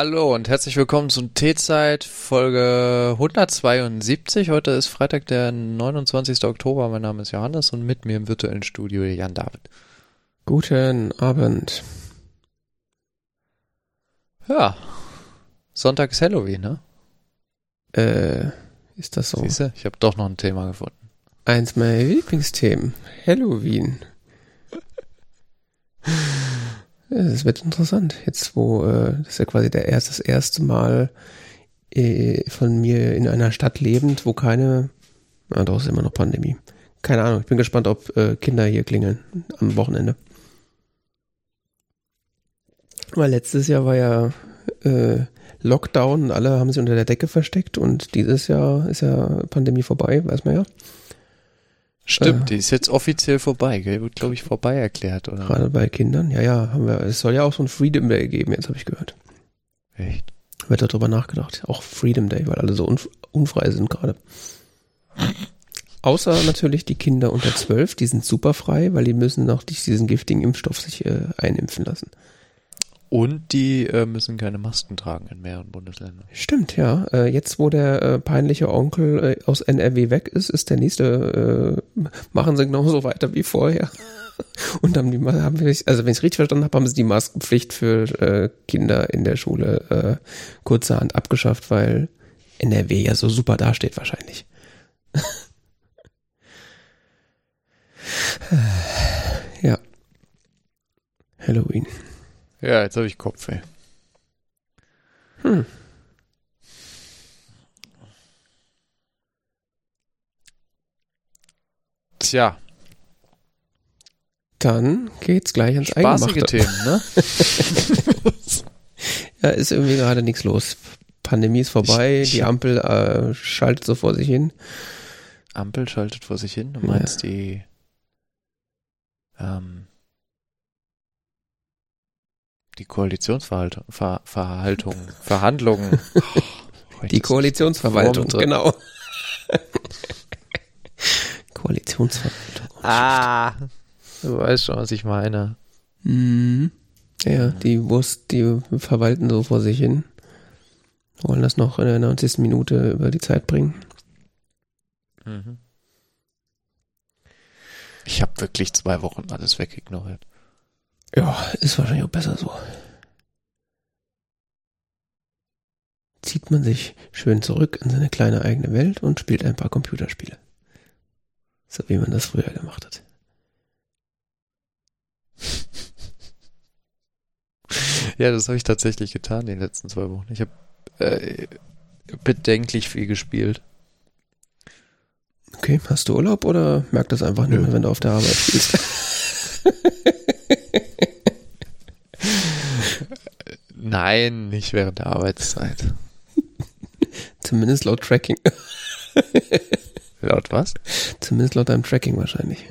Hallo und herzlich willkommen zum T-Zeit Folge 172. Heute ist Freitag, der 29. Oktober. Mein Name ist Johannes und mit mir im virtuellen Studio Jan David. Guten Abend. Ja, Sonntag ist Halloween, ne? Äh, ist das so? Siehste, ich habe doch noch ein Thema gefunden. Eins meiner Lieblingsthemen. Halloween. Das wird interessant. Jetzt, wo äh, das ist ja quasi der erst, das erste Mal äh, von mir in einer Stadt lebend, wo keine, na doch ist immer noch Pandemie. Keine Ahnung. Ich bin gespannt, ob äh, Kinder hier klingeln am Wochenende. Weil letztes Jahr war ja äh, Lockdown und alle haben sich unter der Decke versteckt und dieses Jahr ist ja Pandemie vorbei, weiß man ja. Stimmt, Äh. die ist jetzt offiziell vorbei, gell? Wird, glaube ich, vorbei erklärt, oder? Gerade bei Kindern. Ja, ja, haben wir. Es soll ja auch so ein Freedom Day geben, jetzt habe ich gehört. Echt? Wird darüber nachgedacht. Auch Freedom Day, weil alle so unf unfrei sind gerade. Außer natürlich die Kinder unter 12, die sind super frei, weil die müssen noch diesen giftigen Impfstoff sich äh, einimpfen lassen. Und die äh, müssen keine Masken tragen in mehreren Bundesländern. Stimmt, ja. Äh, jetzt, wo der äh, peinliche Onkel äh, aus NRW weg ist, ist der nächste, äh, machen sie genauso weiter wie vorher. Und haben die, haben wir, also wenn ich richtig verstanden habe, haben sie die Maskenpflicht für äh, Kinder in der Schule äh, kurzerhand abgeschafft, weil NRW ja so super dasteht wahrscheinlich. ja. Halloween. Ja, jetzt habe ich Kopfweh. Hm. Tja, Dann geht's gleich ans spaßige. Themen, ne? Ja, ist irgendwie gerade nichts los. Pandemie ist vorbei, Ich- ich- die Ampel äh, schaltet so vor sich hin. Ampel schaltet vor sich hin. Du Ja. meinst die ähm, die Koalitionsverhaltung, Ver, Verhaltung, Verhandlungen. Oh, Die Koalitionsverwaltung, genau. Koalitionsverwaltung. Ah, du weißt schon, was ich meine. Mhm. Ja, die Wurst, die verwalten so vor sich hin. Wollen das noch in der 90. Minute über die Zeit bringen. Mhm. Ich habe wirklich zwei Wochen alles wegignoriert. Ja, ist wahrscheinlich auch besser so. Zieht man sich schön zurück in seine kleine eigene Welt und spielt ein paar Computerspiele. So wie man das früher gemacht hat. Ja, das habe ich tatsächlich getan in den letzten zwei Wochen. Ich habe äh, bedenklich viel gespielt. Okay, hast du Urlaub oder merkt das einfach nur, wenn du auf der Arbeit spielst? Nein, nicht während der Arbeitszeit. Zumindest laut Tracking. Laut was? Zumindest laut deinem Tracking wahrscheinlich.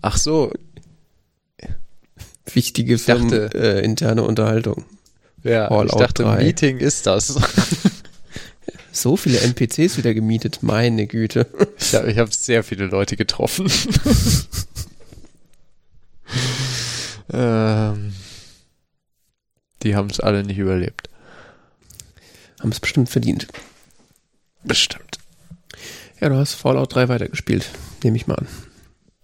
Ach so, Wichtige Firmen, dachte- äh, interne Unterhaltung. ja, All ich dachte, drei. Meeting ist das. So viele NPCs wieder gemietet, meine Güte. Ich habe hab sehr viele Leute getroffen. ähm, die haben es alle nicht überlebt. Haben es bestimmt verdient. Bestimmt. Ja, du hast Fallout 3 weitergespielt, nehme ich mal an.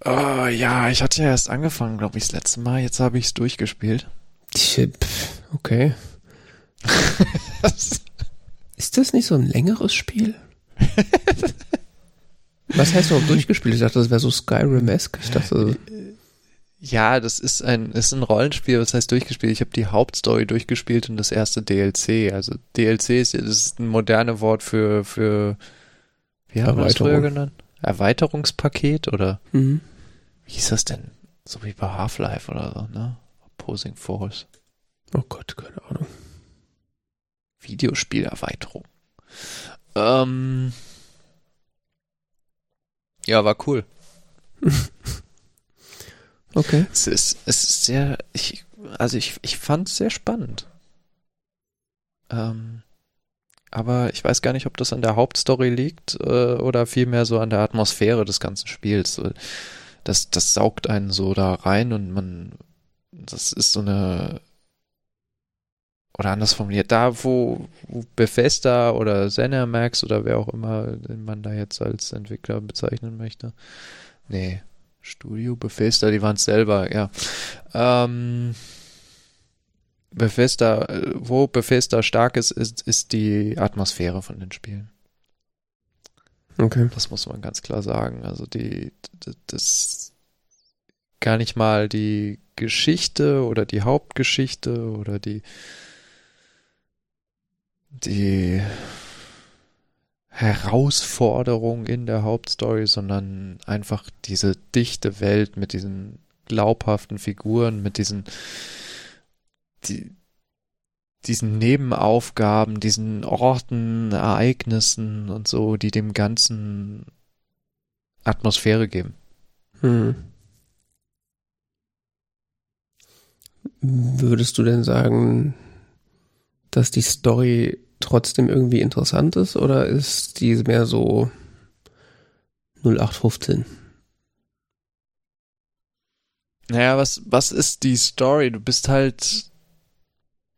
Oh, ja, ich hatte ja erst angefangen, glaube ich, das letzte Mal. Jetzt habe ich es durchgespielt. Pff, Okay. Ist das nicht so ein längeres Spiel? Was heißt überhaupt durchgespielt? Ich dachte, das wäre so Skyrim-esque. Ich dachte, ja, das ist ein, ist ein Rollenspiel, was heißt durchgespielt? Ich habe die Hauptstory durchgespielt und das erste DLC. Also DLC ist, das ist ein moderne Wort für, für wie haben wir das früher genannt? Erweiterungspaket oder mhm. wie hieß das denn? So wie bei Half-Life oder so, ne? Opposing Force. oh Gott, keine Ahnung. Videospielerweiterung. Ähm, ja, war cool. Okay. Es ist, es ist sehr, ich, also ich, ich fand es sehr spannend. Ähm, aber ich weiß gar nicht, ob das an der Hauptstory liegt äh, oder vielmehr so an der Atmosphäre des ganzen Spiels. Das, das saugt einen so da rein und man, das ist so eine oder anders formuliert, da wo, wo Bethesda oder ZeniMax oder wer auch immer den man da jetzt als Entwickler bezeichnen möchte. Nee, Studio Bethesda, die waren es selber, ja. Ähm, Bethesda, wo Bethesda stark ist, ist, ist die Atmosphäre von den Spielen. Okay. Das muss man ganz klar sagen. Also die, das gar nicht mal die Geschichte oder die Hauptgeschichte oder die die Herausforderung in der Hauptstory, sondern einfach diese dichte Welt mit diesen glaubhaften Figuren, mit diesen die, diesen Nebenaufgaben, diesen Orten, Ereignissen und so, die dem Ganzen Atmosphäre geben. Hm. Würdest du denn sagen, dass die Story trotzdem irgendwie interessant ist oder ist die mehr so 0815? Naja, was, was ist die Story? Du bist halt,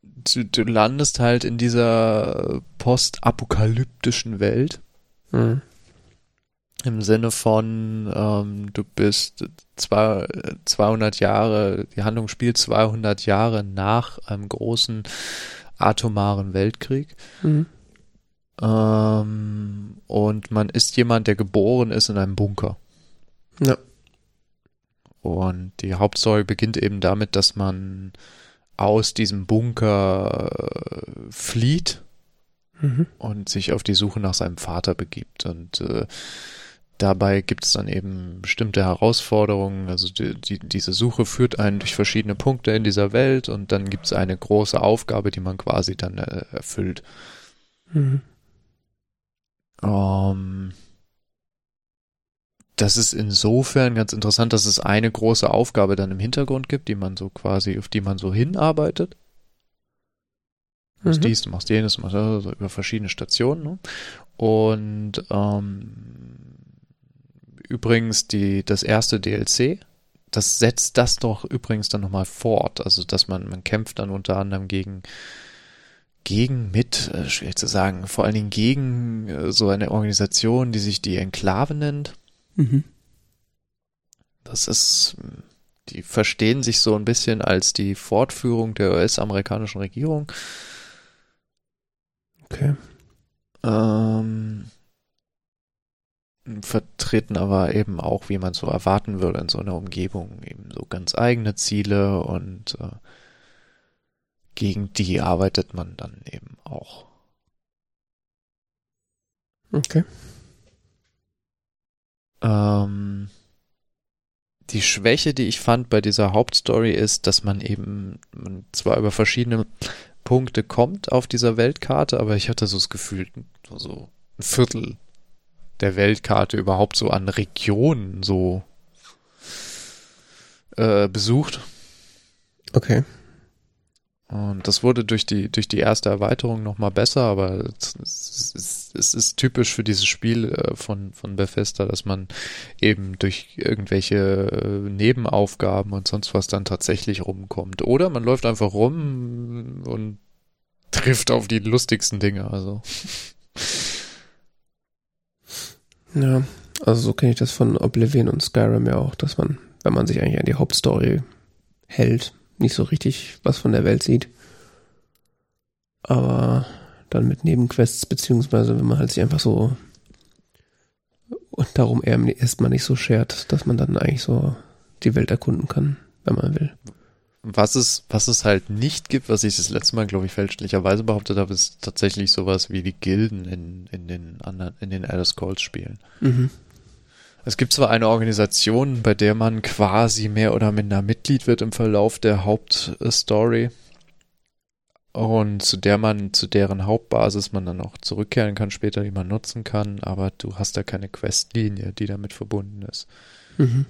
du, du landest halt in dieser postapokalyptischen Welt. Hm. Im Sinne von, ähm, du bist zwei, 200 Jahre, die Handlung spielt 200 Jahre nach einem großen atomaren Weltkrieg. Mhm. Ähm, und man ist jemand, der geboren ist in einem Bunker. Ja. Und die Hauptstory beginnt eben damit, dass man aus diesem Bunker äh, flieht Mhm. und sich auf die Suche nach seinem Vater begibt. Und äh, dabei gibt es dann eben bestimmte Herausforderungen. Also die, die, diese Suche führt einen durch verschiedene Punkte in dieser Welt und dann gibt es eine große Aufgabe, die man quasi dann äh, erfüllt. Mhm. Ähm, das ist insofern ganz interessant, dass es eine große Aufgabe dann im Hintergrund gibt, die man so quasi, auf die man so hinarbeitet. Du machst Mhm. dies, du machst jenes, du machst das, so über verschiedene Stationen. Ne? Und ähm, übrigens die, das erste DLC, das setzt das doch übrigens dann nochmal fort. Also dass man, man kämpft dann unter anderem gegen gegen mit, äh, schwierig zu sagen, vor allen Dingen gegen äh, so eine Organisation, die sich die Enklave nennt. Mhm. Das ist, die verstehen sich so ein bisschen als die Fortführung der US-amerikanischen Regierung. Okay. Ähm, vertreten aber eben auch, wie man so erwarten würde in so einer Umgebung, eben so ganz eigene Ziele und äh, gegen die arbeitet man dann eben auch. Okay. Ähm, die Schwäche, die ich fand bei dieser Hauptstory ist, dass man eben man zwar über verschiedene Punkte kommt auf dieser Weltkarte, aber ich hatte so das Gefühl, so, so ein Viertel der Weltkarte überhaupt so an Regionen so äh, besucht. Okay. Und das wurde durch die, durch die erste Erweiterung nochmal besser, aber es, es, es ist typisch für dieses Spiel äh, von, von Bethesda, dass man eben durch irgendwelche äh, Nebenaufgaben und sonst was dann tatsächlich rumkommt. Oder man läuft einfach rum und trifft auf die lustigsten Dinge, also. Ja, also so kenne ich das von Oblivion und Skyrim ja auch, dass man, wenn man sich eigentlich an die Hauptstory hält, nicht so richtig was von der Welt sieht. Aber dann mit Nebenquests, beziehungsweise wenn man halt sich einfach so und darum erstmal nicht so schert, dass man dann eigentlich so die Welt erkunden kann, wenn man will. Was es, was es halt nicht gibt, was ich das letzte Mal, glaube ich, fälschlicherweise behauptet habe, ist tatsächlich sowas wie die Gilden in, in den anderen, in den Elder Scrolls Spielen. Mhm. Es gibt zwar eine Organisation, bei der man quasi mehr oder minder Mitglied wird im Verlauf der Hauptstory und zu der man, zu deren Hauptbasis man dann auch zurückkehren kann später, die man nutzen kann, aber du hast da keine Questlinie, die damit verbunden ist. Mhm.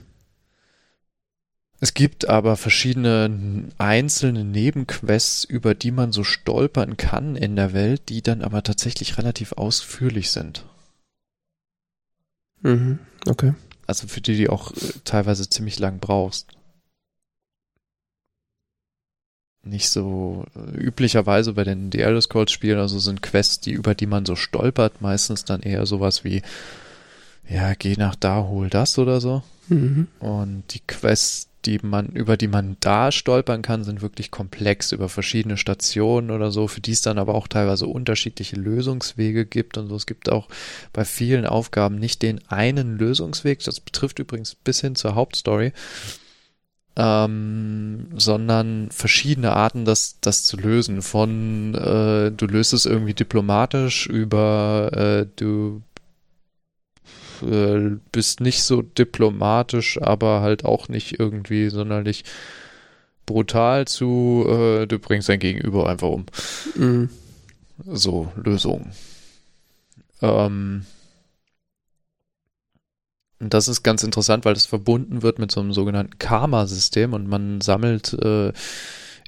Es gibt aber verschiedene einzelne Nebenquests, über die man so stolpern kann in der Welt, die dann aber tatsächlich relativ ausführlich sind. Mhm. Okay. Also für die du auch äh, teilweise ziemlich lang brauchst. nicht so äh, üblicherweise bei den The Elder Scrolls Spielen, also sind Quests, die über die man so stolpert, meistens dann eher sowas wie ja, geh nach da, hol das oder so. Mhm. Und die Quests, die man, über die man da stolpern kann, sind wirklich komplex über verschiedene Stationen oder so, für die es dann aber auch teilweise unterschiedliche Lösungswege gibt und so. Es gibt auch bei vielen Aufgaben nicht den einen Lösungsweg. Das betrifft übrigens bis hin zur Hauptstory. Ähm, sondern verschiedene Arten, das, das zu lösen. Von äh, du löst es irgendwie diplomatisch über äh, du äh, bist nicht so diplomatisch, aber halt auch nicht irgendwie sonderlich brutal zu, äh, du bringst dein Gegenüber einfach um. Mhm. So, Lösungen. Ähm, und das ist ganz interessant, weil das verbunden wird mit so einem sogenannten Karma-System und man sammelt äh,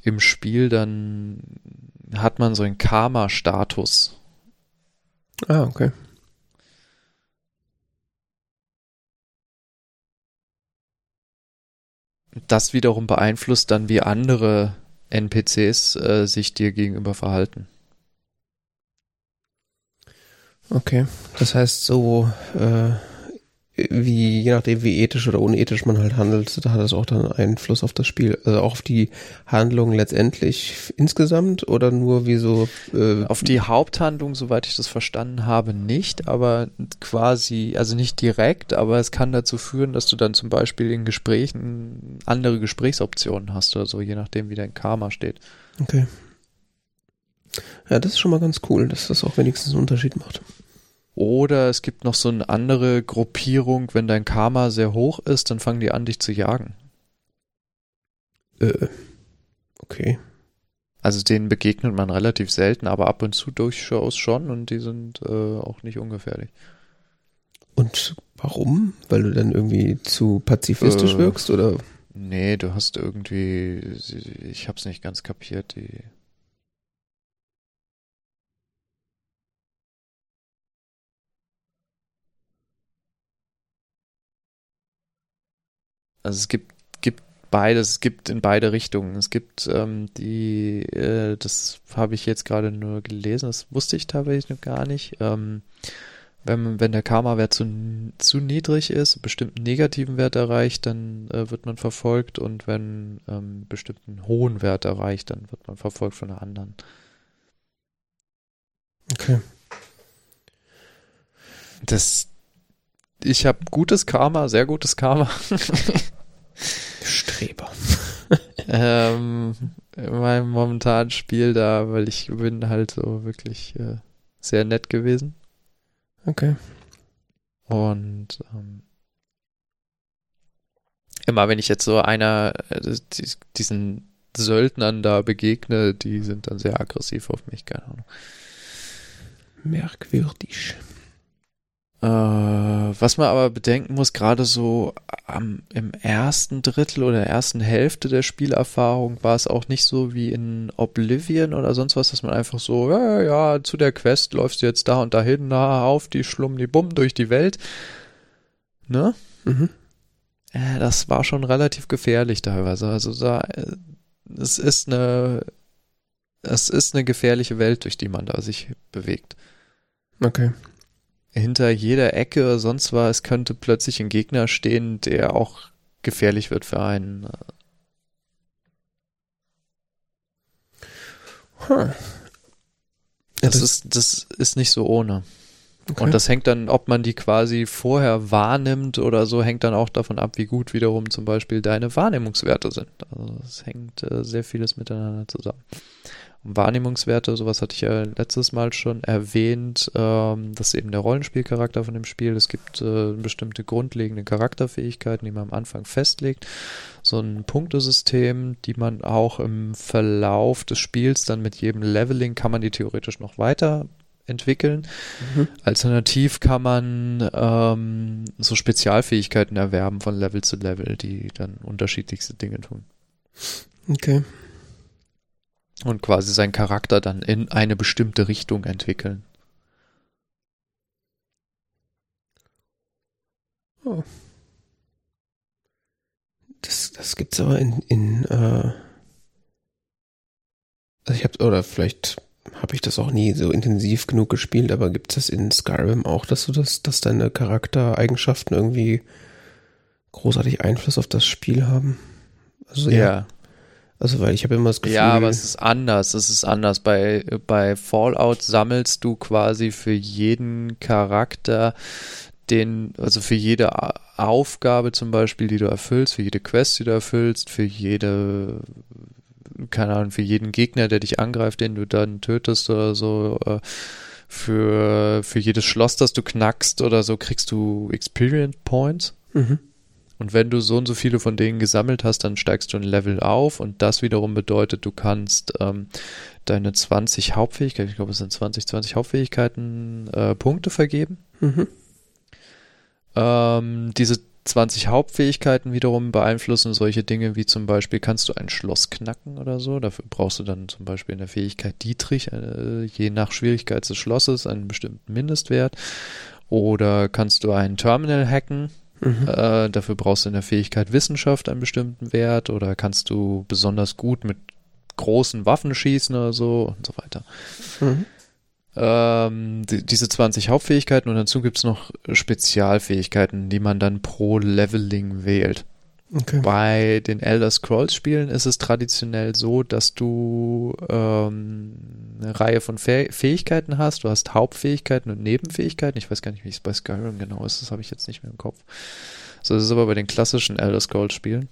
im Spiel dann hat man so einen Karma-Status. Ah, okay. Das wiederum beeinflusst dann, wie andere NPCs äh, sich dir gegenüber verhalten. Okay. Das heißt, so äh, wie, je nachdem, wie ethisch oder unethisch man halt handelt, da hat das auch dann Einfluss auf das Spiel, also auch auf die Handlung letztendlich insgesamt oder nur wie so äh, auf die Haupthandlung, soweit ich das verstanden habe, nicht, aber quasi, also nicht direkt, aber es kann dazu führen, dass du dann zum Beispiel in Gesprächen andere Gesprächsoptionen hast oder so, je nachdem, wie dein Karma steht. Okay. Ja, das ist schon mal ganz cool, dass das auch wenigstens einen Unterschied macht. Oder es gibt noch so eine andere Gruppierung, wenn dein Karma sehr hoch ist, dann fangen die an, dich zu jagen. Äh, okay. Also denen begegnet man relativ selten, aber ab und zu durchaus schon und die sind äh, auch nicht ungefährlich. Und warum? Weil du dann irgendwie zu pazifistisch äh, wirkst oder? Nee, du hast irgendwie, ich hab's nicht ganz kapiert, die Also es gibt, gibt beides, es gibt in beide Richtungen. Es gibt ähm, die, äh, das habe ich jetzt gerade nur gelesen, das wusste ich teilweise noch gar nicht. Ähm, wenn, wenn der Karma-Wert zu, zu niedrig ist, einen bestimmten negativen Wert erreicht, dann äh, wird man verfolgt und wenn ähm, bestimmten hohen Wert erreicht, dann wird man verfolgt von der anderen. Okay. Das, ich habe gutes Karma, sehr gutes Karma. Streber. ähm, in meinem momentanen Spiel da, weil ich bin halt so wirklich äh, sehr nett gewesen. Okay. Und ähm, immer wenn ich jetzt so einer, äh, diesen Söldnern da begegne, die sind dann sehr aggressiv auf mich, keine Ahnung. Merkwürdig. Äh, was man aber bedenken muss, gerade so am, im ersten Drittel oder ersten Hälfte der Spielerfahrung war es auch nicht so wie in Oblivion oder sonst was, dass man einfach so, ja, ja, zu der Quest läufst du jetzt da und dahin, na, auf die Schlumm, die Bumm durch die Welt. Ne? Mhm. Äh, das war schon relativ gefährlich teilweise. Also da, äh, es ist eine, es ist eine gefährliche Welt, durch die man da sich bewegt. Okay hinter jeder Ecke sonst was könnte plötzlich ein Gegner stehen, der auch gefährlich wird für einen. Huh. Das, das, ist, das ist nicht so ohne. Okay. Und das hängt dann, ob man die quasi vorher wahrnimmt oder so, hängt dann auch davon ab, wie gut wiederum zum Beispiel deine Wahrnehmungswerte sind. Also es hängt äh, sehr vieles miteinander zusammen. Wahrnehmungswerte, sowas hatte ich ja letztes Mal schon erwähnt. Ähm, das ist eben der Rollenspielcharakter von dem Spiel. Es gibt äh, bestimmte grundlegende Charakterfähigkeiten, die man am Anfang festlegt. So ein Punktesystem, die man auch im Verlauf des Spiels dann mit jedem Leveling kann man die theoretisch noch weiter entwickeln. Mhm. Alternativ kann man ähm, so Spezialfähigkeiten erwerben von Level zu Level, die dann unterschiedlichste Dinge tun. Okay und quasi seinen Charakter dann in eine bestimmte Richtung entwickeln. Oh. Das, das gibt's aber in, in äh, Also ich habe, oder vielleicht habe ich das auch nie so intensiv genug gespielt, aber gibt es in Skyrim auch, dass du das, dass deine Charaktereigenschaften irgendwie großartig Einfluss auf das Spiel haben? Also ja. ja. Also weil ich habe immer das Gefühl. Ja, aber es ist anders. Es ist anders. Bei, bei Fallout sammelst du quasi für jeden Charakter den, also für jede Aufgabe zum Beispiel, die du erfüllst, für jede Quest, die du erfüllst, für jede, keine Ahnung, für jeden Gegner, der dich angreift, den du dann tötest oder so, äh, für, für jedes Schloss, das du knackst oder so, kriegst du Experience Points. Mhm. Und wenn du so und so viele von denen gesammelt hast, dann steigst du ein Level auf und das wiederum bedeutet, du kannst ähm, deine 20 Hauptfähigkeiten, ich glaube es sind 20, 20 Hauptfähigkeiten, äh, Punkte vergeben. Mhm. Ähm, diese 20 Hauptfähigkeiten wiederum beeinflussen solche Dinge wie zum Beispiel, kannst du ein Schloss knacken oder so? Dafür brauchst du dann zum Beispiel in der Fähigkeit Dietrich, äh, je nach Schwierigkeit des Schlosses, einen bestimmten Mindestwert. Oder kannst du ein Terminal hacken? Mhm. Äh, dafür brauchst du in der Fähigkeit Wissenschaft einen bestimmten Wert oder kannst du besonders gut mit großen Waffen schießen oder so und so weiter. Mhm. Ähm, die, diese 20 Hauptfähigkeiten und dazu gibt's noch Spezialfähigkeiten, die man dann pro Leveling wählt. Okay. Bei den Elder Scrolls Spielen ist es traditionell so, dass du ähm, eine Reihe von Fäh Fähigkeiten hast. Du hast Hauptfähigkeiten und Nebenfähigkeiten. Ich weiß gar nicht, wie es bei Skyrim genau ist. Das habe ich jetzt nicht mehr im Kopf. So das ist aber bei den klassischen Elder Scrolls Spielen.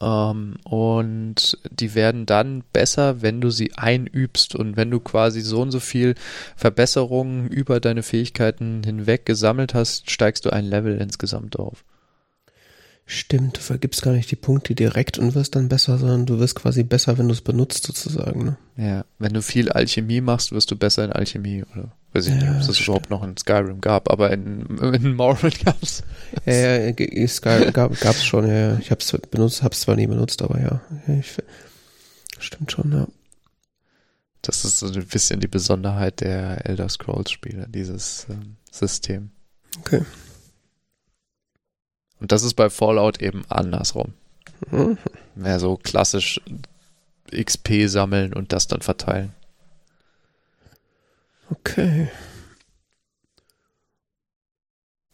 Ähm, und die werden dann besser, wenn du sie einübst und wenn du quasi so und so viel Verbesserungen über deine Fähigkeiten hinweg gesammelt hast, steigst du ein Level insgesamt auf. Stimmt, du vergibst gar nicht die Punkte direkt und wirst dann besser, sondern du wirst quasi besser, wenn du es benutzt, sozusagen. Ne? Ja, wenn du viel Alchemie machst, wirst du besser in Alchemie, oder? Weiß ich ja, nicht, ob es das überhaupt noch in Skyrim gab, aber in, in Morrowind gab's. Ja, ja, Sky gab, gab's schon, ja, ja. Ich hab's benutzt, hab's zwar nie benutzt, aber ja. Ich, stimmt schon, ja. Das ist so ein bisschen die Besonderheit der Elder Scrolls Spiele, dieses ähm, System. Okay. Und das ist bei Fallout eben andersrum. Mhm. Mehr so klassisch XP sammeln und das dann verteilen. Okay.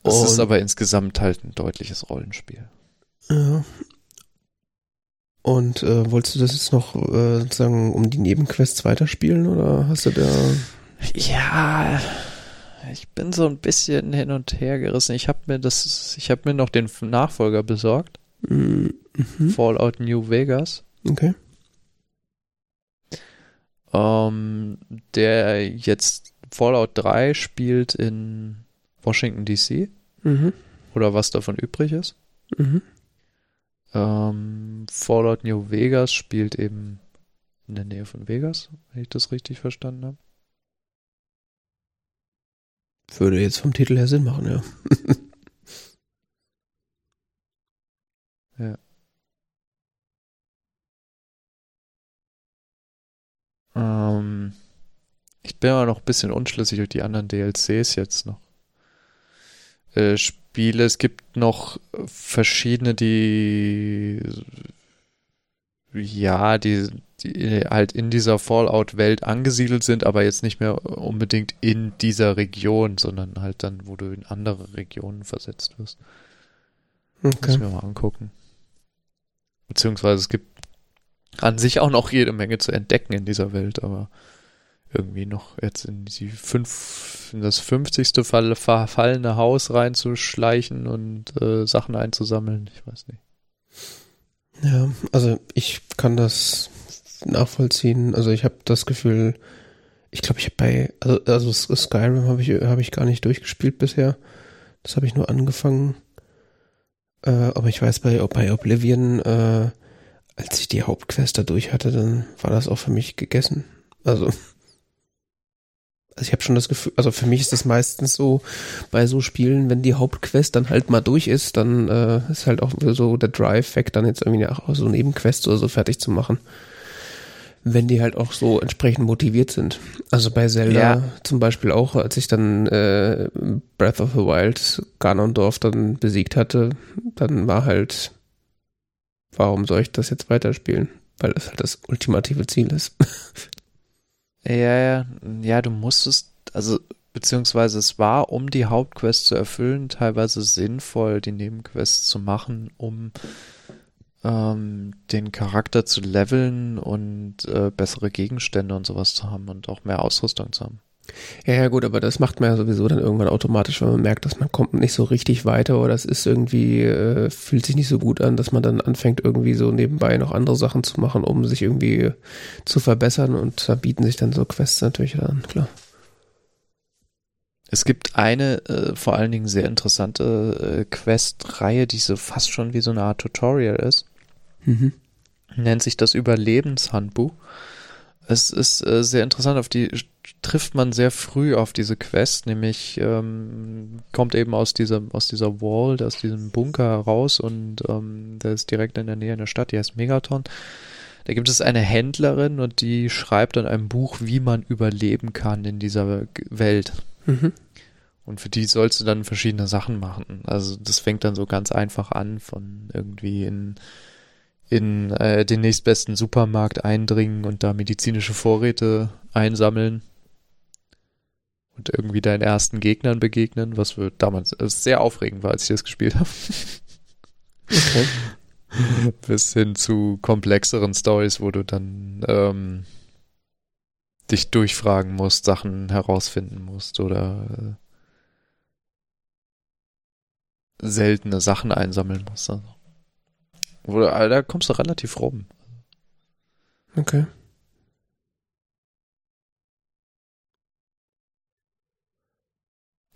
Es ist aber insgesamt halt ein deutliches Rollenspiel. Ja. Und äh, wolltest du das jetzt noch äh, sozusagen um die Nebenquests weiterspielen oder hast du da. Ja, ich bin so ein bisschen hin und her gerissen. Ich habe mir das, ich habe mir noch den Nachfolger besorgt. Mhm. Fallout New Vegas. Okay. Ähm, der jetzt Fallout 3 spielt in Washington DC. Mhm. Oder was davon übrig ist. Mhm. Ähm, Fallout New Vegas spielt eben in der Nähe von Vegas, wenn ich das richtig verstanden habe. Würde jetzt vom Titel her Sinn machen, ja. ja. Ähm, ich bin aber noch ein bisschen unschlüssig, ob die anderen DLCs jetzt noch äh, spiele. Es gibt noch verschiedene, die ja, die die halt in dieser Fallout-Welt angesiedelt sind, aber jetzt nicht mehr unbedingt in dieser Region, sondern halt dann, wo du in andere Regionen versetzt wirst. Okay. Muss ich mir mal angucken. Beziehungsweise es gibt an sich auch noch jede Menge zu entdecken in dieser Welt, aber irgendwie noch jetzt in die fünf, in das 50. Fall, verfallene Haus reinzuschleichen und äh, Sachen einzusammeln. Ich weiß nicht. Ja, also ich kann das nachvollziehen. Also ich habe das Gefühl, ich glaube, ich habe bei, also, also Skyrim habe ich, hab ich gar nicht durchgespielt bisher. Das habe ich nur angefangen. Äh, aber ich weiß, bei, bei Oblivion, äh, als ich die Hauptquest da durch hatte, dann war das auch für mich gegessen. Also, also ich habe schon das Gefühl, also für mich ist das meistens so bei so Spielen, wenn die Hauptquest dann halt mal durch ist, dann äh, ist halt auch so der Drive-Fact, dann jetzt irgendwie auch so Nebenquests oder so fertig zu machen wenn die halt auch so entsprechend motiviert sind. Also bei Zelda ja. zum Beispiel auch, als ich dann äh, Breath of the Wild Ganondorf dann besiegt hatte, dann war halt, warum soll ich das jetzt weiterspielen? weil es halt das ultimative Ziel ist. Ja, ja, ja, du musstest, also beziehungsweise es war, um die Hauptquest zu erfüllen, teilweise sinnvoll, die Nebenquests zu machen, um ähm, den Charakter zu leveln und äh, bessere Gegenstände und sowas zu haben und auch mehr Ausrüstung zu haben. Ja, ja, gut, aber das macht man ja sowieso dann irgendwann automatisch, wenn man merkt, dass man kommt nicht so richtig weiter oder es ist irgendwie, äh, fühlt sich nicht so gut an, dass man dann anfängt, irgendwie so nebenbei noch andere Sachen zu machen, um sich irgendwie zu verbessern und da bieten sich dann so Quests natürlich an, klar. Es gibt eine äh, vor allen Dingen sehr interessante äh, Quest-Reihe, die so fast schon wie so eine Art Tutorial ist. Mhm. Nennt sich das Überlebenshandbuch. Es ist äh, sehr interessant, auf die trifft man sehr früh auf diese Quest, nämlich ähm, kommt eben aus dieser, aus dieser Wall, aus diesem Bunker heraus und ähm, der ist direkt in der Nähe einer Stadt, die heißt Megaton. Da gibt es eine Händlerin und die schreibt dann ein Buch, wie man überleben kann in dieser Welt. Mhm. Und für die sollst du dann verschiedene Sachen machen. Also das fängt dann so ganz einfach an von irgendwie in in äh, den nächstbesten Supermarkt eindringen und da medizinische Vorräte einsammeln und irgendwie deinen ersten Gegnern begegnen, was für damals äh, sehr aufregend war, als ich das gespielt habe. Okay. Bis hin zu komplexeren Stories, wo du dann ähm, dich durchfragen musst, Sachen herausfinden musst oder äh, seltene Sachen einsammeln musst. Also. Oder, da kommst du relativ rum. Okay.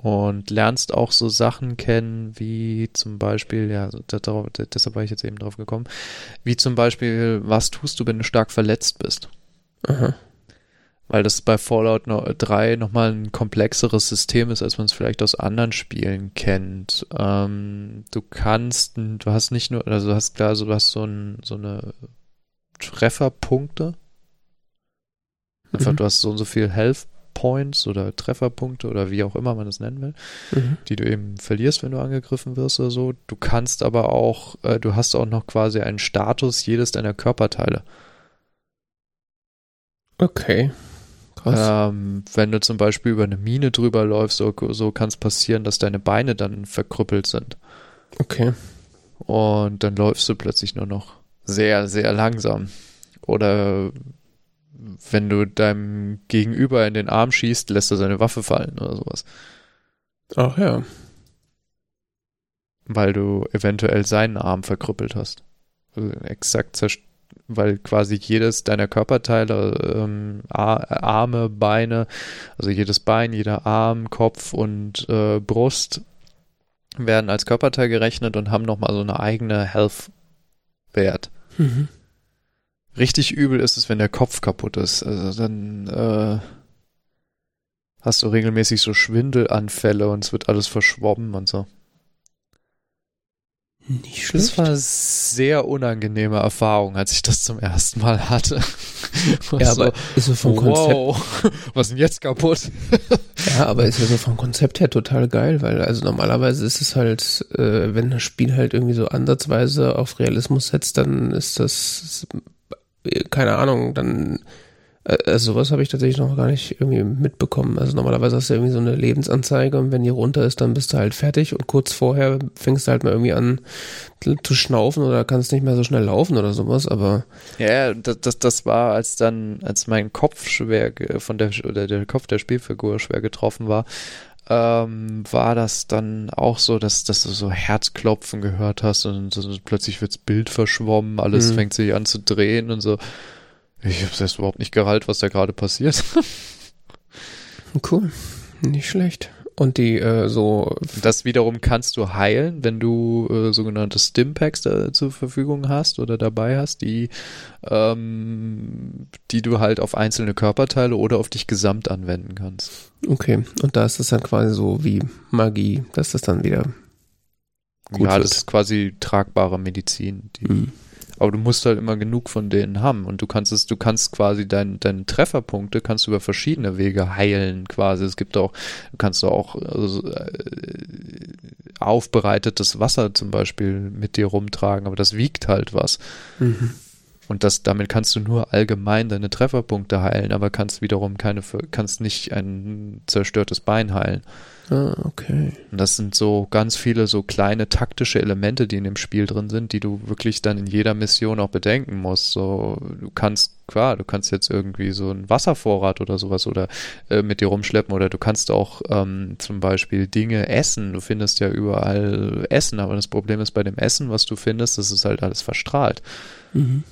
Und lernst auch so Sachen kennen, wie zum Beispiel, ja, darauf, deshalb war ich jetzt eben drauf gekommen, wie zum Beispiel, was tust du, wenn du stark verletzt bist? Aha weil das bei Fallout 3 nochmal ein komplexeres System ist, als man es vielleicht aus anderen Spielen kennt. Ähm, du kannst, du hast nicht nur, also du hast klar, so, du hast so, ein, so eine Trefferpunkte. Einfach, mhm. du hast so und so viel Health Points oder Trefferpunkte oder wie auch immer man das nennen will, mhm. die du eben verlierst, wenn du angegriffen wirst oder so. Du kannst aber auch, äh, du hast auch noch quasi einen Status jedes deiner Körperteile. Okay. Ähm, wenn du zum Beispiel über eine Mine drüber läufst, so, so kann es passieren, dass deine Beine dann verkrüppelt sind. Okay. Und dann läufst du plötzlich nur noch sehr, sehr langsam. Oder wenn du deinem Gegenüber in den Arm schießt, lässt er seine Waffe fallen oder sowas. Ach ja. Weil du eventuell seinen Arm verkrüppelt hast. Also exakt zerstört weil quasi jedes deiner Körperteile, ähm, Arme, Beine, also jedes Bein, jeder Arm, Kopf und äh, Brust werden als Körperteil gerechnet und haben nochmal so eine eigene Health-Wert. Mhm. Richtig übel ist es, wenn der Kopf kaputt ist. Also dann äh, hast du regelmäßig so Schwindelanfälle und es wird alles verschwommen und so. Nicht schlecht. Das war eine sehr unangenehme Erfahrung, als ich das zum ersten Mal hatte. ja, so, aber ist so vom wow, Konzept. was ist denn jetzt kaputt? ja, aber ist ja so vom Konzept her total geil, weil also normalerweise ist es halt, äh, wenn das Spiel halt irgendwie so ansatzweise auf Realismus setzt, dann ist das, keine Ahnung, dann also sowas habe ich tatsächlich noch gar nicht irgendwie mitbekommen. Also normalerweise hast du irgendwie so eine Lebensanzeige und wenn die runter ist, dann bist du halt fertig und kurz vorher fängst du halt mal irgendwie an zu schnaufen oder kannst nicht mehr so schnell laufen oder sowas, aber. Ja, das, das, das war, als dann, als mein Kopf schwer von der, oder der Kopf der Spielfigur schwer getroffen war, ähm, war das dann auch so, dass, dass du so Herzklopfen gehört hast und so, plötzlich wirds Bild verschwommen, alles mhm. fängt sich an zu drehen und so. Ich habe es überhaupt nicht gehalten, was da gerade passiert. cool, nicht schlecht. Und die äh, so. Das wiederum kannst du heilen, wenn du äh, sogenannte Stimpacks da zur Verfügung hast oder dabei hast, die, ähm, die du halt auf einzelne Körperteile oder auf dich gesamt anwenden kannst. Okay, und da ist es dann quasi so wie Magie, dass das dann wieder. Gut ja, wird. das ist quasi tragbare Medizin, die. Mhm aber du musst halt immer genug von denen haben und du kannst es, du kannst quasi dein, deine Trefferpunkte kannst du über verschiedene Wege heilen quasi. Es gibt auch, du kannst auch also, äh, aufbereitetes Wasser zum Beispiel mit dir rumtragen, aber das wiegt halt was. Mhm. Und das, damit kannst du nur allgemein deine Trefferpunkte heilen, aber kannst wiederum keine, kannst nicht ein zerstörtes Bein heilen. Ah, okay. Und das sind so ganz viele so kleine taktische Elemente, die in dem Spiel drin sind, die du wirklich dann in jeder Mission auch bedenken musst. So, du kannst, klar, du kannst jetzt irgendwie so einen Wasservorrat oder sowas oder äh, mit dir rumschleppen oder du kannst auch ähm, zum Beispiel Dinge essen. Du findest ja überall Essen, aber das Problem ist bei dem Essen, was du findest, das ist halt alles verstrahlt. Mhm.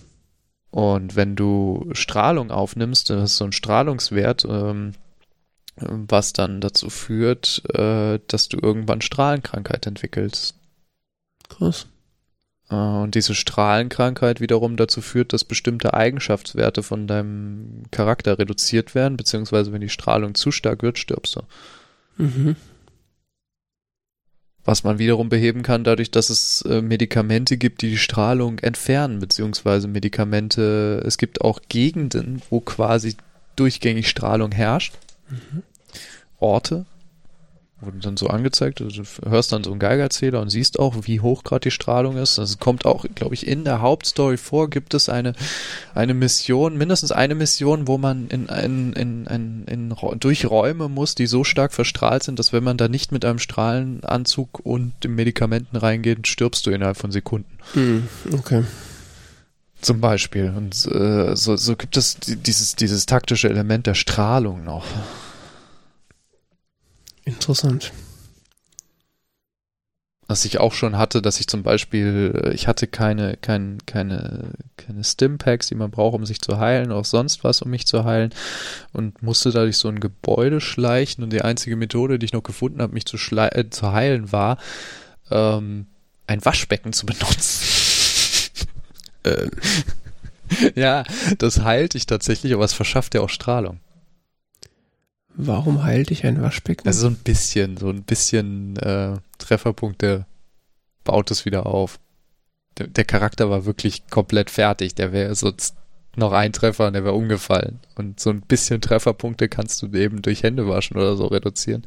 Und wenn du Strahlung aufnimmst, das ist so ein Strahlungswert, ähm, was dann dazu führt, äh, dass du irgendwann Strahlenkrankheit entwickelst. Krass. Äh, und diese Strahlenkrankheit wiederum dazu führt, dass bestimmte Eigenschaftswerte von deinem Charakter reduziert werden, beziehungsweise wenn die Strahlung zu stark wird, stirbst du. Mhm. Was man wiederum beheben kann, dadurch, dass es äh, Medikamente gibt, die die Strahlung entfernen, beziehungsweise Medikamente, es gibt auch Gegenden, wo quasi durchgängig Strahlung herrscht. Mhm. Orte, wurden dann so angezeigt. Also du hörst dann so einen Geigerzähler und siehst auch, wie hoch gerade die Strahlung ist. Das kommt auch, glaube ich, in der Hauptstory vor, gibt es eine, eine Mission, mindestens eine Mission, wo man in, in, in, in, in, durch Räume muss, die so stark verstrahlt sind, dass wenn man da nicht mit einem Strahlenanzug und Medikamenten reingeht, stirbst du innerhalb von Sekunden. Hm, okay. Zum Beispiel. Und äh, so, so gibt es dieses, dieses taktische Element der Strahlung noch. Interessant. Was ich auch schon hatte, dass ich zum Beispiel, äh, ich hatte keine, kein, keine, keine Stimpacks, die man braucht, um sich zu heilen, auch sonst was, um mich zu heilen und musste dadurch so ein Gebäude schleichen und die einzige Methode, die ich noch gefunden habe, mich zu, äh, zu heilen, war, ähm, ein Waschbecken zu benutzen. Ähm. ja, das heilt dich tatsächlich, aber es verschafft dir auch Strahlung. Warum heilt dich ein Waschbecken? Also so ein bisschen, so ein bisschen äh, Trefferpunkte baut es wieder auf. Der, der Charakter war wirklich komplett fertig. Der wäre sonst noch ein Treffer und der wäre umgefallen. Und so ein bisschen Trefferpunkte kannst du eben durch Hände waschen oder so reduzieren.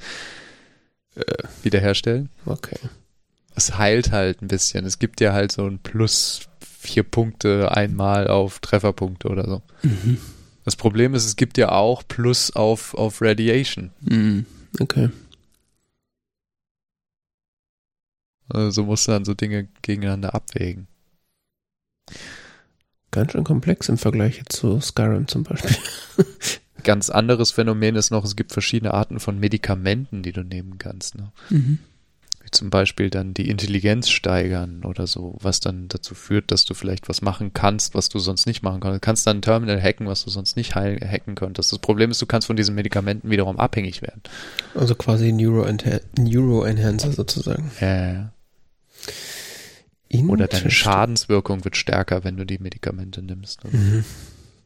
Äh, wiederherstellen. Okay. Es heilt halt ein bisschen. Es gibt ja halt so ein Plus vier Punkte einmal auf Trefferpunkte oder so. Mhm. Das Problem ist, es gibt ja auch Plus auf, auf Radiation. Mhm. Okay. Also musst du dann so Dinge gegeneinander abwägen. Ganz schön komplex im Vergleich zu Skyrim zum Beispiel. Ganz anderes Phänomen ist noch, es gibt verschiedene Arten von Medikamenten, die du nehmen kannst. Ne? Mhm zum Beispiel dann die Intelligenz steigern oder so, was dann dazu führt, dass du vielleicht was machen kannst, was du sonst nicht machen kannst. Du kannst dann ein Terminal hacken, was du sonst nicht hacken könntest. Das Problem ist, du kannst von diesen Medikamenten wiederum abhängig werden. Also quasi Neuro, Neuro sozusagen. Ja. ja. Oder deine Schadenswirkung wird stärker, wenn du die Medikamente nimmst. Mhm.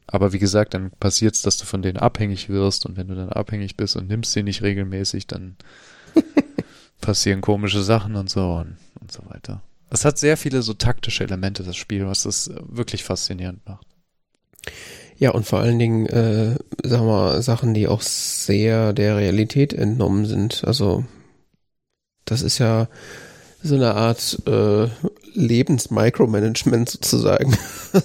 Aber wie gesagt, dann passiert es, dass du von denen abhängig wirst und wenn du dann abhängig bist und nimmst sie nicht regelmäßig, dann passieren komische Sachen und so und, und so weiter. Es hat sehr viele so taktische Elemente, das Spiel, was das wirklich faszinierend macht. Ja, und vor allen Dingen, äh, sagen wir, Sachen, die auch sehr der Realität entnommen sind. Also, das ist ja so eine Art äh, Lebensmicromanagement sozusagen.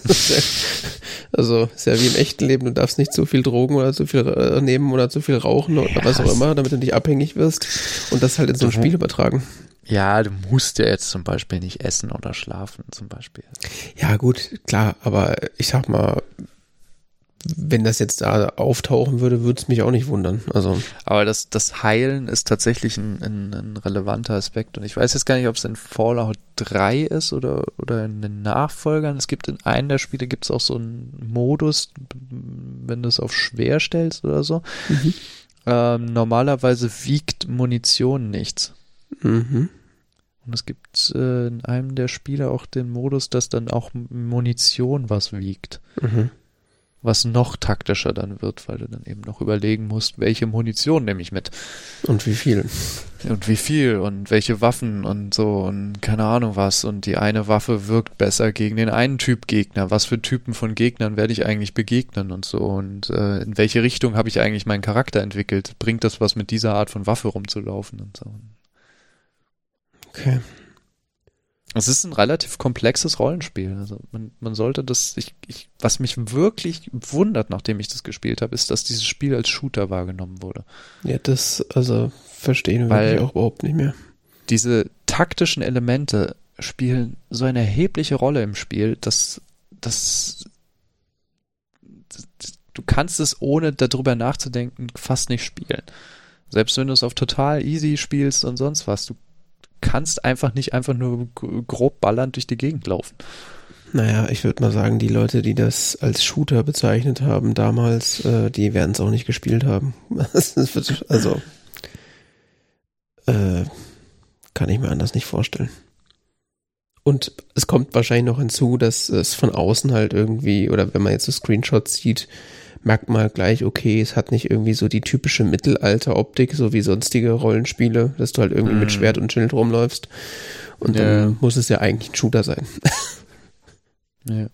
also ist ja wie im echten Leben, du darfst nicht zu viel Drogen oder zu viel äh, nehmen oder zu viel rauchen oder ja, was auch immer, damit du nicht abhängig wirst und das halt in so ein Spiel übertragen. Ja, du musst ja jetzt zum Beispiel nicht essen oder schlafen zum Beispiel. Ja gut, klar, aber ich sag mal, wenn das jetzt da auftauchen würde, würde es mich auch nicht wundern. Also. Aber das, das Heilen ist tatsächlich ein, ein, ein relevanter Aspekt. Und ich weiß jetzt gar nicht, ob es in Fallout 3 ist oder, oder in den Nachfolgern. Es gibt in einem der Spiele gibt es auch so einen Modus, wenn du es auf schwer stellst oder so. Mhm. Ähm, normalerweise wiegt Munition nichts. Mhm. Und es gibt äh, in einem der Spiele auch den Modus, dass dann auch Munition was wiegt. Mhm was noch taktischer dann wird, weil du dann eben noch überlegen musst, welche Munition nehme ich mit. Und wie viel. Und wie viel und welche Waffen und so und keine Ahnung was. Und die eine Waffe wirkt besser gegen den einen Typ Gegner. Was für Typen von Gegnern werde ich eigentlich begegnen und so. Und äh, in welche Richtung habe ich eigentlich meinen Charakter entwickelt? Bringt das was mit dieser Art von Waffe rumzulaufen und so. Okay. Es ist ein relativ komplexes Rollenspiel. Also man, man sollte das, ich, ich, was mich wirklich wundert, nachdem ich das gespielt habe, ist, dass dieses Spiel als Shooter wahrgenommen wurde. Ja, das, also verstehen wir auch überhaupt nicht mehr. Diese taktischen Elemente spielen so eine erhebliche Rolle im Spiel, dass, dass, dass du kannst es ohne darüber nachzudenken fast nicht spielen. Selbst wenn du es auf total easy spielst und sonst was, du kannst einfach nicht einfach nur grob ballernd durch die Gegend laufen. Naja, ich würde mal sagen, die Leute, die das als Shooter bezeichnet haben damals, äh, die werden es auch nicht gespielt haben. Also, äh, kann ich mir anders nicht vorstellen. Und es kommt wahrscheinlich noch hinzu, dass es von außen halt irgendwie, oder wenn man jetzt so Screenshots sieht, merkt man halt gleich, okay, es hat nicht irgendwie so die typische Mittelalter-Optik, so wie sonstige Rollenspiele, dass du halt irgendwie Mhm. mit Schwert und Schild rumläufst. Und Ja. dann muss es ja eigentlich ein Shooter sein. Ja.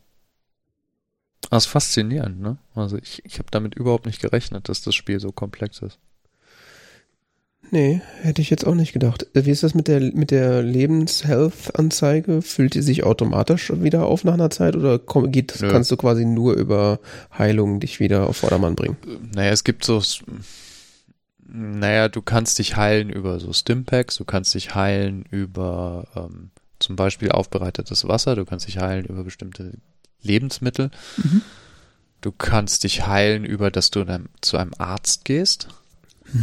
Das ist faszinierend, ne? Also ich, ich habe damit überhaupt nicht gerechnet, dass das Spiel so komplex ist. Nee, hätte ich jetzt auch nicht gedacht. Äh, Wie ist das mit der, mit der Lebens-Health-Anzeige? Füllt die sich automatisch wieder auf nach einer Zeit oder komm, geht, Nö. kannst du quasi nur über Heilung dich wieder auf Vordermann bringen? Naja, es gibt so, naja, du kannst dich heilen über so Stimpacks, du kannst dich heilen über ähm, zum Beispiel aufbereitetes Wasser, du kannst dich heilen über bestimmte Lebensmittel, du kannst dich heilen über, dass du zu einem Arzt gehst.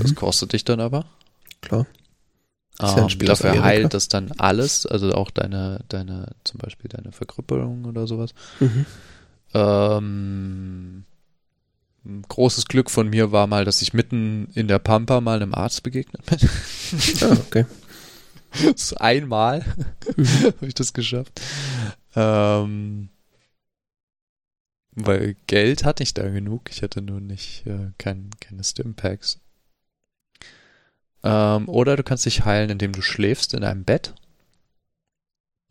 Das Mhm. kostet dich dann aber. Klar. Ist ja ein Ähm, Spiel dafür Amerika. heilt das dann alles, also auch deine, deine, zum Beispiel deine Verkrüppelung oder sowas. Mhm. Ähm, großes Glück von mir war mal, dass ich mitten in der Pampa mal einem Arzt begegnet bin. Ah, okay. Das ist einmal Mhm. habe ich das geschafft. Ähm, weil Geld hatte ich da genug. Ich hatte nur nicht äh, kein, keine Stimpacks. Ähm, oder du kannst dich heilen, indem du schläfst in einem Bett.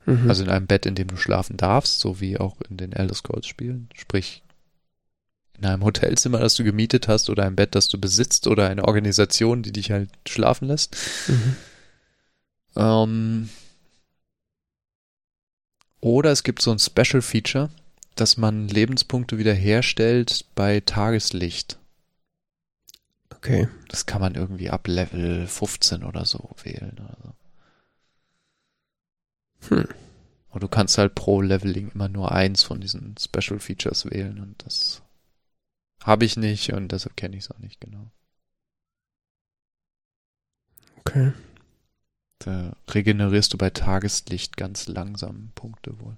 Mhm. Also in einem Bett, in dem du schlafen darfst, so wie auch in den Elder Scrolls Spielen. Sprich, in einem Hotelzimmer, das du gemietet hast oder ein Bett, das du besitzt oder eine Organisation, die dich halt schlafen lässt. Mhm. Ähm, oder es gibt so ein Special Feature, dass man Lebenspunkte wiederherstellt bei Tageslicht. Okay. Das kann man irgendwie ab Level 15 oder so wählen. Oder so. Hm. Und du kannst halt pro Leveling immer nur eins von diesen Special Features wählen und das habe ich nicht und deshalb kenne ich es auch nicht genau. Okay. Da regenerierst du bei Tageslicht ganz langsam Punkte wohl.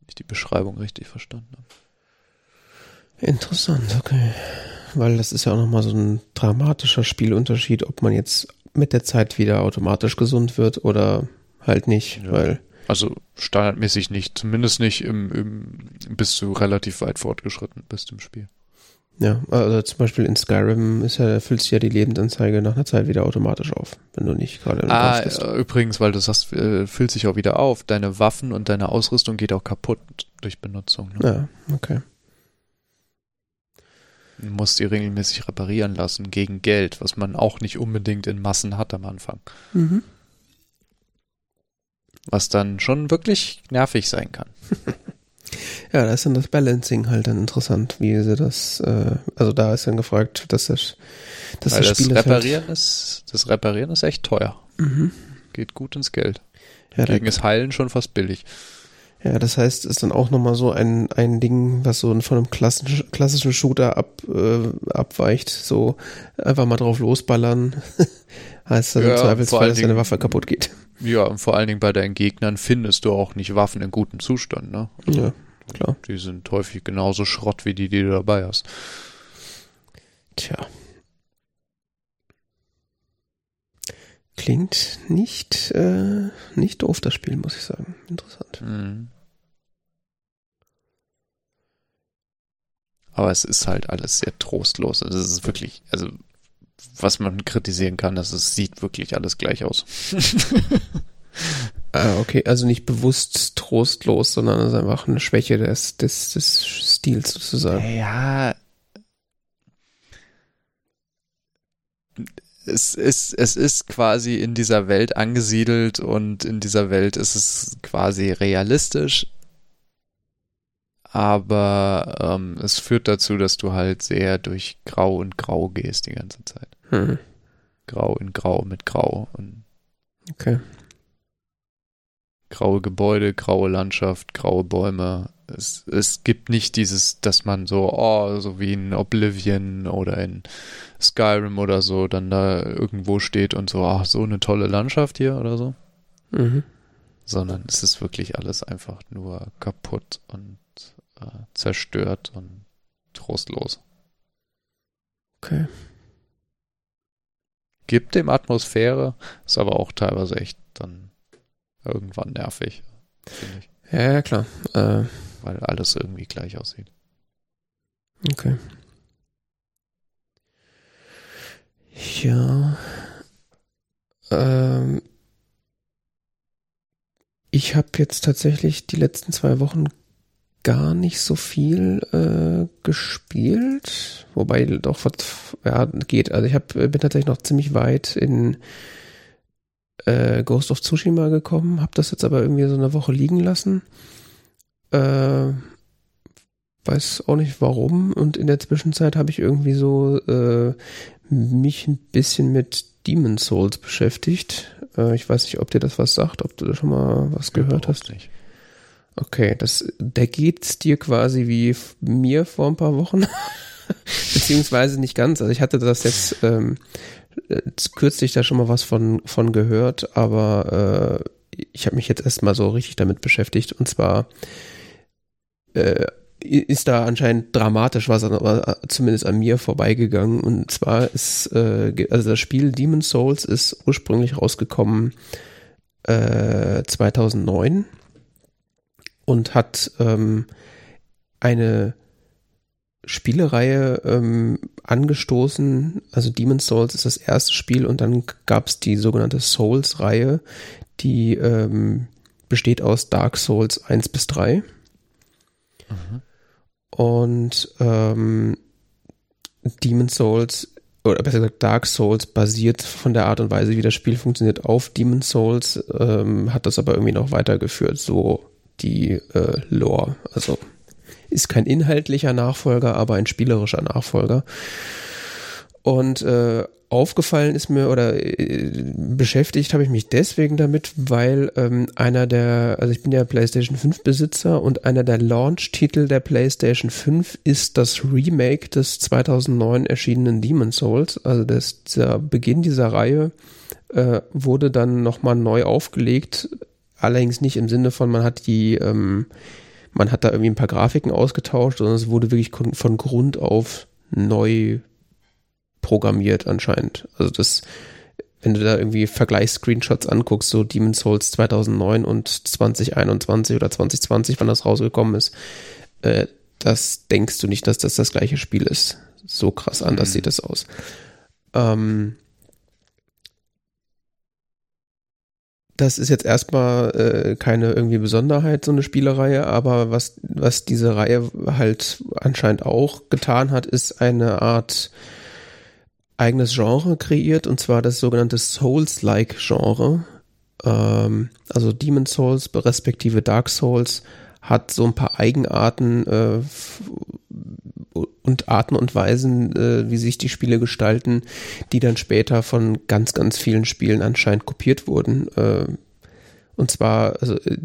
Wenn ich die Beschreibung richtig verstanden habe. Interessant, okay. Weil das ist ja auch nochmal so ein dramatischer Spielunterschied, ob man jetzt mit der Zeit wieder automatisch gesund wird oder halt nicht, Ja. weil Also standardmäßig nicht, zumindest nicht im, im bis du relativ weit fortgeschritten bist im Spiel. Ja, also zum Beispiel in Skyrim ist ja, füllt sich ja die Lebensanzeige nach einer Zeit wieder automatisch auf, wenn du nicht gerade im Ah, bist. übrigens, weil du sagst, äh, füllt sich auch wieder auf. Deine Waffen und deine Ausrüstung geht auch kaputt durch Benutzung. Ne? Ja, okay. Du musst die regelmäßig reparieren lassen gegen Geld, was man auch nicht unbedingt in Massen hat am Anfang. Mhm. Was dann schon wirklich nervig sein kann. Ja, da ist dann das Balancing halt dann interessant, wie sie das, äh, also da ist dann gefragt, dass das, dass Weil das Spiel das Reparieren ist, das Reparieren ist echt teuer. Halt, mhm. Geht gut ins Geld. ja, Gegen das Heilen schon fast billig. Ja, das heißt, ist dann auch nochmal so ein, ein Ding, was so von einem klassischen, klassischen Shooter ab, äh, abweicht, so einfach mal drauf losballern, heißt dann Ja, im Zweifelsfall, dass deine Dingen- Waffe kaputt geht. Ja, und vor allen Dingen bei deinen Gegnern findest du auch nicht Waffen in gutem Zustand, ne? Ja, klar. Die sind häufig genauso Schrott wie die, die du dabei hast. Tja. Klingt nicht, äh, nicht doof, das Spiel, muss ich sagen. Interessant. Mhm. Aber es ist halt alles sehr trostlos. Also es ist wirklich, also was man kritisieren kann, dass es sieht wirklich alles gleich aus. Ah, okay, also nicht bewusst trostlos, sondern es ist einfach eine Schwäche des, des, des Stils sozusagen. Ja. Es ist, es ist quasi in dieser Welt angesiedelt und in dieser Welt ist es quasi realistisch. Aber ähm, es führt dazu, dass du halt sehr durch Grau und Grau gehst die ganze Zeit. Hm. Grau in Grau mit Grau und Okay. graue Gebäude, graue Landschaft, graue Bäume. Es, es gibt nicht dieses, dass man so, oh, so wie in Oblivion oder in Skyrim oder so, dann da irgendwo steht und so, ach, so eine tolle Landschaft hier oder so. Mhm. Sondern es ist wirklich alles einfach nur kaputt und äh, zerstört und trostlos. Okay. Gibt dem Atmosphäre, ist aber auch teilweise echt dann irgendwann nervig, finde ich. Ja, ja, klar. Äh, weil alles irgendwie gleich aussieht. okay. Ja. Ähm, ich habe jetzt tatsächlich die letzten zwei Wochen gar nicht so viel äh, gespielt, wobei doch was ja, geht. Also ich hab, bin tatsächlich noch ziemlich weit in äh, Ghost of Tsushima gekommen, habe das jetzt aber irgendwie so eine Woche liegen lassen. Äh, weiß auch nicht warum. Und in der Zwischenzeit habe ich irgendwie so äh, mich ein bisschen mit Demon Souls beschäftigt. Äh, ich weiß nicht, ob dir das was sagt, ob du da schon mal was gehört hast. Nicht. Okay, das, der geht's dir quasi wie mir vor ein paar Wochen. Beziehungsweise nicht ganz. Also ich hatte das jetzt ähm, äh, kürzlich da schon mal was von, von gehört, aber äh, ich habe mich jetzt erstmal so richtig damit beschäftigt. Und zwar äh, ist da anscheinend dramatisch was, an- zumindest an mir vorbeigegangen. Und zwar ist, äh, also das Spiel Demon Souls ist ursprünglich rausgekommen äh, 2009 und hat ähm, eine Spielereihe ähm, angestoßen. Also Demon's Souls ist das erste Spiel und dann gab es die sogenannte Souls-Reihe, die ähm, besteht aus Dark Souls 1 bis 3. Mhm. Und ähm, Demon's Souls, oder besser gesagt Dark Souls, basiert von der Art und Weise, wie das Spiel funktioniert, auf Demon's Souls, ähm, hat das aber irgendwie noch weitergeführt, so die äh, Lore. Also ist kein inhaltlicher Nachfolger, aber ein spielerischer Nachfolger. Und äh, aufgefallen ist mir oder äh, beschäftigt habe ich mich deswegen damit, weil ähm, einer der, also ich bin ja PlayStation 5 Besitzer und einer der Launch-Titel der PlayStation 5 ist das Remake des 2009 erschienenen Demon Souls. Also das, der Beginn dieser Reihe äh, wurde dann nochmal neu aufgelegt, allerdings nicht im Sinne von, man hat die, ähm, man hat da irgendwie ein paar Grafiken ausgetauscht, sondern es wurde wirklich von Grund auf neu programmiert anscheinend. Also das, wenn du da irgendwie Vergleichs-Screenshots anguckst, so Demon's Souls 2009 und 2021 oder 2020, wann das rausgekommen ist, äh, das denkst du nicht, dass das das gleiche Spiel ist. So krass anders Mhm. sieht das aus. Ähm, das ist jetzt erstmal äh, keine irgendwie Besonderheit, so eine Spielereihe, aber was, was diese Reihe halt anscheinend auch getan hat, ist eine Art eigenes Genre kreiert, und zwar das sogenannte Souls-like Genre. Ähm, also Demon Souls respektive Dark Souls hat so ein paar Eigenarten äh, und Arten und Weisen, äh, wie sich die Spiele gestalten, die dann später von ganz, ganz vielen Spielen anscheinend kopiert wurden. Äh, und zwar, also äh,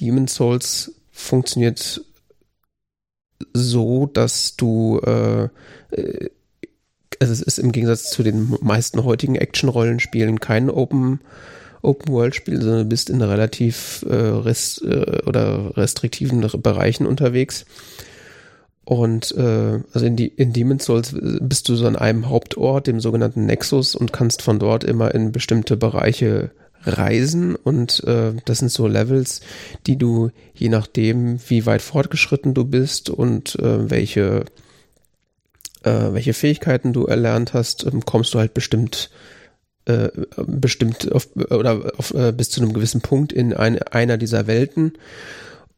Demon Souls funktioniert so, dass du äh, äh, also es ist im Gegensatz zu den meisten heutigen Action-Rollenspielen kein Open Open World Spiel, sondern du bist in relativ äh, rest, äh, oder restriktiven Bereichen unterwegs. Und äh, also in, die, in Demon's Souls bist du so an einem Hauptort, dem sogenannten Nexus, und kannst von dort immer in bestimmte Bereiche reisen. Und äh, das sind so Levels, die du je nachdem, wie weit fortgeschritten du bist und äh, welche äh, welche Fähigkeiten du erlernt hast, ähm, kommst du halt bestimmt äh, bestimmt auf, oder auf, äh, bis zu einem gewissen Punkt in ein, einer dieser Welten.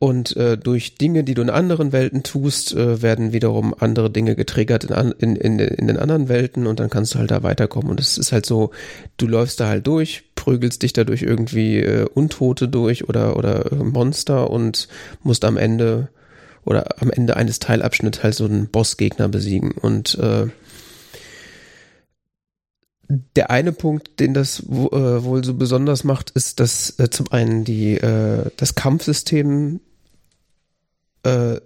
Und äh, durch Dinge, die du in anderen Welten tust, äh, werden wiederum andere Dinge getriggert in, in, in, in den anderen Welten und dann kannst du halt da weiterkommen. Und es ist halt so, du läufst da halt durch, prügelst dich dadurch irgendwie äh, Untote durch oder, oder äh, Monster und musst am Ende oder am Ende eines Teilabschnitts halt so einen Bossgegner besiegen. Und äh, der eine Punkt, den das äh, wohl so besonders macht, ist, dass äh, zum einen die äh, das Kampfsystem äh,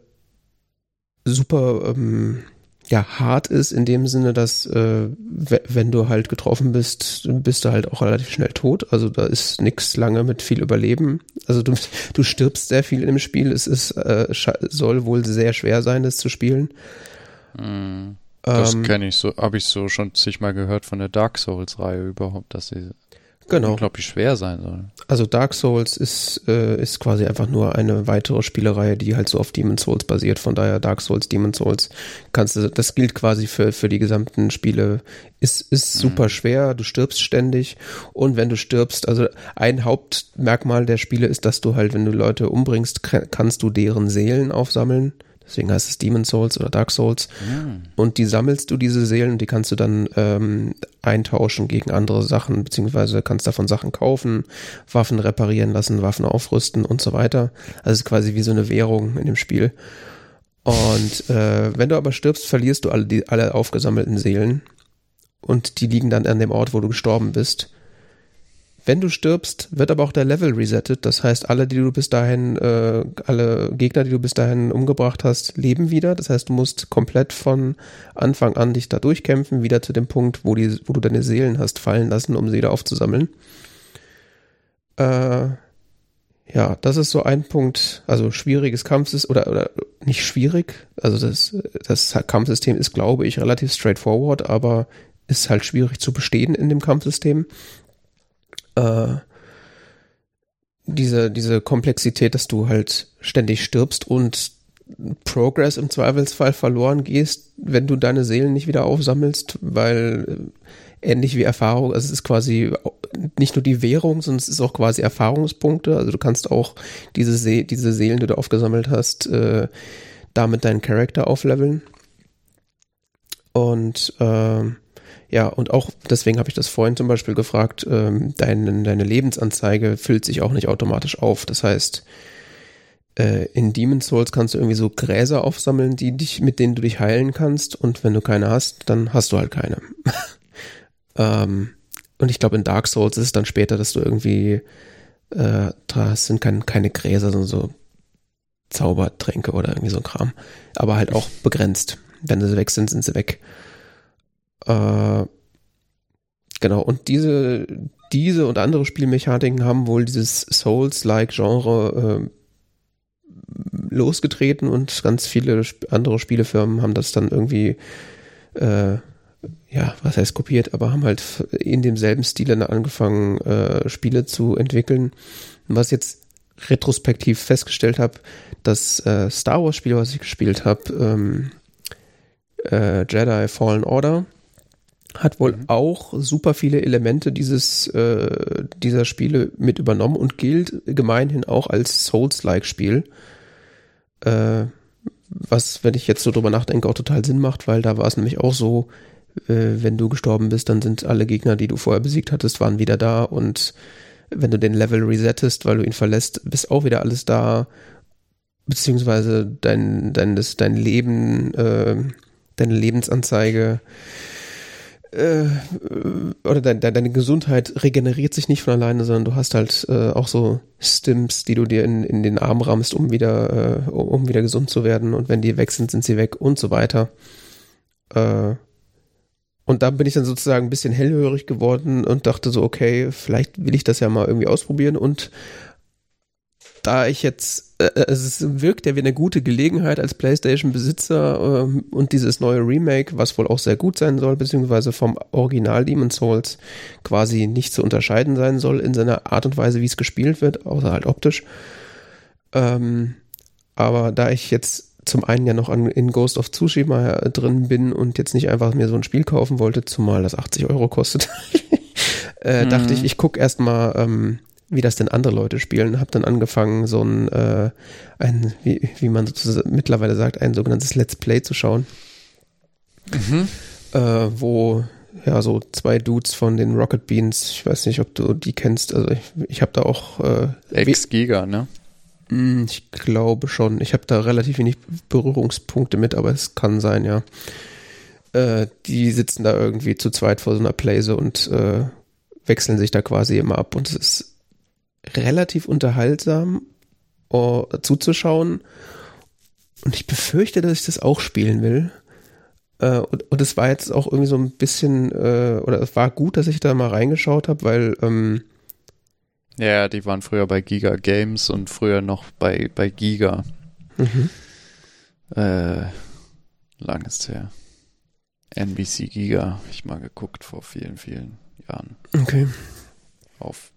super ähm, ja hart ist in dem Sinne, dass äh, wenn du halt getroffen bist, bist du halt auch relativ schnell tot. Also da ist nichts lange mit viel Überleben. Also du du stirbst sehr viel im Spiel. Es ist äh, soll wohl sehr schwer sein, es zu spielen. Mm, das ähm, kenne ich so, habe ich so schon zigmal gehört von der Dark Souls Reihe überhaupt, dass sie genau. unglaublich schwer sein soll. Also Dark Souls ist, äh, ist quasi einfach nur eine weitere Spielereihe, die halt so auf Demon Souls basiert. Von daher Dark Souls, Demon Souls, kannst du, das gilt quasi für, für die gesamten Spiele. Ist, ist mhm. super schwer, du stirbst ständig und wenn du stirbst, also ein Hauptmerkmal der Spiele ist, dass du halt, wenn du Leute umbringst, kannst du deren Seelen aufsammeln. Deswegen heißt es Demon Souls oder Dark Souls. Mhm. Und die sammelst du, diese Seelen, und die kannst du dann ähm, eintauschen gegen andere Sachen, beziehungsweise kannst davon Sachen kaufen, Waffen reparieren lassen, Waffen aufrüsten und so weiter. Also es ist quasi wie so eine Währung in dem Spiel. Und äh, wenn du aber stirbst, verlierst du alle, die, alle aufgesammelten Seelen. Und die liegen dann an dem Ort, wo du gestorben bist. Wenn du stirbst, wird aber auch der Level resettet. Das heißt, alle, die du bis dahin, äh, alle Gegner, die du bis dahin umgebracht hast, leben wieder. Das heißt, du musst komplett von Anfang an dich da durchkämpfen, wieder zu dem Punkt, wo, die, wo du deine Seelen hast fallen lassen, um sie wieder aufzusammeln. Äh, ja, das ist so ein Punkt, also schwieriges Kampfsystem oder, oder nicht schwierig. Also das, das Kampfsystem ist, glaube ich, relativ straightforward, aber ist halt schwierig zu bestehen in dem Kampfsystem äh, diese, diese Komplexität, dass du halt ständig stirbst und Progress im Zweifelsfall verloren gehst, wenn du deine Seelen nicht wieder aufsammelst, weil äh, ähnlich wie Erfahrung, also es ist quasi nicht nur die Währung, sondern es ist auch quasi Erfahrungspunkte. Also du kannst auch diese, See diese Seelen, die du aufgesammelt hast, äh, damit deinen Charakter aufleveln. Und äh, ja, und auch deswegen habe ich das vorhin zum Beispiel gefragt, ähm, deine, deine Lebensanzeige füllt sich auch nicht automatisch auf. Das heißt, äh, in Demon's Souls kannst du irgendwie so Gräser aufsammeln, die dich, mit denen du dich heilen kannst. Und wenn du keine hast, dann hast du halt keine. ähm, und ich glaube, in Dark Souls ist es dann später, dass du irgendwie, äh, da sind kein, keine Gräser, sondern so Zaubertränke oder irgendwie so ein Kram. Aber halt auch begrenzt. Wenn sie weg sind, sind sie weg. Äh, genau, und diese, diese und andere Spielmechaniken haben wohl dieses Souls-like Genre äh, losgetreten und ganz viele andere Spielefirmen haben das dann irgendwie, äh, ja, was heißt kopiert, aber haben halt in demselben Stil angefangen, äh, Spiele zu entwickeln. Was jetzt retrospektiv festgestellt habe, das äh, Star Wars Spiel, was ich gespielt habe, ähm, äh, Jedi Fallen Order, hat wohl mhm. auch super viele Elemente dieses äh, dieser Spiele mit übernommen und gilt gemeinhin auch als Souls-like-Spiel. Äh, was, wenn ich jetzt so drüber nachdenke, auch total Sinn macht, weil da war es nämlich auch so, äh, wenn du gestorben bist, dann sind alle Gegner, die du vorher besiegt hattest, waren wieder da und wenn du den Level resettest, weil du ihn verlässt, bist auch wieder alles da, beziehungsweise dein, dein, das, dein Leben, äh, deine Lebensanzeige äh, oder dein, dein, deine Gesundheit regeneriert sich nicht von alleine, sondern du hast halt äh, auch so Stims, die du dir in, in den Arm rammst, um wieder, äh, um wieder gesund zu werden. Und wenn die weg sind, sind sie weg und so weiter. Äh, und da bin ich dann sozusagen ein bisschen hellhörig geworden und dachte so, okay, vielleicht will ich das ja mal irgendwie ausprobieren und da ich jetzt, äh, äh, es wirkt ja wie eine gute Gelegenheit als PlayStation-Besitzer äh, und dieses neue Remake, was wohl auch sehr gut sein soll, beziehungsweise vom Original Demon Souls quasi nicht zu unterscheiden sein soll in seiner Art und Weise, wie es gespielt wird, außer halt optisch. Ähm, aber da ich jetzt zum einen ja noch an, in Ghost of Tsushima drin bin und jetzt nicht einfach mir so ein Spiel kaufen wollte, zumal das 80 Euro kostet, äh, mhm. dachte ich, ich gucke erstmal, ähm, wie das denn andere Leute spielen. Habe dann angefangen, so ein, äh, ein wie, wie man sozusagen mittlerweile sagt, ein sogenanntes Let's Play zu schauen. Mhm. Äh, wo ja so zwei Dudes von den Rocket Beans, ich weiß nicht, ob du die kennst, also ich, ich habe da auch äh, Ex-Giga, ne? Hm, ich glaube schon. Ich habe da relativ wenig Berührungspunkte mit, aber es kann sein, ja. Äh, die sitzen da irgendwie zu zweit vor so einer Place und äh, wechseln sich da quasi immer ab und es ist relativ unterhaltsam uh, zuzuschauen. Und ich befürchte, dass ich das auch spielen will. Uh, und, und es war jetzt auch irgendwie so ein bisschen, uh, oder es war gut, dass ich da mal reingeschaut habe, weil ähm, ja, die waren früher bei Giga Games und früher noch bei, bei Giga. Mhm. Äh, lang ist her. NBC Giga, ich mal geguckt vor vielen, vielen Jahren. Okay. Auf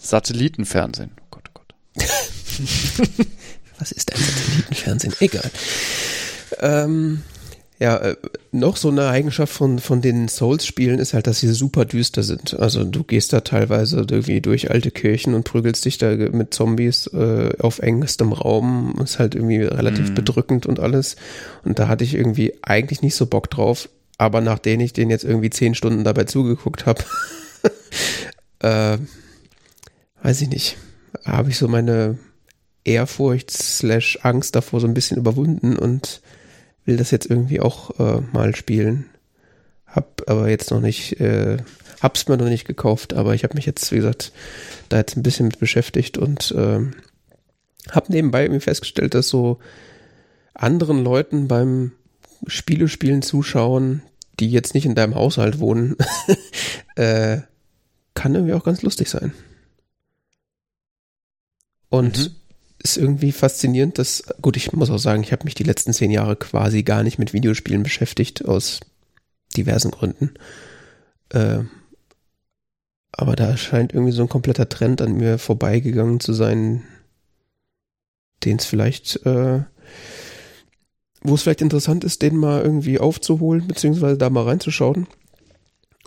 Satellitenfernsehen. Oh Gott, oh Gott. Was ist ein Satellitenfernsehen? Egal. Ähm, ja, äh, noch so eine Eigenschaft von, von den Souls-Spielen ist halt, dass sie super düster sind. Also du gehst da teilweise irgendwie durch alte Kirchen und prügelst dich da mit Zombies äh, auf engstem Raum. Ist halt irgendwie relativ mm. bedrückend und alles. Und da hatte ich irgendwie eigentlich nicht so Bock drauf. Aber nachdem ich den jetzt irgendwie zehn Stunden dabei zugeguckt habe, äh, weiß ich nicht, habe ich so meine Ehrfurcht slash Angst davor so ein bisschen überwunden und will das jetzt irgendwie auch äh, mal spielen. Hab aber jetzt noch nicht, äh, hab's mir noch nicht gekauft, aber ich habe mich jetzt, wie gesagt, da jetzt ein bisschen mit beschäftigt und äh, hab nebenbei irgendwie festgestellt, dass so anderen Leuten beim Spielespielen zuschauen, die jetzt nicht in deinem Haushalt wohnen, äh, kann irgendwie auch ganz lustig sein. Und mhm ist irgendwie faszinierend, dass, gut, ich muss auch sagen, ich habe mich die letzten zehn Jahre quasi gar nicht mit Videospielen beschäftigt, aus diversen Gründen. Äh, aber da scheint irgendwie so ein kompletter Trend an mir vorbeigegangen zu sein, den es vielleicht, äh, wo es vielleicht interessant ist, den mal irgendwie aufzuholen, beziehungsweise da mal reinzuschauen.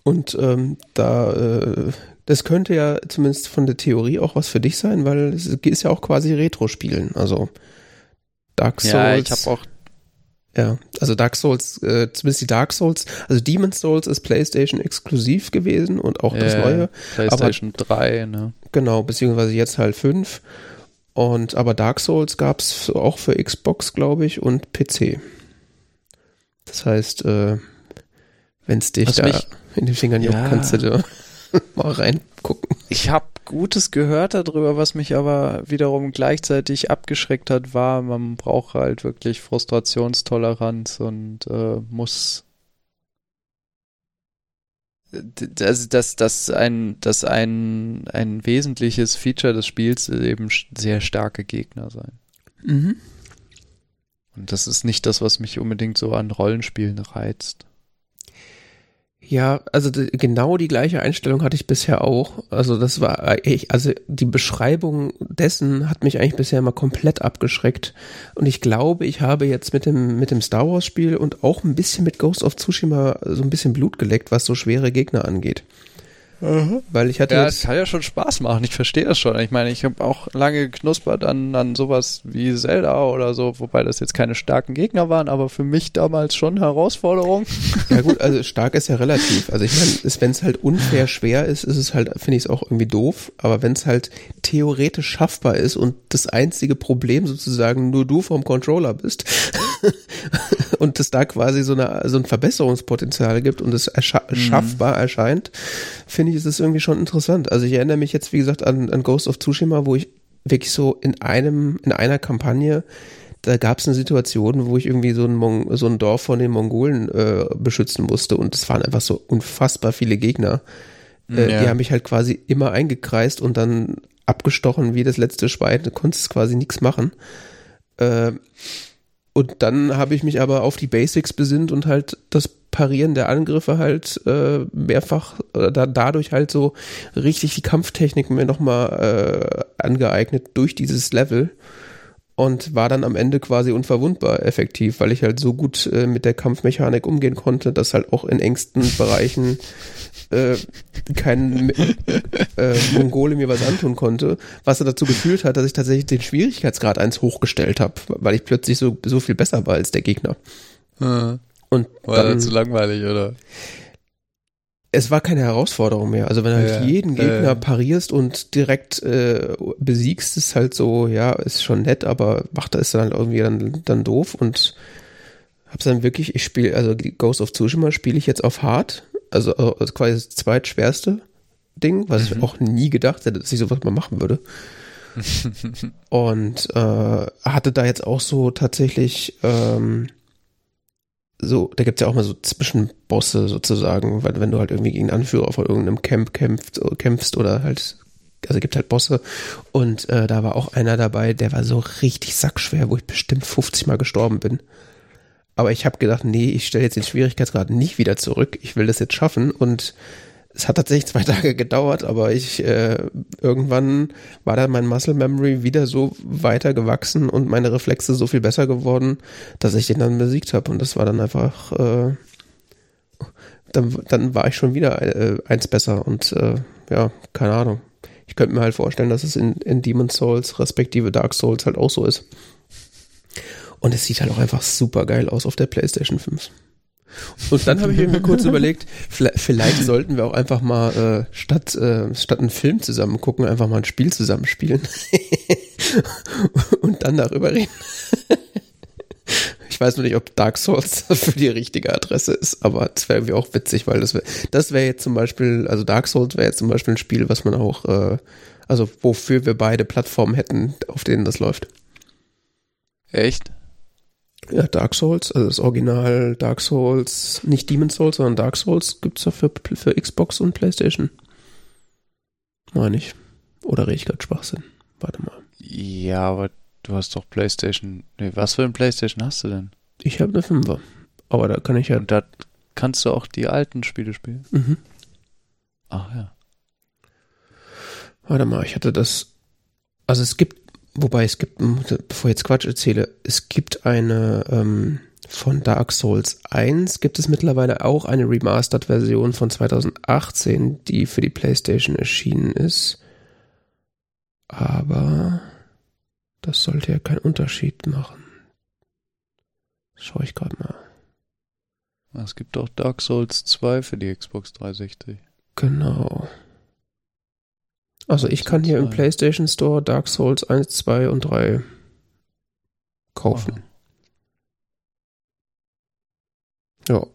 Und ähm, da äh, das könnte ja zumindest von der Theorie auch was für dich sein, weil es ist ja auch quasi Retro-Spielen. Also Dark Souls. Ja, ich habe auch. Ja, also Dark Souls, äh, zumindest die Dark Souls, also Demon's Souls ist PlayStation exklusiv gewesen und auch das neue. PlayStation aber, 3, ne? Genau, beziehungsweise jetzt halt 5. Und aber Dark Souls gab's auch für Xbox, glaube ich, und PC. Das heißt, äh, wenn es dich Was da in den Fingern juckt, ja. kannst du da mal reingucken. Ich habe Gutes gehört darüber, was mich aber wiederum gleichzeitig abgeschreckt hat, war, man braucht halt wirklich Frustrationstoleranz und äh, muss also dass, dass ein, dass ein, ein wesentliches Feature des Spiels eben sehr starke Gegner sein. Mhm. Und das ist nicht das, was mich unbedingt so an Rollenspielen reizt. Ja, also genau die gleiche Einstellung hatte ich bisher auch. Also das war ich, also die Beschreibung dessen hat mich eigentlich bisher immer komplett abgeschreckt. Und ich glaube, ich habe jetzt mit dem mit dem Star Wars Spiel und auch ein bisschen mit Ghost of Tsushima so ein bisschen Blut geleckt, was so schwere Gegner angeht. Mhm. Weil ich hatte. Ja, das kann ja schon Spaß machen. Ich verstehe das schon. Ich meine, ich habe auch lange geknuspert an, an sowas wie Zelda oder so, wobei das jetzt keine starken Gegner waren, aber für mich damals schon Herausforderung. Ja gut, also stark ist ja relativ. Also ich meine, wenn es halt unfair schwer ist, ist es halt, finde ich es auch irgendwie doof. Aber wenn es halt theoretisch schaffbar ist und das einzige Problem sozusagen nur du vom Controller bist und es da quasi so, eine, so ein Verbesserungspotenzial gibt und es erscha mhm. schaffbar erscheint, finde ich, ist es irgendwie schon interessant. Also ich erinnere mich jetzt, wie gesagt, an, an Ghost of Tsushima, wo ich wirklich so in einem, in einer Kampagne, da gab es eine Situation, wo ich irgendwie so ein, Mon so ein Dorf von den Mongolen äh, beschützen musste und es waren einfach so unfassbar viele Gegner. Äh, ja. Die haben mich halt quasi immer eingekreist und dann abgestochen wie das letzte Schwein, du konntest quasi nichts machen. Äh, und dann habe ich mich aber auf die Basics besinnt und halt das Parieren der Angriffe halt äh, mehrfach äh, da, dadurch halt so richtig die Kampftechnik mir nochmal äh, angeeignet durch dieses Level. Und war dann am Ende quasi unverwundbar effektiv, weil ich halt so gut äh, mit der Kampfmechanik umgehen konnte, dass halt auch in engsten Bereichen äh, kein äh, Mongole mir was antun konnte, was dazu geführt hat, dass ich tatsächlich den Schwierigkeitsgrad eins hochgestellt habe, weil ich plötzlich so, so viel besser war als der Gegner. Hm. Und War dann, das zu langweilig, oder? Es war keine Herausforderung mehr. Also wenn du halt Ja, jeden Gegner parierst und direkt äh, besiegst, ist halt so, ja, ist schon nett, aber macht ist dann halt irgendwie dann, dann doof und hab's dann wirklich, ich spiele, also Ghost of Tsushima spiele ich jetzt auf Hard, also das quasi das zweitschwerste Ding, was ich auch nie gedacht hätte, dass ich sowas mal machen würde. und äh, hatte da jetzt auch so tatsächlich ähm, so, da gibt's ja auch mal so Zwischenbosse sozusagen, weil wenn du halt irgendwie gegen Anführer von irgendeinem Camp kämpft, kämpfst oder halt, also gibt halt Bosse. Und äh, da war auch einer dabei, der war so richtig sackschwer, wo ich bestimmt 50 Mal gestorben bin. Aber ich habe gedacht, nee, ich stelle jetzt den Schwierigkeitsgrad nicht wieder zurück, ich will das jetzt schaffen. Und es hat tatsächlich zwei Tage gedauert, aber ich äh, irgendwann war dann mein Muscle Memory wieder so weiter gewachsen und meine Reflexe so viel besser geworden, dass ich den dann besiegt habe. Und das war dann einfach, äh, dann, dann war ich schon wieder äh, eins besser und äh, ja, keine Ahnung. Ich könnte mir halt vorstellen, dass es in, in Demon's Souls respektive Dark Souls halt auch so ist. Und es sieht halt auch einfach super geil aus auf der PlayStation 5. Und dann habe ich mir kurz überlegt, vielleicht, sollten wir auch einfach mal äh, statt äh, statt einen Film zusammen gucken, einfach mal ein Spiel zusammen spielen und dann darüber reden. ich weiß nur nicht, ob Dark Souls für die richtige Adresse ist, aber das wäre irgendwie auch witzig, weil das wäre das wäre jetzt zum Beispiel, also Dark Souls wäre jetzt zum Beispiel ein Spiel, was man auch, äh, also wofür wir beide Plattformen hätten, auf denen das läuft. Echt? Ja, Dark Souls, also das Original Dark Souls, nicht Demon's Souls, sondern Dark Souls gibt's ja für, für Xbox und Playstation. Meine ich. Oder rede ich gerade Schwachsinn? Warte mal. Ja, aber du hast doch PlayStation. Nee, was für ein PlayStation hast du denn? Ich habe eine Fünfer. Aber da kann ich ja. Und da kannst du auch die alten Spiele spielen. Mhm. Ach ja. Warte mal, ich hatte das. Also es gibt, wobei es gibt, bevor ich jetzt Quatsch erzähle, es gibt eine ähm, von Dark Souls 1 gibt es mittlerweile auch eine Remastered-Version von 2018, die für die PlayStation erschienen ist. Aber das sollte ja keinen Unterschied machen. Schau ich gerade mal. Es gibt auch Dark Souls 2 für die Xbox 360. Genau. Also ich kann hier im. PlayStation Store Dark Souls 1, 2 und 3 kaufen. Ja.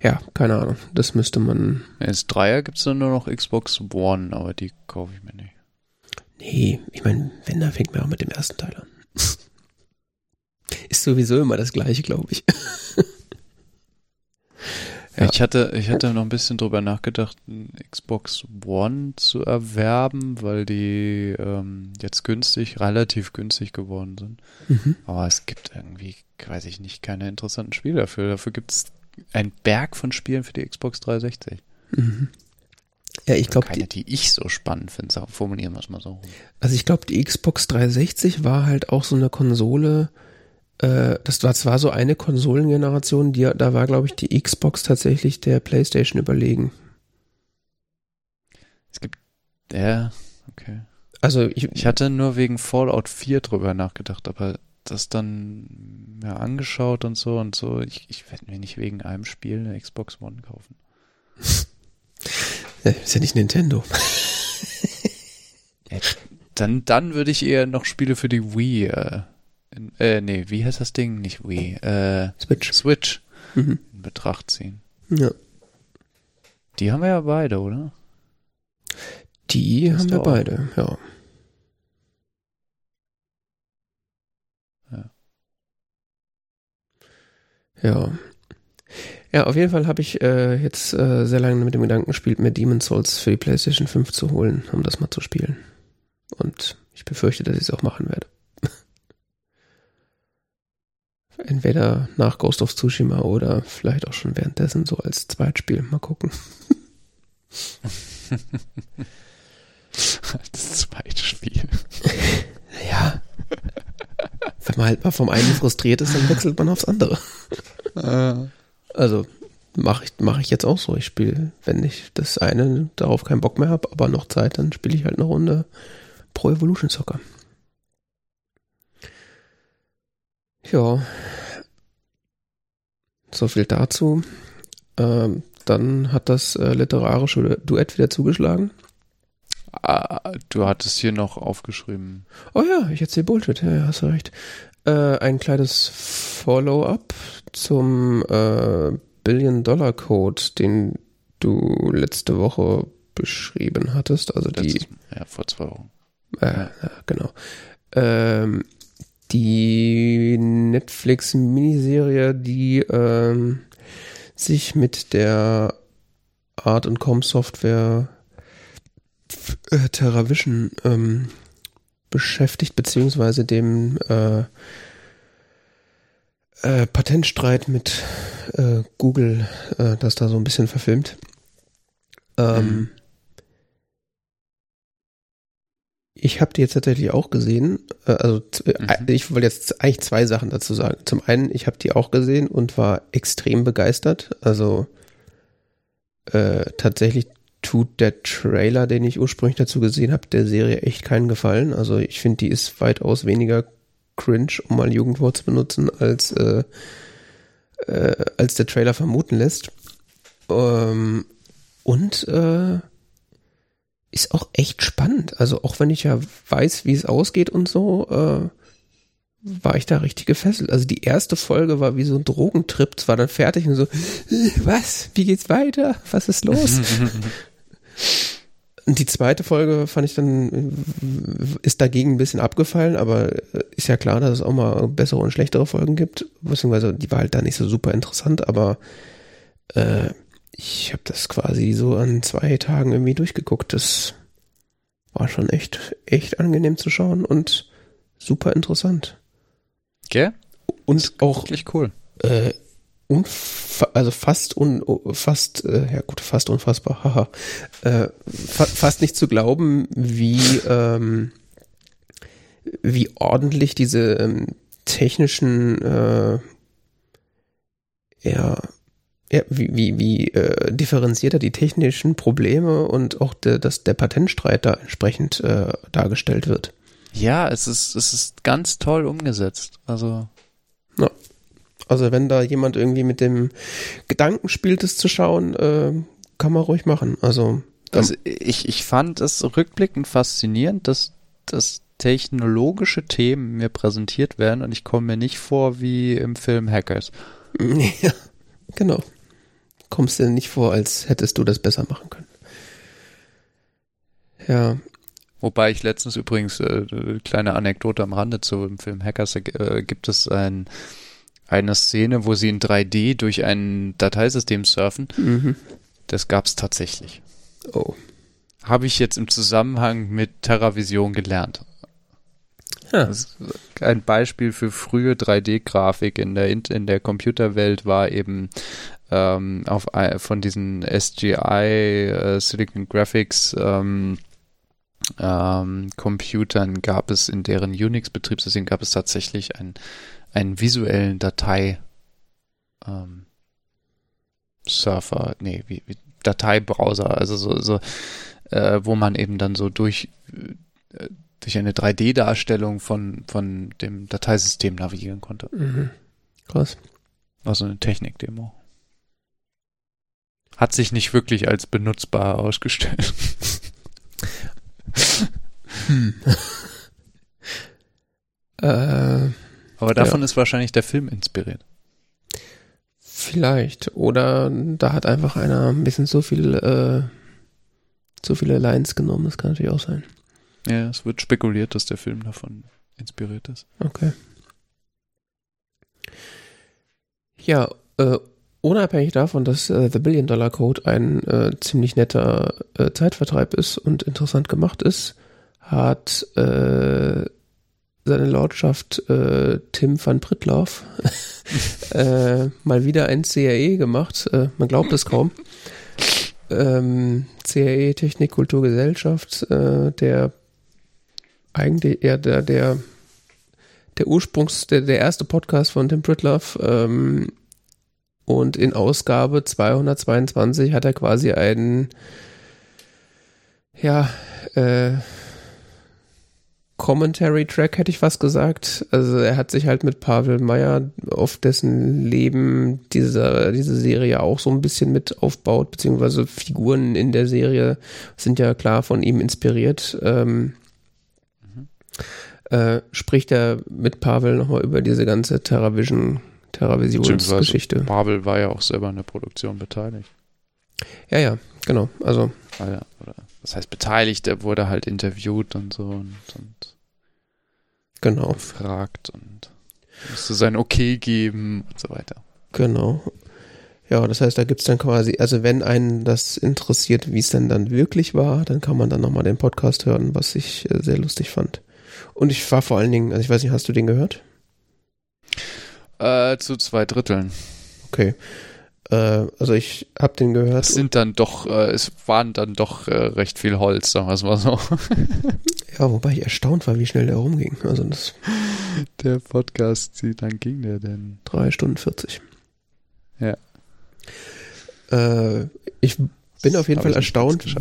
Ja, keine Ahnung. Das müsste man. Als Dreier gibt es dann nur noch Xbox One, aber die kaufe ich mir nicht. Nee, ich meine, wenn, dann fängt man auch mit dem ersten Teil an. Ist sowieso immer das gleiche, glaube ich. Ja. Ich hatte, ich hatte noch ein bisschen drüber nachgedacht, Xbox One zu erwerben, weil die ähm, jetzt günstig, relativ günstig geworden sind. Mhm. Aber es gibt irgendwie, weiß ich nicht, keine interessanten Spiele dafür. Dafür gibt es einen Berg von Spielen für die Xbox 360. Mhm. Ja, ich glaube, Keine, die ich so spannend finde. Formulieren wir es mal so. Also ich glaube, die Xbox 360 war halt auch so eine Konsole, äh, das war zwar so eine Konsolengeneration, die, da war, glaube ich, die Xbox tatsächlich der PlayStation überlegen. Es gibt, ja, okay. Also ich, Ich hatte nur wegen Fallout 4 drüber nachgedacht, aber das dann ja, angeschaut und so und so. Ich, ich werde mir nicht wegen einem Spiel eine Xbox One kaufen. ja, ist ja nicht Nintendo. Dann, dann würde ich eher noch Spiele für die Wii, äh, in, äh, nee, wie heißt das Ding? Nicht Wii, äh, Switch. Switch Mhm. in Betracht ziehen. Ja. Die haben wir ja beide, oder? Die Hast haben wir beide, ja. Ja. Ja. Ja, auf jeden Fall habe ich äh, jetzt äh, sehr lange mit dem Gedanken gespielt, mir Demon's Souls für die PlayStation 5 zu holen, um das mal zu spielen. Und ich befürchte, dass ich es auch machen werde. Entweder nach Ghost of Tsushima oder vielleicht auch schon währenddessen so als Zweitspiel. Mal gucken. Das zweite Spiel. wenn man halt mal vom einen frustriert ist, dann wechselt man aufs andere. Also mache ich, mach ich jetzt auch so. Ich spiele, wenn ich das eine darauf keinen Bock mehr habe, aber noch Zeit, dann spiele ich halt eine Runde Pro Evolution Soccer. Ja. So viel dazu. Ähm, dann hat das äh, literarische Duett wieder zugeschlagen. Ah, du hattest hier noch aufgeschrieben. Oh ja, ich erzähle Bullshit, ja, hast du recht. Äh, ein kleines Follow-up zum äh, Billion-Dollar-Code, den du letzte Woche beschrieben hattest. Also die. Letztes, ja, vor zwei Wochen. Äh, ja. genau. Ähm, die Netflix-Miniserie, die ähm, sich mit der Art- und Com-Software äh, TerraVision ähm, beschäftigt, beziehungsweise dem äh, äh, Patentstreit mit äh, Google, äh, das da so ein bisschen verfilmt. Ähm, mhm. Ich habe die jetzt tatsächlich auch gesehen. Äh, also äh, mhm. ich wollte jetzt eigentlich zwei Sachen dazu sagen. Zum einen, ich habe die auch gesehen und war extrem begeistert. Also äh, tatsächlich tut der Trailer, den ich ursprünglich dazu gesehen habe, der Serie echt keinen Gefallen. Also ich finde, die ist weitaus weniger cringe, um mal Jugendwort zu benutzen, als, äh, äh, als der Trailer vermuten lässt. Ähm, und äh, ist auch echt spannend. Also auch wenn ich ja weiß, wie es ausgeht und so, äh, war ich da richtig gefesselt. Also die erste Folge war wie so ein Drogentrip, zwar dann fertig und so, was? Wie geht's weiter? Was ist los? Und die zweite Folge fand ich dann, ist dagegen ein bisschen abgefallen, aber ist ja klar, dass es auch mal bessere und schlechtere Folgen gibt. Beziehungsweise die war halt da nicht so super interessant, aber äh, ich habe das quasi so an zwei Tagen irgendwie durchgeguckt. Das war schon echt, echt angenehm zu schauen und super interessant. Gell? Und auch wirklich cool. Äh, also fast un, fast äh, ja gut fast unfassbar haha äh, fa fast nicht zu glauben wie ähm, wie ordentlich diese ähm, technischen äh, ja ja, wie, wie, wie äh, differenzierter die technischen Probleme und auch de, dass der Patentstreit da entsprechend äh, dargestellt wird. Ja, es ist, es ist ganz toll umgesetzt. Also. Ja. Also wenn da jemand irgendwie mit dem Gedanken spielt, es zu schauen, äh, kann man ruhig machen. Also, also ich, ich fand es rückblickend faszinierend, dass, dass technologische Themen mir präsentiert werden und ich komme mir nicht vor wie im Film Hackers. Ja, genau kommst dir nicht vor, als hättest du das besser machen können. Ja. Wobei ich letztens übrigens, äh, kleine Anekdote am Rande zu dem Film Hackers, äh, gibt es ein, eine Szene, wo sie in 3D durch ein Dateisystem surfen. Mhm. Das gab es tatsächlich. Oh. Habe ich jetzt im Zusammenhang mit TerraVision gelernt. Ja. ein Beispiel für frühe 3D-Grafik in der, in der Computerwelt war eben ähm, auf, von diesen SGI äh, Silicon Graphics ähm, ähm, Computern gab es in deren Unix-Betriebssystem gab es tatsächlich einen, einen visuellen Datei ähm, Surfer, nee, wie, wie Dateibrowser, also so, so äh, wo man eben dann so durch äh, durch eine 3D-Darstellung von, von dem Dateisystem navigieren konnte. Mhm. Krass. War so eine Technik-Demo hat sich nicht wirklich als benutzbar ausgestellt. hm. äh, Aber davon ja. ist wahrscheinlich der Film inspiriert. Vielleicht. Oder da hat einfach einer ein bisschen so viel, äh, zu viele Lines genommen. Das kann natürlich auch sein. Ja, es wird spekuliert, dass der Film davon inspiriert ist. Okay. Ja, äh, unabhängig davon, dass äh, The Billion Dollar Code ein äh, ziemlich netter äh, Zeitvertreib ist und interessant gemacht ist, hat äh, seine Lordschaft äh, Tim van Pritloff äh, mal wieder ein CAE gemacht. Man glaubt es kaum. Ähm, CAE Technik, Kultur, Gesellschaft, der eigentlich eher der, der der Ursprungs, der, der erste Podcast von Tim Pritlove. Ähm, und in Ausgabe 222 hat er quasi einen, ja, äh, Commentary-Track, hätte ich fast gesagt. Also er hat sich halt mit Pavel Meyer, auf dessen Leben dieser, diese Serie auch so ein bisschen mit aufbaut, beziehungsweise Figuren in der Serie sind ja klar von ihm inspiriert. Ähm, mhm. äh, spricht er mit Pavel nochmal über diese ganze TerraVision, TerraVision-Geschichte. Pavel war ja auch selber an der Produktion beteiligt. Ja, ja, genau. Also. Ah, ja, oder das heißt beteiligt, er wurde halt interviewt und so und, und genau. gefragt und musste sein Okay geben und so weiter. Genau. Ja, das heißt, da gibt's dann quasi, also wenn einen das interessiert, wie es denn dann wirklich war, dann kann man dann nochmal den Podcast hören, was ich äh, sehr lustig fand. Und ich war vor allen Dingen, also ich weiß nicht, hast du den gehört? Äh, zu zwei Dritteln. Okay. Äh, also ich habe den gehört. Es sind dann doch, äh, es waren dann doch äh, recht viel Holz, sagen wir es mal so. ja, wobei ich erstaunt war, wie schnell der rumging. Also das. Der Podcast, wie lang ging der denn? Drei Stunden 40. Ja. Äh, ich bin auf jeden Fall erstaunt,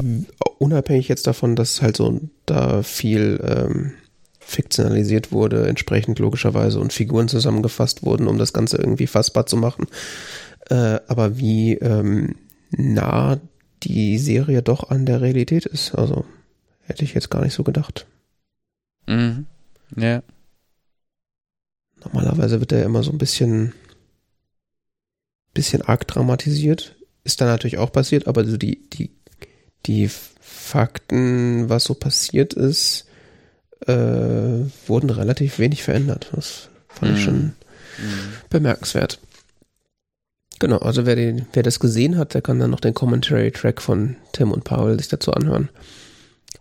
unabhängig jetzt davon, dass halt so da viel ähm, fiktionalisiert wurde, entsprechend logischerweise und Figuren zusammengefasst wurden, um das Ganze irgendwie fassbar zu machen äh, aber wie ähm, nah die Serie doch an der Realität ist. Also hätte ich jetzt gar nicht so gedacht. Mhm. Ja. Normalerweise wird er immer so ein bisschen, bisschen arg dramatisiert. Ist dann natürlich auch passiert, aber so die, die, die Fakten, was so passiert ist, äh, wurden relativ wenig verändert. Das fand mhm. ich schon mhm. bemerkenswert. Genau, also wer, den, wer das gesehen hat, der kann dann noch den Commentary-Track von Tim und Paul sich dazu anhören.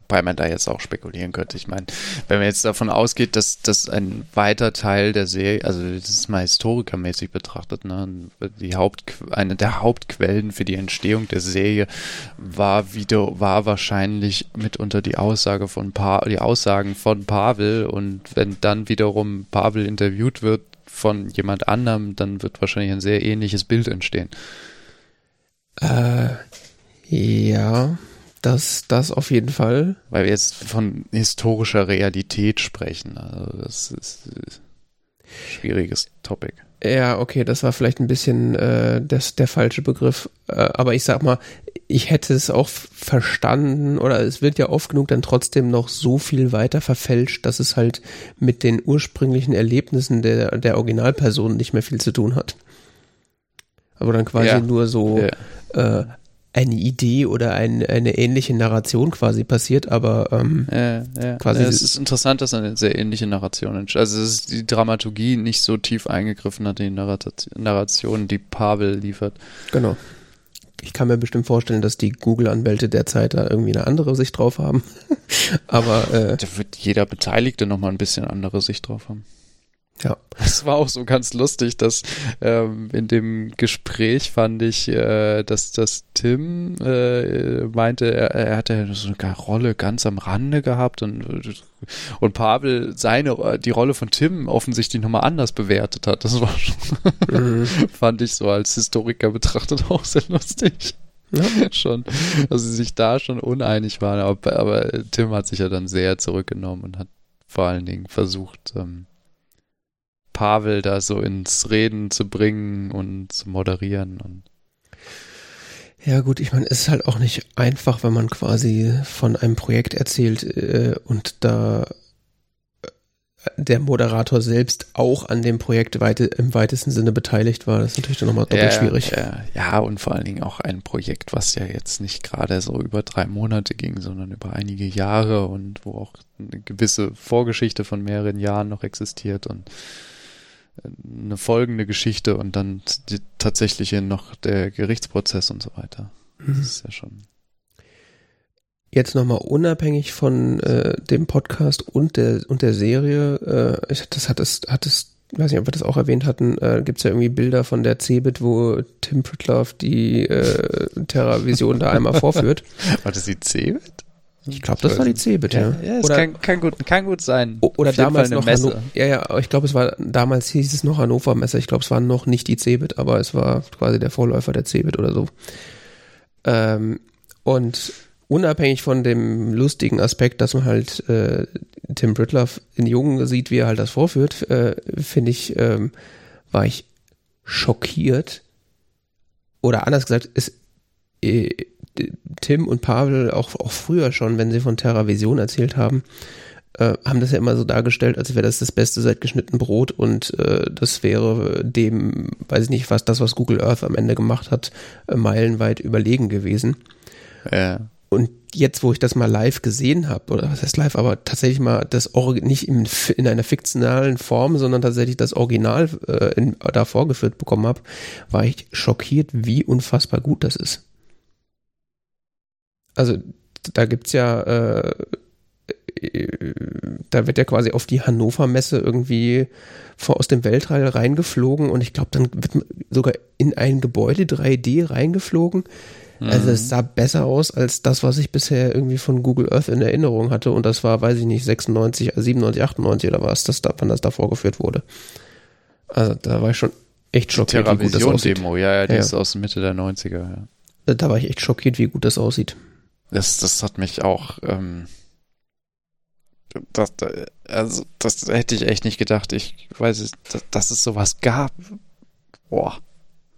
Wobei man da jetzt auch spekulieren könnte. Ich meine, wenn man jetzt davon ausgeht, dass, dass ein weiter Teil der Serie, also das ist mal historikermäßig betrachtet, ne, die Haupt, eine der Hauptquellen für die Entstehung der Serie war wieder, war wahrscheinlich mitunter die Aussage von pa die Aussagen von Pavel und wenn dann wiederum Pavel interviewt wird, von jemand anderem, dann wird wahrscheinlich ein sehr ähnliches Bild entstehen. Äh, ja, das, das auf jeden Fall. Weil wir jetzt von historischer Realität sprechen. Also das ist ein schwieriges Topic. Ja, okay, das war vielleicht ein bisschen äh, das, der falsche Begriff. Äh, aber ich sag mal, ich hätte es auch verstanden oder es wird ja oft genug dann trotzdem noch so viel weiter verfälscht, dass es halt mit den ursprünglichen Erlebnissen der, der Originalperson nicht mehr viel zu tun hat. Aber dann quasi ja. nur so ja. äh, eine Idee oder ein, eine ähnliche Narration quasi passiert, aber ähm, ja, ja. quasi. Ja, es ist interessant, dass eine sehr ähnliche Narration entsteht. Also ist die Dramaturgie nicht so tief eingegriffen hat in die Narration, die Pavel liefert. Genau. Ich kann mir bestimmt vorstellen, dass die Google-Anwälte derzeit da irgendwie eine andere Sicht drauf haben. Aber äh, da wird jeder Beteiligte nochmal ein bisschen andere Sicht drauf haben. Ja. Es war auch so ganz lustig, dass ähm, in dem Gespräch fand ich, äh, dass, dass Tim äh, meinte, er, er hatte so eine Rolle ganz am Rande gehabt und, und Pavel seine, die Rolle von Tim offensichtlich nochmal anders bewertet hat. Das war schon, mhm. fand ich so als Historiker betrachtet auch sehr lustig. Ja. schon, dass sie sich da schon uneinig waren, aber, aber Tim hat sich ja dann sehr zurückgenommen und hat vor allen Dingen versucht, ähm, Pavel da so ins Reden zu bringen und zu moderieren. Und ja gut, ich meine, es ist halt auch nicht einfach, wenn man quasi von einem Projekt erzählt äh, und da äh, der Moderator selbst auch an dem Projekt weite, im weitesten Sinne beteiligt war. Das ist natürlich dann nochmal doppelt ja, schwierig. Ja, ja, und vor allen Dingen auch ein Projekt, was ja jetzt nicht gerade so über drei Monate ging, sondern über einige Jahre und wo auch eine gewisse Vorgeschichte von mehreren Jahren noch existiert und eine folgende Geschichte und dann die tatsächliche noch der Gerichtsprozess und so weiter. Das mhm. ist ja schon. Jetzt nochmal unabhängig von äh, dem Podcast und der und der Serie, äh, das hat es, hat es, weiß nicht, ob wir das auch erwähnt hatten, äh, gibt es ja irgendwie Bilder von der Cebit, wo Tim Pritlove die äh, Terra-Vision da einmal vorführt. War das die Cebit? Ich glaube, das war die Cebit, ja. Ja, ja es Oder- kann, kann, gut, kann gut sein. Oder Auf damals noch eine Hanno Messe. Ja, ja, aber ich glaube, es war damals hieß es noch Hannover Messe. Ich glaube, es war noch nicht die Cebit, aber es war quasi der Vorläufer der Cebit oder so. Ähm, und unabhängig von dem lustigen Aspekt, dass man halt äh, Tim Britloff in Jungen sieht, wie er halt das vorführt, äh, finde ich, ähm, war ich schockiert. Oder anders gesagt, ist äh, Tim und Pavel auch, auch früher schon, wenn sie von TerraVision erzählt haben, äh, haben das ja immer so dargestellt, als wäre das das Beste seit geschnitten Brot und äh, das wäre dem, weiß ich nicht, was das, was Google Earth am Ende gemacht hat, äh, meilenweit überlegen gewesen. Ja. Und jetzt, wo ich das mal live gesehen habe, oder was heißt live, aber tatsächlich mal das Orgi- nicht in, in einer fiktionalen Form, sondern tatsächlich das Original äh, in, da vorgeführt bekommen habe, war ich schockiert, wie unfassbar gut das ist. Also da gibt's ja, äh, da wird ja quasi auf die Hannover Messe irgendwie vor, aus dem Weltall reingeflogen und ich glaube, dann wird man sogar in ein Gebäude 3D reingeflogen. Also es sah besser aus als das, was ich bisher irgendwie von Google Earth in Erinnerung hatte. Und das war, weiß ich nicht, 96, 97, 98 oder was, das da, wann das da vorgeführt wurde. Also da war ich schon echt schockiert, wie gut das aussieht. Terravision-Demo, ja, ja, die Ja. ist aus Mitte der 90er, ja. Da war ich echt schockiert, wie gut das aussieht. Das, das hat mich auch, ähm, das, also, das hätte ich echt nicht gedacht. Ich weiß dass, dass es sowas gab. Boah.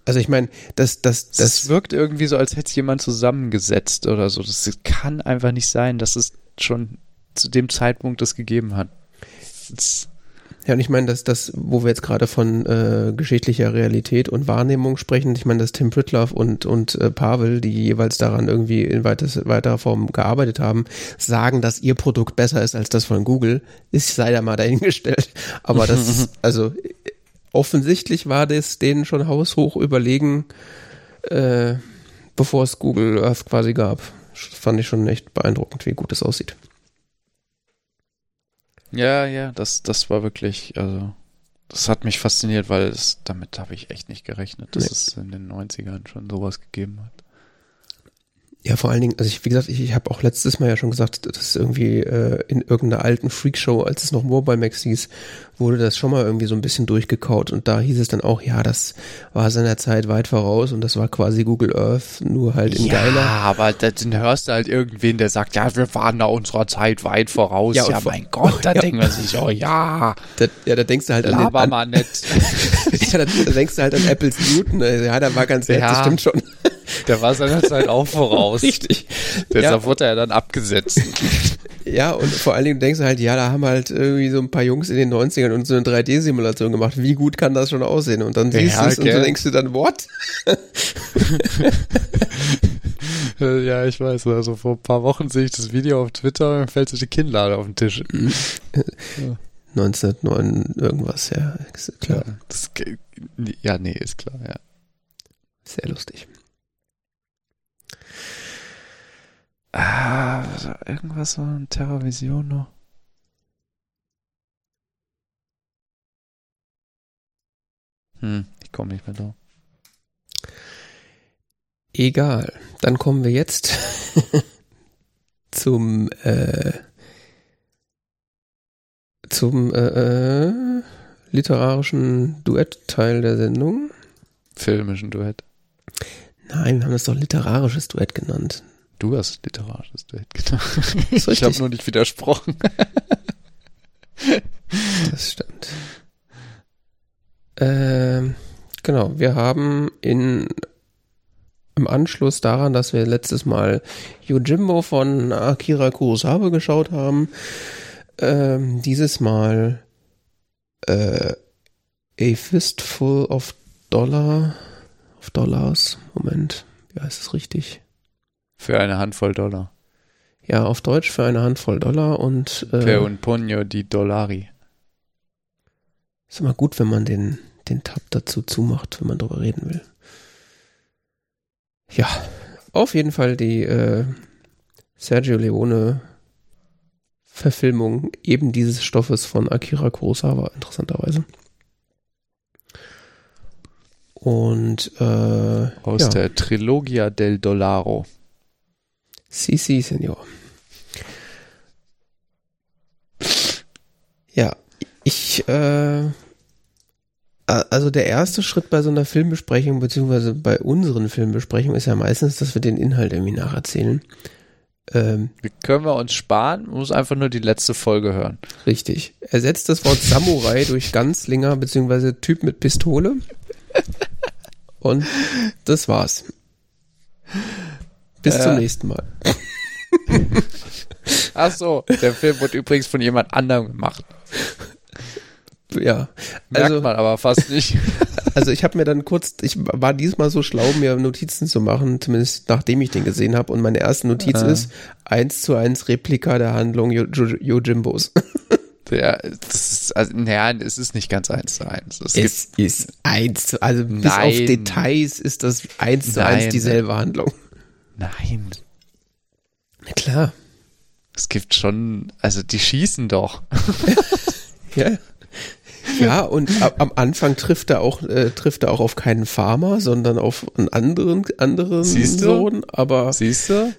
Also ich meine, das, das, Das, das, wirkt irgendwie so, als hätte es jemand zusammengesetzt oder so. Das kann einfach nicht sein, dass es schon zu dem Zeitpunkt das gegeben hat. Das, ja, und ich meine, dass das, wo wir jetzt gerade von äh, geschichtlicher Realität und Wahrnehmung sprechen, ich meine, dass Tim Pritloff und, und äh, Pavel, die jeweils daran irgendwie in weites, weiterer Form gearbeitet haben, sagen, dass ihr Produkt besser ist als das von Google, ist sei da mal dahingestellt. Aber das ist, also offensichtlich war das denen schon haushoch überlegen, äh, bevor es Google Earth quasi gab. Das fand ich schon echt beeindruckend, wie gut das aussieht. Ja, ja, das, das war wirklich, also, das hat mich fasziniert, weil es, damit habe ich echt nicht gerechnet, dass Nee. es in den 90ern schon sowas gegeben hat. Ja, vor allen Dingen, also ich, wie gesagt, ich, ich habe auch letztes Mal ja schon gesagt, dass irgendwie äh, in irgendeiner alten Freakshow, als es noch Mobile Max hieß, wurde das schon mal irgendwie so ein bisschen durchgekaut und da hieß es dann auch, ja, das war seiner Zeit weit voraus und das war quasi Google Earth, nur halt in ja, geiler. aber da- dann hörst du halt irgendwen, der sagt, ja, wir waren da unserer Zeit weit voraus. Ja, Ja, mein Gott, da Ja. denkt man sich, oh ja, Da, ja, da denkst du halt an, den, laber an mal nett. ja, da, da denkst du halt an Apples Newton, ja, da war ganz nett, das Ja. stimmt schon. Der war seiner Zeit auch voraus. Richtig. Deshalb wurde er dann abgesetzt. Ja, und vor allen Dingen denkst du halt, ja, da haben halt irgendwie so ein paar Jungs in den 90ern und so eine 3D-Simulation gemacht. Wie gut kann das schon aussehen? Und dann siehst Ja, du es und du gell. denkst du dann, what? ja, ich weiß, also vor ein paar Wochen sehe ich das Video auf Twitter und fällt so die Kinnlade auf den Tisch. 1909 irgendwas, ja, klar. Ja, das, ja, nee, ist klar, ja. Sehr lustig. Ah, irgendwas war ein Terrorvision noch. Hm, ich komme nicht mehr drauf. Egal. Dann kommen wir jetzt zum äh, zum äh, äh, literarischen Duettteil der Sendung. Filmischen Duett. Nein, wir haben das doch literarisches Duett genannt. Du hast literarisches Duett getan. Ist Ich habe nur nicht widersprochen. Das stimmt. Ähm, genau, wir haben in im Anschluss daran, dass wir letztes Mal Yojimbo von Akira Kurosawa geschaut haben, ähm, dieses Mal äh, A Fistful of Dollar of Dollars. Moment, wie heißt es richtig? Für eine Handvoll Dollar. Ja, auf Deutsch für eine Handvoll Dollar und äh, Per un pugno di dollari. Ist immer gut, wenn man den, den Tab dazu zumacht, wenn man drüber reden will. Ja, auf jeden Fall die äh, Sergio Leone Verfilmung eben dieses Stoffes von Akira Kurosawa, interessanterweise. Und äh, aus ja. der Trilogia del Dollaro. Si, si, Senor. Ja, ich, äh, also der erste Schritt bei so einer Filmbesprechung, beziehungsweise bei unseren Filmbesprechungen, ist ja meistens, dass wir den Inhalt irgendwie nacherzählen. Ähm, können wir uns sparen, man muss einfach nur die letzte Folge hören. Richtig. Ersetzt das Wort Samurai durch Ganzlinger, beziehungsweise Typ mit Pistole. Und das war's. Bis äh, zum nächsten Mal. Ach so, der Film wurde übrigens von jemand anderem gemacht. Ja. Merkt also, man aber fast nicht. Also ich habe mir dann kurz, ich war diesmal so schlau, mir Notizen zu machen, zumindest nachdem ich den gesehen habe. Und meine erste Notiz äh. ist eins zu eins Replika der Handlung Yojimbos. Ja, ist, also, naja, es ist nicht ganz eins zu eins. Es, es ist eins zu, also bis Nein. auf Details ist das eins zu eins dieselbe Handlung. Nein. Na klar. Es gibt schon, also die schießen doch. ja. Ja, und ab, am Anfang trifft er auch, äh, trifft er auch auf keinen Farmer, sondern auf einen anderen, anderen Siehst Sohn. Aber Siehst du?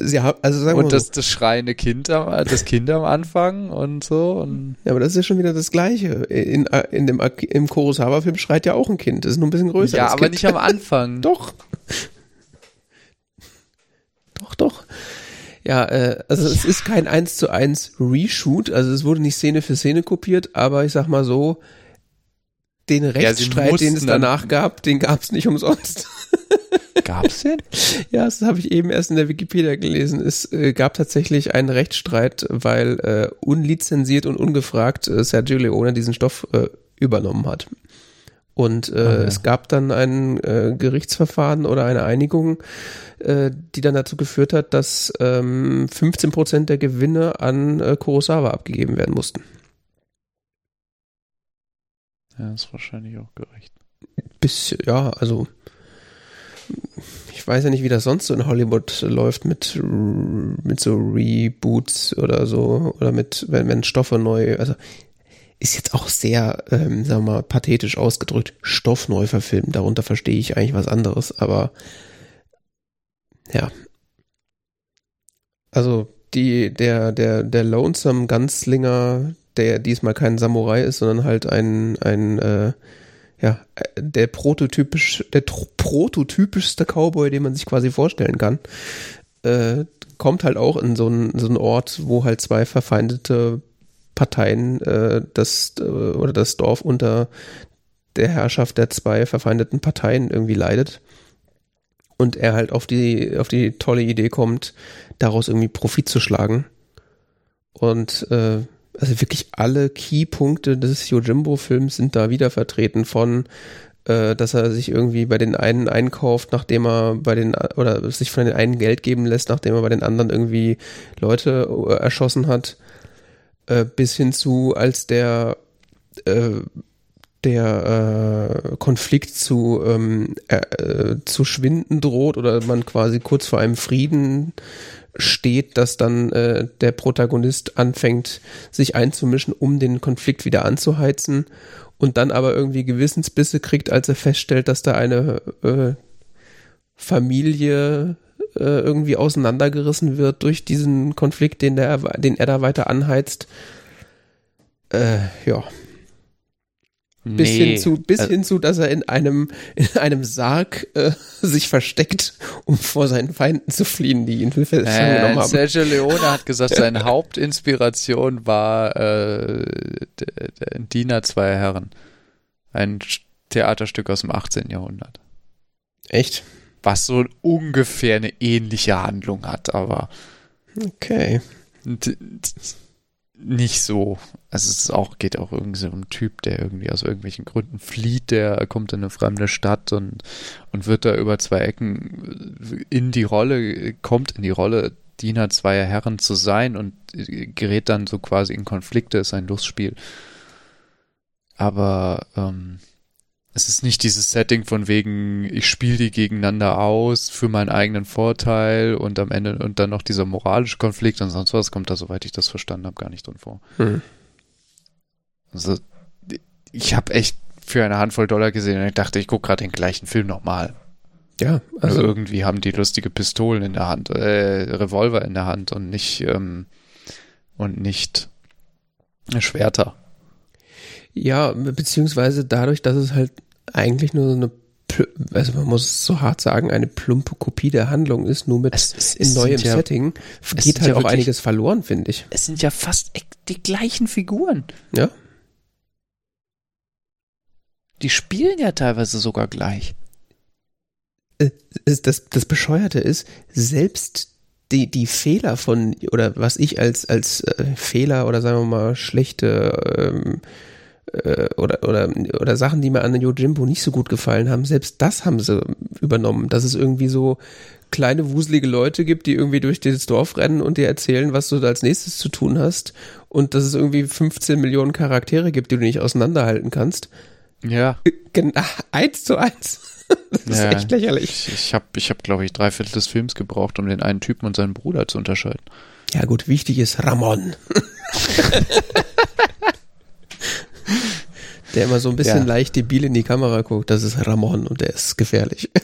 Sie haben, also sagen und wir das, so. das schreiende Kind am, das Kind am Anfang und so. Und ja, aber das ist ja schon wieder das Gleiche. In, in dem, im Kurosawa-Film schreit ja auch ein Kind. Das ist nur ein bisschen größer. Ja, aber kind. nicht am Anfang. doch. Doch, doch. Ja, äh, also es ist kein 1 zu 1 Reshoot, also es wurde nicht Szene für Szene kopiert, aber ich sag mal so, den Rechtsstreit, ja, den es danach gab, den gab es nicht umsonst. Gab's den? Ja, das habe ich eben erst in der Wikipedia gelesen. Es äh, gab tatsächlich einen Rechtsstreit, weil äh, unlizenziert und ungefragt äh, Sergio Leone diesen Stoff äh, übernommen hat. Und äh, okay. es gab dann ein äh, Gerichtsverfahren oder eine Einigung, äh, die dann dazu geführt hat, dass ähm, 15 Prozent der Gewinne an äh, Kurosawa abgegeben werden mussten. Ja, ist wahrscheinlich auch gerecht. Bis, ja, also ich weiß ja nicht, wie das sonst so in Hollywood läuft mit, mit so Reboots oder so, oder mit, wenn, wenn Stoffe neu, also ist jetzt auch sehr, ähm, sagen wir mal, pathetisch ausgedrückt, stoffneu verfilmt. Darunter verstehe ich eigentlich was anderes, aber ja. Also die, der, der, der Lonesome Gunslinger, der diesmal kein Samurai ist, sondern halt ein, ein äh, ja, der prototypisch, der prototypischste Cowboy, den man sich quasi vorstellen kann, äh, kommt halt auch in so einen, so Ort, wo halt zwei verfeindete Parteien äh, das äh, oder das Dorf unter der Herrschaft der zwei verfeindeten Parteien irgendwie leidet. Und er halt auf die auf die tolle Idee kommt, daraus irgendwie Profit zu schlagen. Und äh, also wirklich alle Keypunkte des Yojimbo-Films sind da wieder vertreten von äh, dass er sich irgendwie bei den einen einkauft, nachdem er bei den oder sich von den einen Geld geben lässt, nachdem er bei den anderen irgendwie Leute äh, erschossen hat. Äh, bis hin zu, als der der Konflikt zu, ähm, äh, zu schwinden droht oder man quasi kurz vor einem Frieden steht, dass dann äh, der Protagonist anfängt, sich einzumischen, um den Konflikt wieder anzuheizen und dann aber irgendwie Gewissensbisse kriegt, als er feststellt, dass da eine äh, Familie äh, irgendwie auseinandergerissen wird durch diesen Konflikt, den, der, den er da weiter anheizt. Äh, ja. Bis, nee. hin zu, bis also, hin zu, dass er in einem, in einem Sarg äh, sich versteckt, um vor seinen Feinden zu fliehen, die ihn äh, genommen haben. Sergio Leone hat gesagt, seine Hauptinspiration war äh, Diener zweier Herren. Ein Theaterstück aus dem 18. Jahrhundert. Echt? was so ungefähr eine ähnliche Handlung hat, aber okay. Nicht so. Also es ist auch, geht auch irgendwie so um Typ, der irgendwie aus irgendwelchen Gründen flieht, der kommt in eine fremde Stadt und, und wird da über zwei Ecken in die Rolle, kommt in die Rolle, Diener zweier Herren zu sein und gerät dann so quasi in Konflikte, ist ein Lustspiel. Aber ähm, es ist nicht dieses Setting von wegen, ich spiele die gegeneinander aus für meinen eigenen Vorteil und am Ende und dann noch dieser moralische Konflikt und sonst was kommt da, soweit ich das verstanden habe, gar nicht drin vor. Mhm. Also ich habe echt für eine Handvoll Dollar gesehen und ich dachte, ich gucke gerade den gleichen Film nochmal. Ja, also Nur irgendwie haben die lustige Pistolen in der Hand, äh, Revolver in der Hand und nicht ähm, und nicht Schwerter. Ja, beziehungsweise dadurch, dass es halt eigentlich nur so eine, also man muss es so hart sagen, eine plumpe Kopie der Handlung ist, nur mit Es- es- in neuem ja- Setting, geht halt ja auch wirklich- einiges verloren, finde ich. Es sind ja fast die gleichen Figuren. Ja. Die spielen ja teilweise sogar gleich. Es- Das, das Bescheuerte ist, selbst die, die Fehler von, oder was ich als, als äh, Fehler oder sagen wir mal schlechte ähm, äh, oder, oder, oder Sachen, die mir an Yojimbo nicht so gut gefallen haben, selbst das haben sie übernommen. Dass es irgendwie so kleine wuselige Leute gibt, die irgendwie durch das Dorf rennen und dir erzählen, was du da als nächstes zu tun hast. Und dass es irgendwie 15 Millionen Charaktere gibt, die du nicht auseinanderhalten kannst. Ja. Gen eins zu eins. Das ist Ja. echt lächerlich. Ich, habe, ich hab, glaube ich, drei Viertel des Films gebraucht, um den einen Typen und seinen Bruder zu unterscheiden. Ja gut, wichtig ist Ramon. der immer so ein bisschen Ja. leicht debil in die Kamera guckt. Das ist Ramon und der ist gefährlich.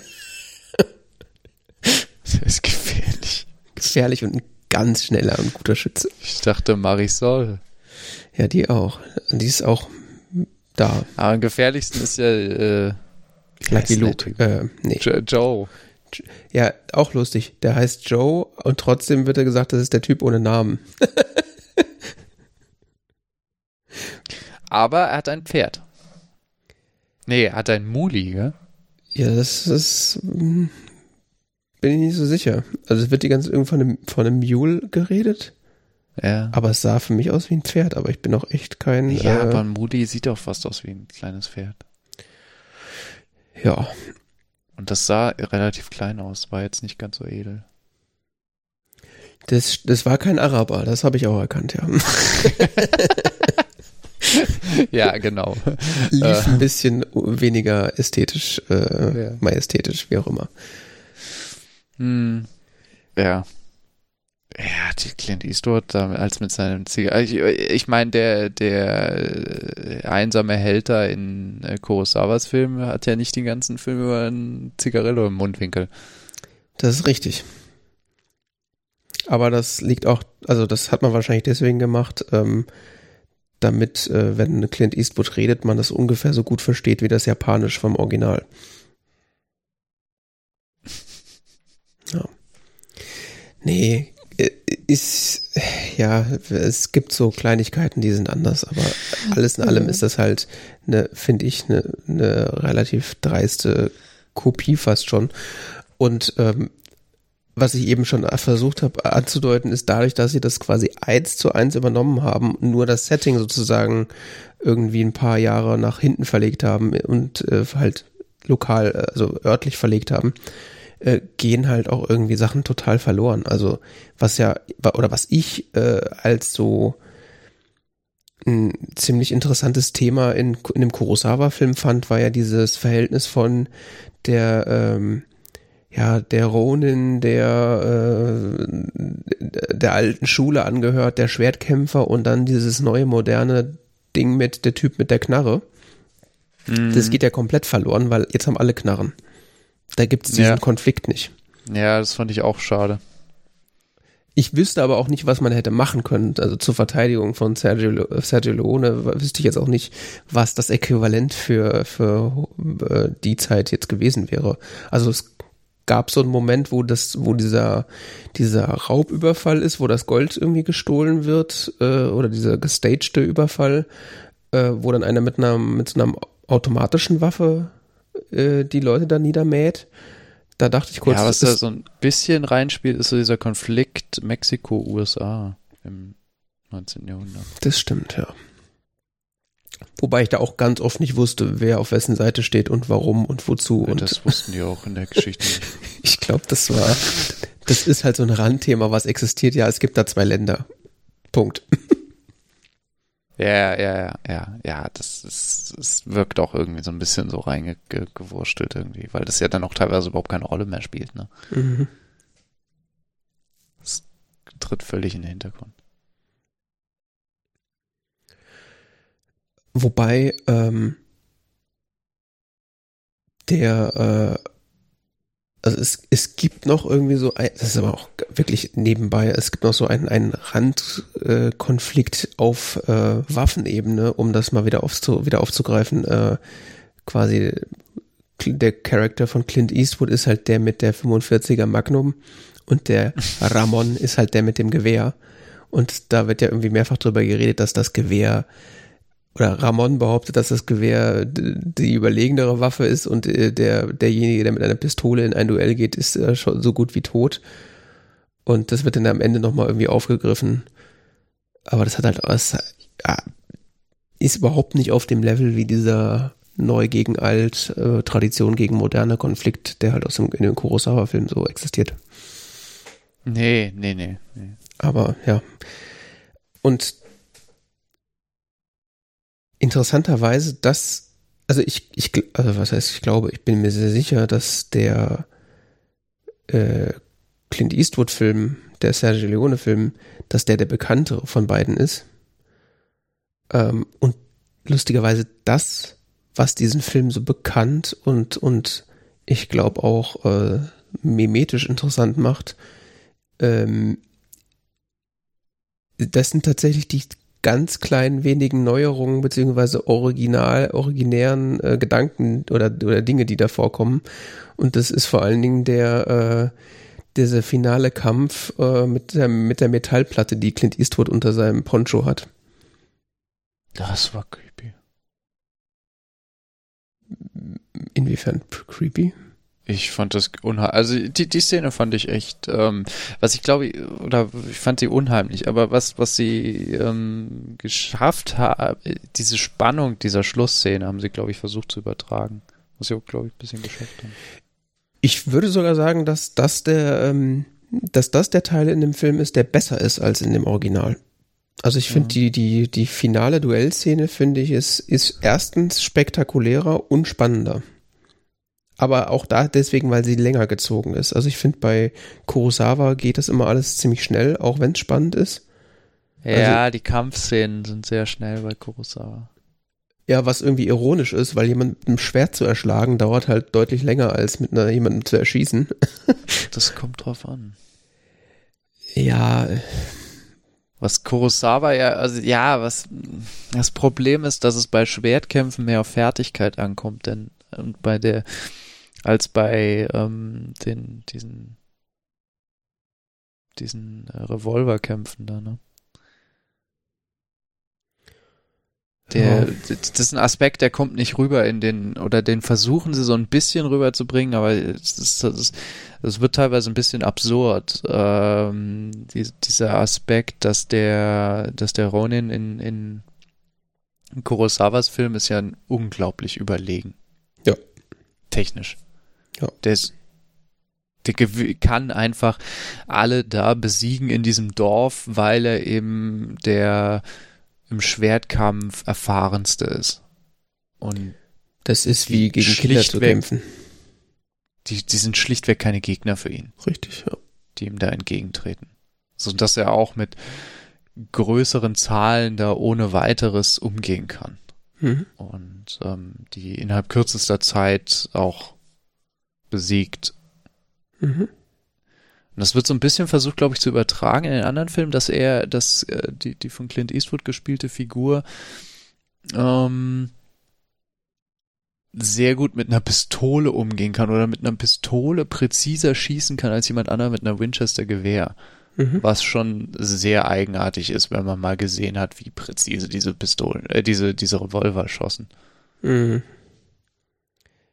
Das ist gefährlich. gefährlich und ein ganz schneller und guter Schütze. Ich dachte Marisol. Ja, die auch. Die ist auch da. Aber am gefährlichsten ist ja äh, Lucky der Luke. Äh, nee. Jo- Joe. Ja, auch lustig. Der heißt Joe und trotzdem wird er gesagt, das ist der Typ ohne Namen. Aber er hat ein Pferd. Nee, er hat ein Muli, gell? Ja, das ist. hm, Bin ich nicht so sicher. Also es wird die ganze Zeit von einem, von einem Mule geredet, Ja. aber es sah für mich aus wie ein Pferd, aber ich bin auch echt kein. Ja, äh, aber ein Muli sieht doch fast aus wie ein kleines Pferd. ja. Und das sah relativ klein aus, war jetzt nicht ganz so edel. Das, das war kein Araber, das habe ich auch erkannt, ja. ja, genau. Lief ein bisschen weniger ästhetisch, äh, Ja. majestätisch, wie auch immer. Hm. Ja. Ja, die Clint Eastwood als mit seinem Zigar. Ich, ich meine, der, der äh, einsame Hälter in äh, Kurosawas Film hat ja nicht den ganzen Film über ein Zigarillo im Mundwinkel. Das ist richtig. Aber das liegt auch, also das hat man wahrscheinlich deswegen gemacht, ähm, damit, äh, wenn Clint Eastwood redet, man das ungefähr so gut versteht wie das Japanisch vom Original. Ja. Nee, äh, ist, ja, es gibt so Kleinigkeiten, die sind anders, aber alles in allem ist das halt eine, finde ich, eine, eine relativ dreiste Kopie fast schon. Und ähm, was ich eben schon versucht habe anzudeuten, ist dadurch, dass sie das quasi eins zu eins übernommen haben, nur das Setting sozusagen irgendwie ein paar Jahre nach hinten verlegt haben und äh, halt lokal, äh, also örtlich verlegt haben, äh, gehen halt auch irgendwie Sachen total verloren. Also was ja, oder was ich äh, als so ein ziemlich interessantes Thema in, in dem Kurosawa-Film fand, war ja dieses Verhältnis von der ähm, ja, der Ronin, der äh, der alten Schule angehört, der Schwertkämpfer und dann dieses neue moderne Ding mit der Typ mit der Knarre. Das geht ja komplett verloren, weil jetzt haben alle Knarren. Da gibt es diesen Ja. Konflikt nicht. Ja, das fand ich auch schade. Ich wüsste aber auch nicht, was man hätte machen können. Also zur Verteidigung von Sergio, Sergio Leone wüsste ich jetzt auch nicht, was das Äquivalent für, für äh, die Zeit jetzt gewesen wäre. Also es gab so einen Moment, wo das, wo dieser, dieser Raubüberfall ist, wo das Gold irgendwie gestohlen wird, äh, oder dieser gestagte Überfall, äh, wo dann einer mit einer, mit so einer automatischen Waffe äh, die Leute da niedermäht. Da dachte ich kurz, ja, was da so ein bisschen reinspielt, ist so dieser Konflikt Mexiko-USA im 19. Jahrhundert. Das stimmt, ja. Wobei ich da auch ganz oft nicht wusste, wer auf wessen Seite steht und warum und wozu. Und Und das wussten die auch in der Geschichte nicht. ich glaube, das war, das ist halt so ein Randthema, was existiert. Ja, es gibt da zwei Länder. Punkt. Ja, ja, ja, ja, ja, das, ist, das wirkt auch irgendwie so ein bisschen so reingewurstelt irgendwie, weil das ja dann auch teilweise überhaupt keine Rolle mehr spielt, ne? Mhm. Das tritt völlig in den Hintergrund. Wobei ähm, der, äh, also es, es gibt noch irgendwie so, ein, das ist aber auch wirklich nebenbei, es gibt noch so einen, einen Randkonflikt äh, auf äh, Waffenebene, um das mal wieder, aufzu, wieder aufzugreifen. Äh, quasi der Charakter von Clint Eastwood ist halt der mit der 45er Magnum und der Ramon ist halt der mit dem Gewehr. Und da wird ja irgendwie mehrfach drüber geredet, dass das Gewehr oder Ramon behauptet, dass das Gewehr die überlegenere Waffe ist und äh, der, derjenige, der mit einer Pistole in ein Duell geht, ist äh, schon so gut wie tot. Und das wird dann am Ende nochmal irgendwie aufgegriffen. Aber das hat halt, das, ja, ist überhaupt nicht auf dem Level wie dieser neu gegen alt, äh, Tradition gegen moderne Konflikt, der halt aus dem, in den Kurosawa-Filmen so existiert. Nee, nee, nee, nee. Aber ja. Und interessanterweise, dass, also ich, ich, also was heißt, ich glaube, ich bin mir sehr sicher, dass der äh, Clint Eastwood-Film, der Sergio Leone-Film, dass der der bekanntere von beiden ist. Ähm, und lustigerweise das, was diesen Film so bekannt und, und ich glaube auch äh, mimetisch interessant macht, ähm, das sind tatsächlich die ganz kleinen wenigen Neuerungen beziehungsweise original, originären äh, Gedanken oder, oder Dinge, die da vorkommen. Und das ist vor allen Dingen der, äh, dieser finale Kampf äh, mit, der, mit der Metallplatte, die Clint Eastwood unter seinem Poncho hat. Das war creepy. Inwiefern creepy? Ich fand das unheimlich. Also die, die Szene fand ich echt, ähm, was ich glaube, oder ich fand sie unheimlich, aber was, was sie ähm, geschafft haben, diese Spannung dieser Schlussszene haben sie, glaube ich, versucht zu übertragen. Was sie auch, glaube ich, ein bisschen geschafft haben. Ich würde sogar sagen, dass das der, ähm, dass das der Teil in dem Film ist, der besser ist als in dem Original. Also ich finde ja. die, die, die finale Duellszene, finde ich, ist, ist erstens spektakulärer und spannender aber auch da deswegen, weil sie länger gezogen ist. Also ich finde, bei Kurosawa geht das immer alles ziemlich schnell, auch wenn es spannend ist. Ja, also, die Kampfszenen sind sehr schnell bei Kurosawa. Ja, was irgendwie ironisch ist, weil jemand mit einem Schwert zu erschlagen dauert halt deutlich länger als mit einer jemandem zu erschießen. das kommt drauf an. Ja. Was Kurosawa ja, also ja, was das Problem ist, dass es bei Schwertkämpfen mehr auf Fertigkeit ankommt, denn und bei der als bei ähm, den, diesen, diesen äh, Revolverkämpfen da, ne? Der, das ist ein Aspekt, der kommt nicht rüber in den, oder den versuchen sie so ein bisschen rüberzubringen, aber es, ist, es, es wird teilweise ein bisschen absurd. Ähm, die, dieser Aspekt, dass der, dass der Ronin in, in Kurosawas Film ist ja unglaublich überlegen. Ja. Technisch. Ja. Der der kann einfach alle da besiegen in diesem Dorf, weil er eben der im Schwertkampf erfahrenste ist. Und das ist wie gegen Kinder zu kämpfen. Die, die sind schlichtweg keine Gegner für ihn. Richtig, ja. Die ihm da entgegentreten. So dass er auch mit größeren Zahlen da ohne weiteres umgehen kann. Mhm. Und ähm, die innerhalb kürzester Zeit auch besiegt. Mhm. Und das wird so ein bisschen versucht, glaube ich, zu übertragen in den anderen Filmen, dass er, dass äh, die, die von Clint Eastwood gespielte Figur ähm, sehr gut mit einer Pistole umgehen kann oder mit einer Pistole präziser schießen kann als jemand anderer mit einer Winchester Gewehr. Mhm. Was schon sehr eigenartig ist, wenn man mal gesehen hat, wie präzise diese Pistolen, äh, diese, diese Revolver schossen. Mhm.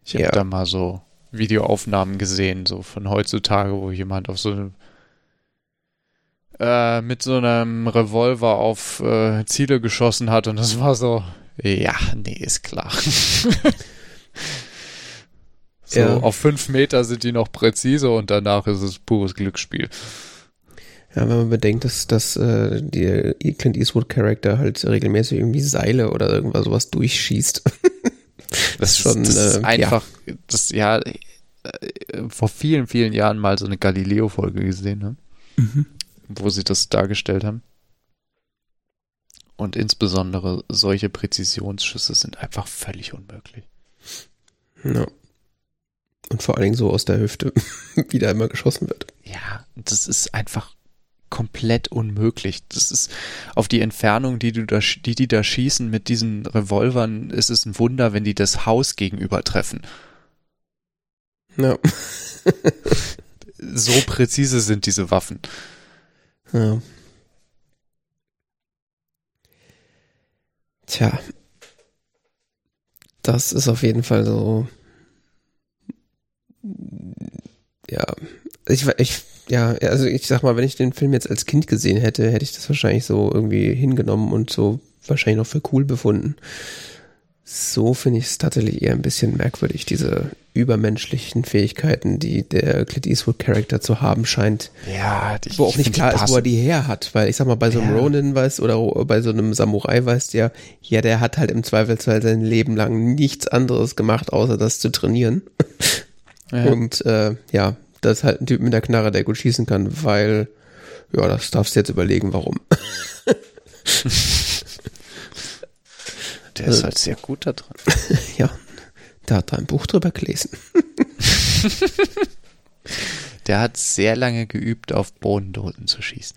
Ich habe ja. da mal so Videoaufnahmen gesehen, so von heutzutage, wo jemand auf so einem äh, mit so einem Revolver auf äh, Ziele geschossen hat und das war so, ja, nee, ist klar. so, ja. auf fünf Meter sind die noch präzise und danach ist es pures Glücksspiel. Ja, wenn man bedenkt, dass, dass äh, die Clint Eastwood Charakter halt regelmäßig irgendwie Seile oder irgendwas sowas durchschießt. Das, ist schon das ist äh, einfach, ja. das ja äh, vor vielen, vielen Jahren mal so eine Galileo-Folge gesehen, ne? Mhm. wo sie das dargestellt haben. Und insbesondere solche Präzisionsschüsse sind einfach völlig unmöglich. Ja. Und vor allen Dingen so aus der Hüfte, wie da immer geschossen wird. Ja, das ist einfach komplett unmöglich. Das ist auf die Entfernung, die du da, die die da schießen mit diesen Revolvern, ist es ein Wunder, wenn die das Haus gegenüber treffen. Ja. so präzise sind diese Waffen. Ja. Tja. Das ist auf jeden Fall so. Ja. Ich, ich ja, also ich sag mal, wenn ich den Film jetzt als Kind gesehen hätte, hätte ich das wahrscheinlich so irgendwie hingenommen und so wahrscheinlich noch für cool befunden. So finde ich es tatsächlich eher ein bisschen merkwürdig, diese übermenschlichen Fähigkeiten, die der Clint Eastwood Charakter zu haben scheint. Ja, ich, wo auch nicht klar ist, wo er die her hat, weil ich sag mal, bei so einem ja. Ronin weiß oder bei so einem Samurai weißt ja, ja, der hat halt im Zweifelsfall sein Leben lang nichts anderes gemacht, außer das zu trainieren. Ja. Und äh, ja, das ist halt ein Typ mit der Knarre, der gut schießen kann, weil, ja, das darfst du jetzt überlegen, warum. der ist halt sehr gut da dran. ja, der hat da ein Buch drüber gelesen. der hat sehr lange geübt, auf Bodendoten zu schießen.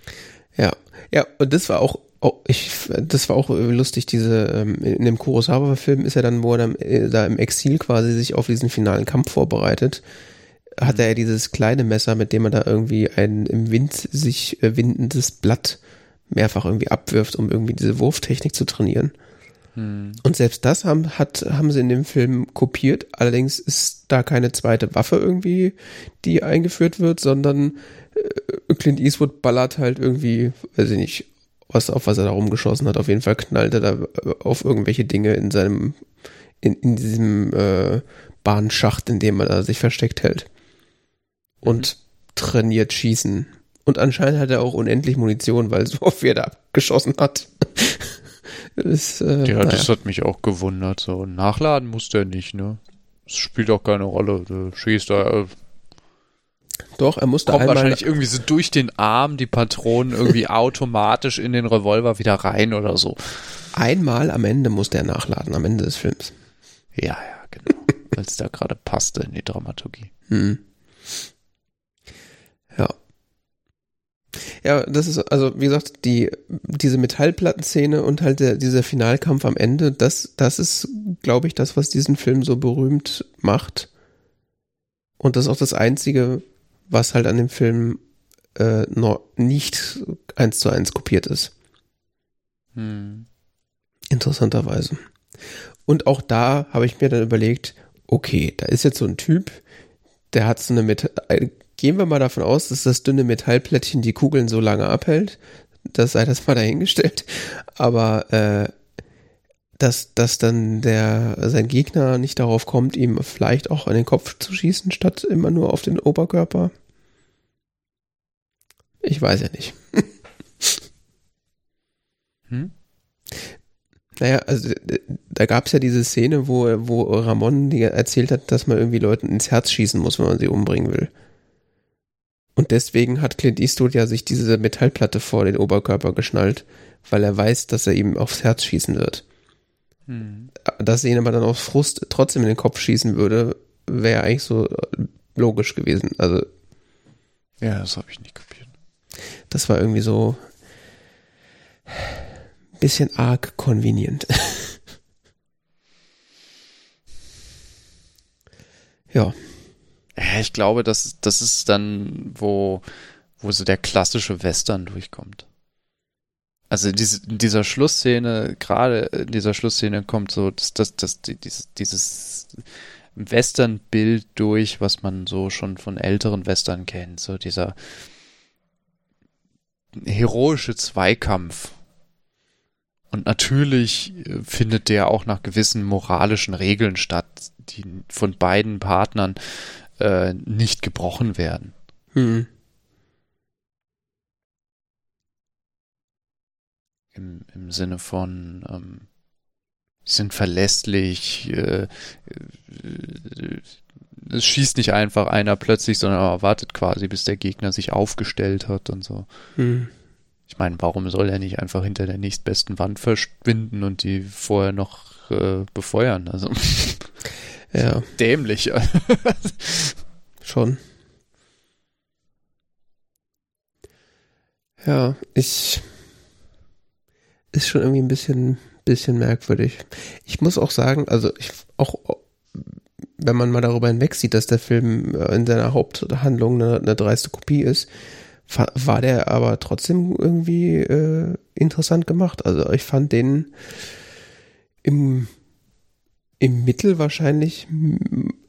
Ja, ja, und das war auch Oh, ich, das war auch lustig, diese, ähm, in dem Kurosawa-Film ist er dann, wo er dann, äh, da im Exil quasi sich auf diesen finalen Kampf vorbereitet hat er ja dieses kleine Messer, mit dem man da irgendwie ein im Wind sich äh, windendes Blatt mehrfach irgendwie abwirft, um irgendwie diese Wurftechnik zu trainieren. Hm. Und selbst das haben, hat, haben sie in dem Film kopiert. Allerdings ist da keine zweite Waffe irgendwie, die eingeführt wird, sondern äh, Clint Eastwood ballert halt irgendwie, weiß ich nicht, was auf was er da rumgeschossen hat. Auf jeden Fall knallt er da äh, auf irgendwelche Dinge in seinem, in, in diesem äh, Bahnschacht, in dem er da sich versteckt hält und mhm. trainiert schießen. Und anscheinend hat er auch unendlich Munition, weil so oft er da geschossen hat. das, äh, ja, naja. das hat mich auch gewundert. So nachladen musste er nicht, ne? Das spielt auch keine Rolle. Du schießt da. Äh, Doch, er musste kommt einmal wahrscheinlich irgendwie so durch den Arm die Patronen irgendwie automatisch in den Revolver wieder rein oder so. Einmal am Ende musste er nachladen, am Ende des Films. Ja, ja, genau. Weil es da gerade passte in die Dramaturgie. Hm. Ja, das ist, also wie gesagt, die, diese Metallplattenszene und halt der, dieser Finalkampf am Ende, das, das ist, glaube ich, das, was diesen Film so berühmt macht. Und das ist auch das Einzige, was halt an dem Film äh, noch nicht eins zu eins kopiert ist. Hm. Interessanterweise. Und auch da habe ich mir dann überlegt, okay, da ist jetzt so ein Typ, der hat so eine Metall, gehen wir mal davon aus, dass das dünne Metallplättchen die Kugeln so lange abhält. Das sei das mal dahingestellt. Aber äh, dass, dass dann der sein Gegner nicht darauf kommt, ihm vielleicht auch an den Kopf zu schießen, statt immer nur auf den Oberkörper. Ich weiß ja nicht. hm? Naja, also da gab es ja diese Szene, wo, wo Ramon erzählt hat, dass man irgendwie Leuten ins Herz schießen muss, wenn man sie umbringen will. Und deswegen hat Clint Eastwood ja sich diese Metallplatte vor den Oberkörper geschnallt, weil er weiß, dass er ihm aufs Herz schießen wird. Hm. Dass er ihn aber dann aus Frust trotzdem in den Kopf schießen würde, wäre eigentlich so logisch gewesen. Also. Ja, das habe ich nicht kapiert. Das war irgendwie so bisschen arg convenient. ja. Ich glaube, das, das ist dann, wo, wo so der klassische Western durchkommt. Also diese, in dieser Schlussszene, gerade in dieser Schlussszene kommt so das, das, das, dieses, dieses Western-Bild durch, was man so schon von älteren Western kennt. So dieser heroische Zweikampf. Und natürlich findet der auch nach gewissen moralischen Regeln statt, die von beiden Partnern äh, nicht gebrochen werden. Hm. Im, Im Sinne von, ähm, sind verlässlich, äh, äh, es schießt nicht einfach einer plötzlich, sondern wartet quasi, bis der Gegner sich aufgestellt hat und so. Hm. Ich meine, warum soll er nicht einfach hinter der nächstbesten Wand verschwinden und die vorher noch äh, befeuern? Also. Ja. Dämlich. Schon. Ja, ich ist schon irgendwie ein bisschen, bisschen merkwürdig. Ich muss auch sagen, also ich auch, wenn man mal darüber hinweg sieht, dass der Film äh, in seiner Haupthandlung eine, eine dreiste Kopie ist, war der aber trotzdem irgendwie äh, interessant gemacht. Also ich fand den im, im Mittel wahrscheinlich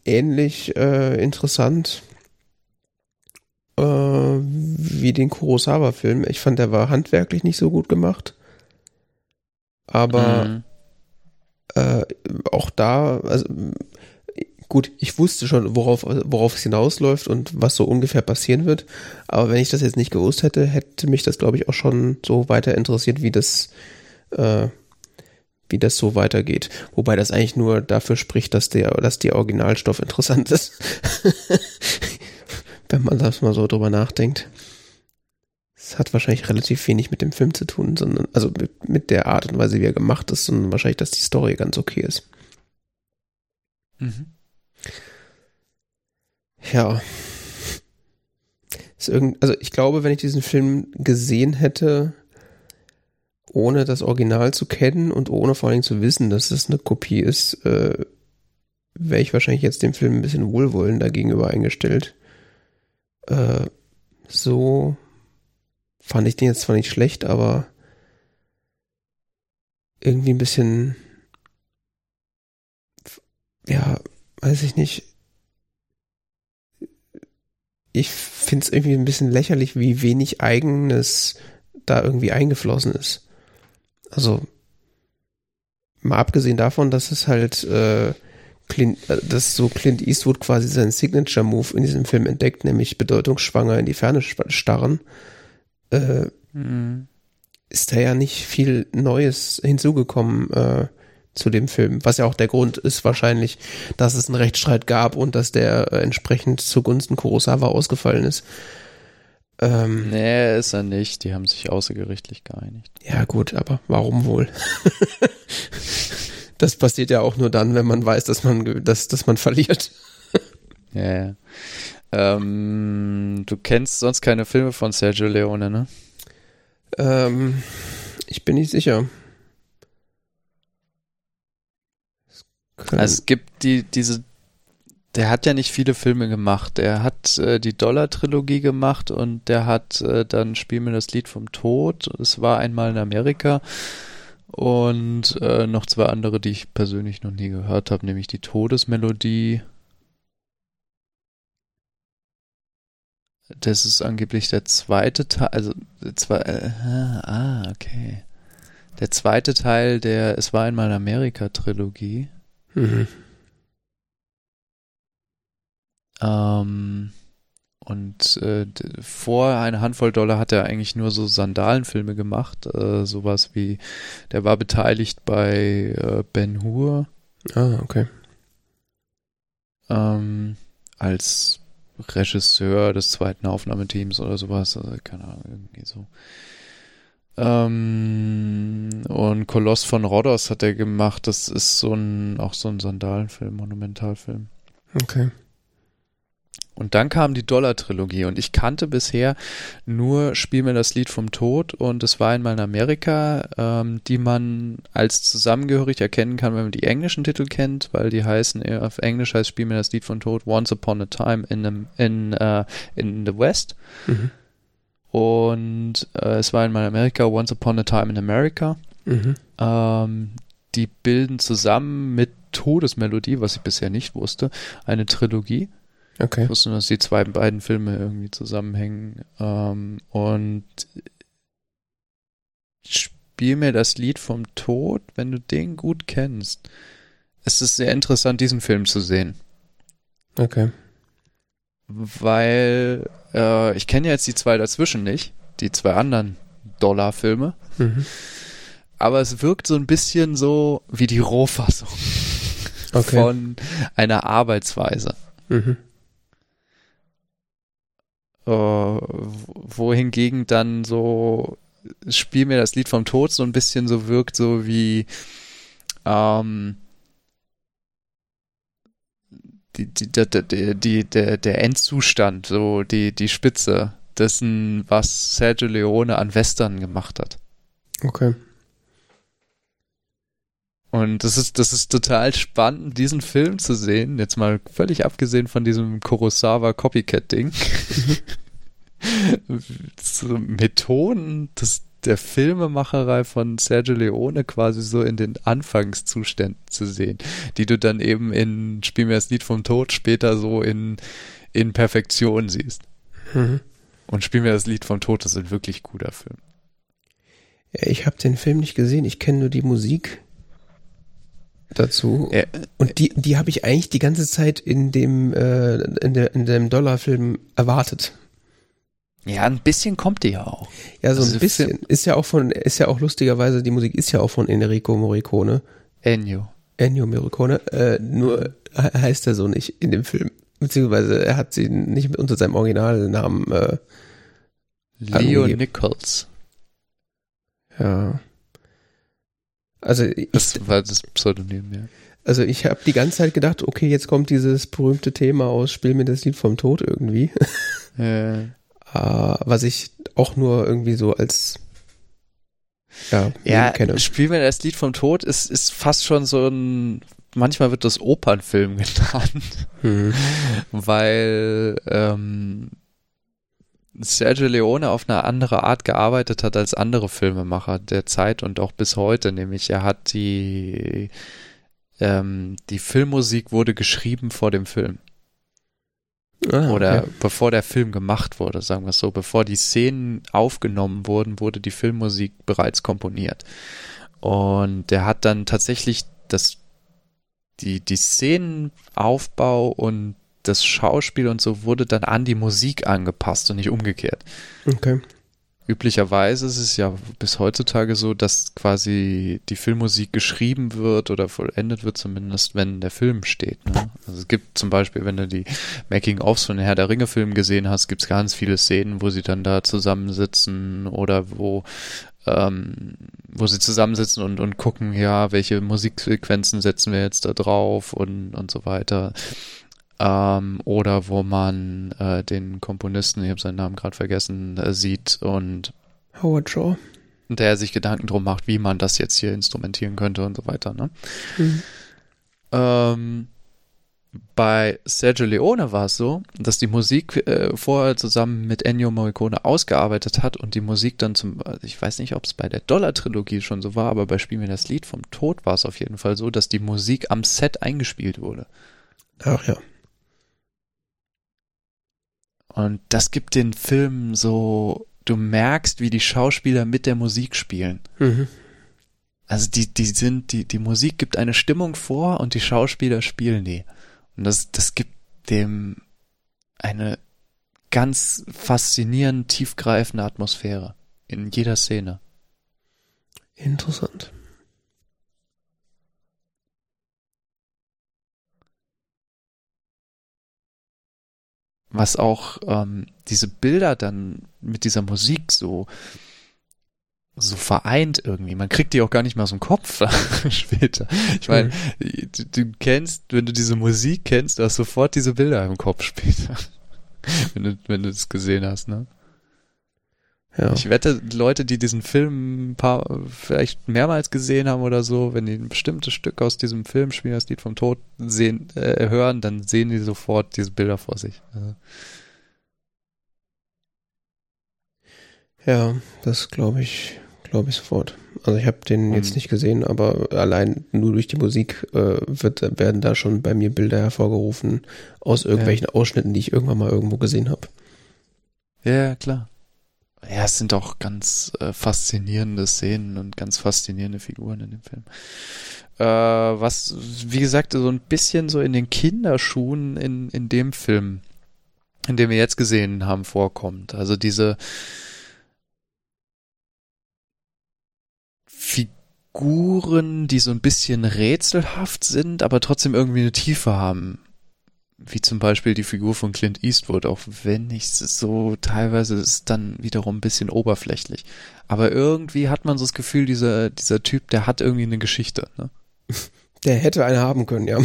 ähnlich äh, interessant äh, wie den Kurosawa-Film. Ich fand, der war handwerklich nicht so gut gemacht. Aber mhm. äh, auch da, also gut, ich wusste schon, worauf, worauf es hinausläuft und was so ungefähr passieren wird. Aber wenn ich das jetzt nicht gewusst hätte, hätte mich das, glaube ich, auch schon so weiter interessiert, wie das, äh, wie das so weitergeht. Wobei das eigentlich nur dafür spricht, dass der, dass der Originalstoff interessant ist. wenn man das mal so drüber nachdenkt. Es hat wahrscheinlich relativ wenig mit dem Film zu tun, sondern, also mit, mit der Art und Weise, wie er gemacht ist, sondern wahrscheinlich, dass die Story ganz okay ist. Mhm. Ja. Ist irgend, also ich glaube, wenn ich diesen Film gesehen hätte, ohne das Original zu kennen und ohne vor allen Dingen zu wissen, dass es eine Kopie ist, äh, wäre ich wahrscheinlich jetzt dem Film ein bisschen wohlwollender gegenüber eingestellt. Äh, so fand ich den jetzt zwar nicht schlecht, aber irgendwie ein bisschen, ja, weiß ich nicht. Ich finde es irgendwie ein bisschen lächerlich, wie wenig eigenes da irgendwie eingeflossen ist. Also, mal abgesehen davon, dass es halt äh, Clint, äh, dass so Clint Eastwood quasi seinen Signature-Move in diesem Film entdeckt, nämlich bedeutungsschwanger in die Ferne starren, äh, mhm. ist da ja nicht viel Neues hinzugekommen äh, zu dem Film, was ja auch der Grund ist wahrscheinlich, dass es einen Rechtsstreit gab und dass der äh, entsprechend zugunsten Kurosawa ausgefallen ist. Ähm, nee, ist er nicht. Die haben sich außergerichtlich geeinigt. Ja, gut, aber warum wohl? das passiert ja auch nur dann, wenn man weiß, dass man, dass, dass man verliert. ja, ja. Ähm, du kennst sonst keine Filme von Sergio Leone, ne? Ähm, ich bin nicht sicher. Also es gibt die, diese, der hat ja nicht viele Filme gemacht. Der hat äh, die Dollar-Trilogie gemacht und der hat äh, dann Spiel mir das Lied vom Tod. Es war einmal in Amerika und äh, noch zwei andere, die ich persönlich noch nie gehört habe, nämlich die Todesmelodie Das ist angeblich der zweite Teil, also zwei, äh, ah, okay. Der zweite Teil der Es war einmal Amerika Trilogie. Mhm. Ähm, und äh, vor eine Handvoll Dollar hat er eigentlich nur so Sandalenfilme gemacht, äh, sowas wie, der war beteiligt bei äh, Ben Hur. Ah, okay. Ähm, als Regisseur des zweiten Aufnahmeteams oder sowas, also, keine Ahnung, irgendwie so. Ähm, und Koloss von Rhodos hat er gemacht, das ist so ein, auch so ein Sandalenfilm, Monumentalfilm. Okay. Und dann kam die Dollar-Trilogie und ich kannte bisher nur Spiel mir das Lied vom Tod und es war einmal in Amerika, ähm, die man als zusammengehörig erkennen kann, wenn man die englischen Titel kennt, weil die heißen, äh, auf Englisch heißt Spiel mir das Lied vom Tod Once Upon a Time in, the, in, uh, in the West. Mhm. Und äh, es war einmal in Amerika, Once Upon a Time in America. Mhm. Ähm, die bilden zusammen mit Todesmelodie, was ich bisher nicht wusste, eine Trilogie. Okay. Ich wusste nur, dass die zwei beiden Filme irgendwie zusammenhängen. Ähm, und spiel mir das Lied vom Tod, wenn du den gut kennst. Es ist sehr interessant, diesen Film zu sehen. Okay. Weil äh, ich kenne ja jetzt die zwei dazwischen nicht, die zwei anderen Dollar-Filme. Mhm. Aber es wirkt so ein bisschen so wie die Rohfassung okay. von einer Arbeitsweise. Mhm äh, wohingegen dann so Spiel mir das Lied vom Tod so ein bisschen so wirkt, so wie ähm, die, die, die, die, der, der Endzustand, so die, die Spitze dessen, was Sergio Leone an Western gemacht hat. Okay. Und das ist, das ist total spannend, diesen Film zu sehen. Jetzt mal völlig abgesehen von diesem Kurosawa Copycat-Ding. so Methoden des, der Filmemacherei von Sergio Leone quasi so in den Anfangszuständen zu sehen, die du dann eben in Spiel mir das Lied vom Tod später so in, in Perfektion siehst. Mhm. Und Spiel mir das Lied vom Tod ist ein wirklich guter Film. Ja, ich habe den Film nicht gesehen, ich kenne nur die Musik dazu. Ja. Und die, die habe ich eigentlich die ganze Zeit in dem, äh, in, der, in dem Dollarfilm erwartet. Ja, ein bisschen kommt die ja auch. Ja, so also ein bisschen. Film ist ja auch von, ist ja auch lustigerweise, die Musik ist ja auch von Enrico Morricone. Ennio. Ennio Morricone, äh, nur heißt er so nicht in dem Film. Beziehungsweise er hat sie nicht unter seinem Originalnamen äh, Leo angegeben. Nichols. Ja. Also ich, das war das Pseudonym, ja. Also ich habe die ganze Zeit gedacht, okay, jetzt kommt dieses berühmte Thema aus Spiel mir das Lied vom Tod irgendwie. Ja. uh, was ich auch nur irgendwie so als ja, ja kenne. Spiel mir das Lied vom Tod ist, ist fast schon so ein manchmal wird das Opernfilm genannt, mhm. weil ähm, Sergio Leone auf eine andere Art gearbeitet hat als andere Filmemacher der Zeit und auch bis heute, nämlich er hat die ähm, die Filmmusik wurde geschrieben vor dem Film. Ah, Oder okay. bevor der Film gemacht wurde, sagen wir es so, bevor die Szenen aufgenommen wurden, wurde die Filmmusik bereits komponiert. Und der hat dann tatsächlich das die, die Szenenaufbau und das Schauspiel und so wurde dann an die Musik angepasst und nicht umgekehrt. Okay. Üblicherweise ist es ja bis heutzutage so, dass quasi die Filmmusik geschrieben wird oder vollendet wird, zumindest wenn der Film steht. Ne? Also es gibt zum Beispiel, wenn du die Making-ofs von Herr der Ringe-Filmen gesehen hast, gibt es ganz viele Szenen, wo sie dann da zusammensitzen oder wo ähm, wo sie zusammensitzen und, und gucken, ja, welche Musiksequenzen setzen wir jetzt da drauf und, und so weiter ähm, oder wo man äh, den Komponisten, ich habe seinen Namen gerade vergessen, äh, sieht und Howard Shaw. Der sich Gedanken drum macht, wie man das jetzt hier instrumentieren könnte und so weiter. Ne? Mhm. Ähm, bei Sergio Leone war es so, dass die Musik äh, vorher zusammen mit Ennio Morricone ausgearbeitet hat und die Musik dann zum, ich weiß nicht, ob es bei der Dollar-Trilogie schon so war, aber bei Spiel mir das Lied vom Tod war es auf jeden Fall so, dass die Musik am Set eingespielt wurde. Ach ja. Und das gibt den Film so, du merkst, wie die Schauspieler mit der Musik spielen. Mhm. Also die, die sind, die, die Musik gibt eine Stimmung vor und die Schauspieler spielen die. Und das, das gibt dem eine ganz faszinierend tiefgreifende Atmosphäre in jeder Szene. Interessant. Was auch ähm, diese Bilder dann mit dieser Musik so so vereint irgendwie. Man kriegt die auch gar nicht mehr aus dem Kopf später. Ich meine, mhm. du, du, kennst, wenn du diese Musik kennst, du hast sofort diese Bilder im Kopf später. wenn du, wenn du das gesehen hast, ne? Ja. Ich wette, Leute, die diesen Film ein paar, vielleicht mehrmals gesehen haben oder so, wenn die ein bestimmtes Stück aus diesem Film spielen, das Lied vom Tod sehen, äh, hören, dann sehen die sofort diese Bilder vor sich. Also. Ja, das glaube ich, glaube ich sofort. Also ich habe den jetzt hm. nicht gesehen, aber allein nur durch die Musik äh, wird, werden da schon bei mir Bilder hervorgerufen aus irgendwelchen ja. Ausschnitten, die ich irgendwann mal irgendwo gesehen habe. Ja, klar ja, es sind auch ganz äh, faszinierende Szenen und ganz faszinierende Figuren in dem Film. Äh, was, wie gesagt, so ein bisschen so in den Kinderschuhen in, in dem Film, in dem wir jetzt gesehen haben, vorkommt. Also diese Figuren, die so ein bisschen rätselhaft sind, aber trotzdem irgendwie eine Tiefe haben wie zum Beispiel die Figur von Clint Eastwood, auch wenn ich so teilweise ist dann wiederum ein bisschen oberflächlich. Aber irgendwie hat man so das Gefühl, dieser, dieser Typ, der hat irgendwie eine Geschichte, ne? Der hätte eine haben können, ja.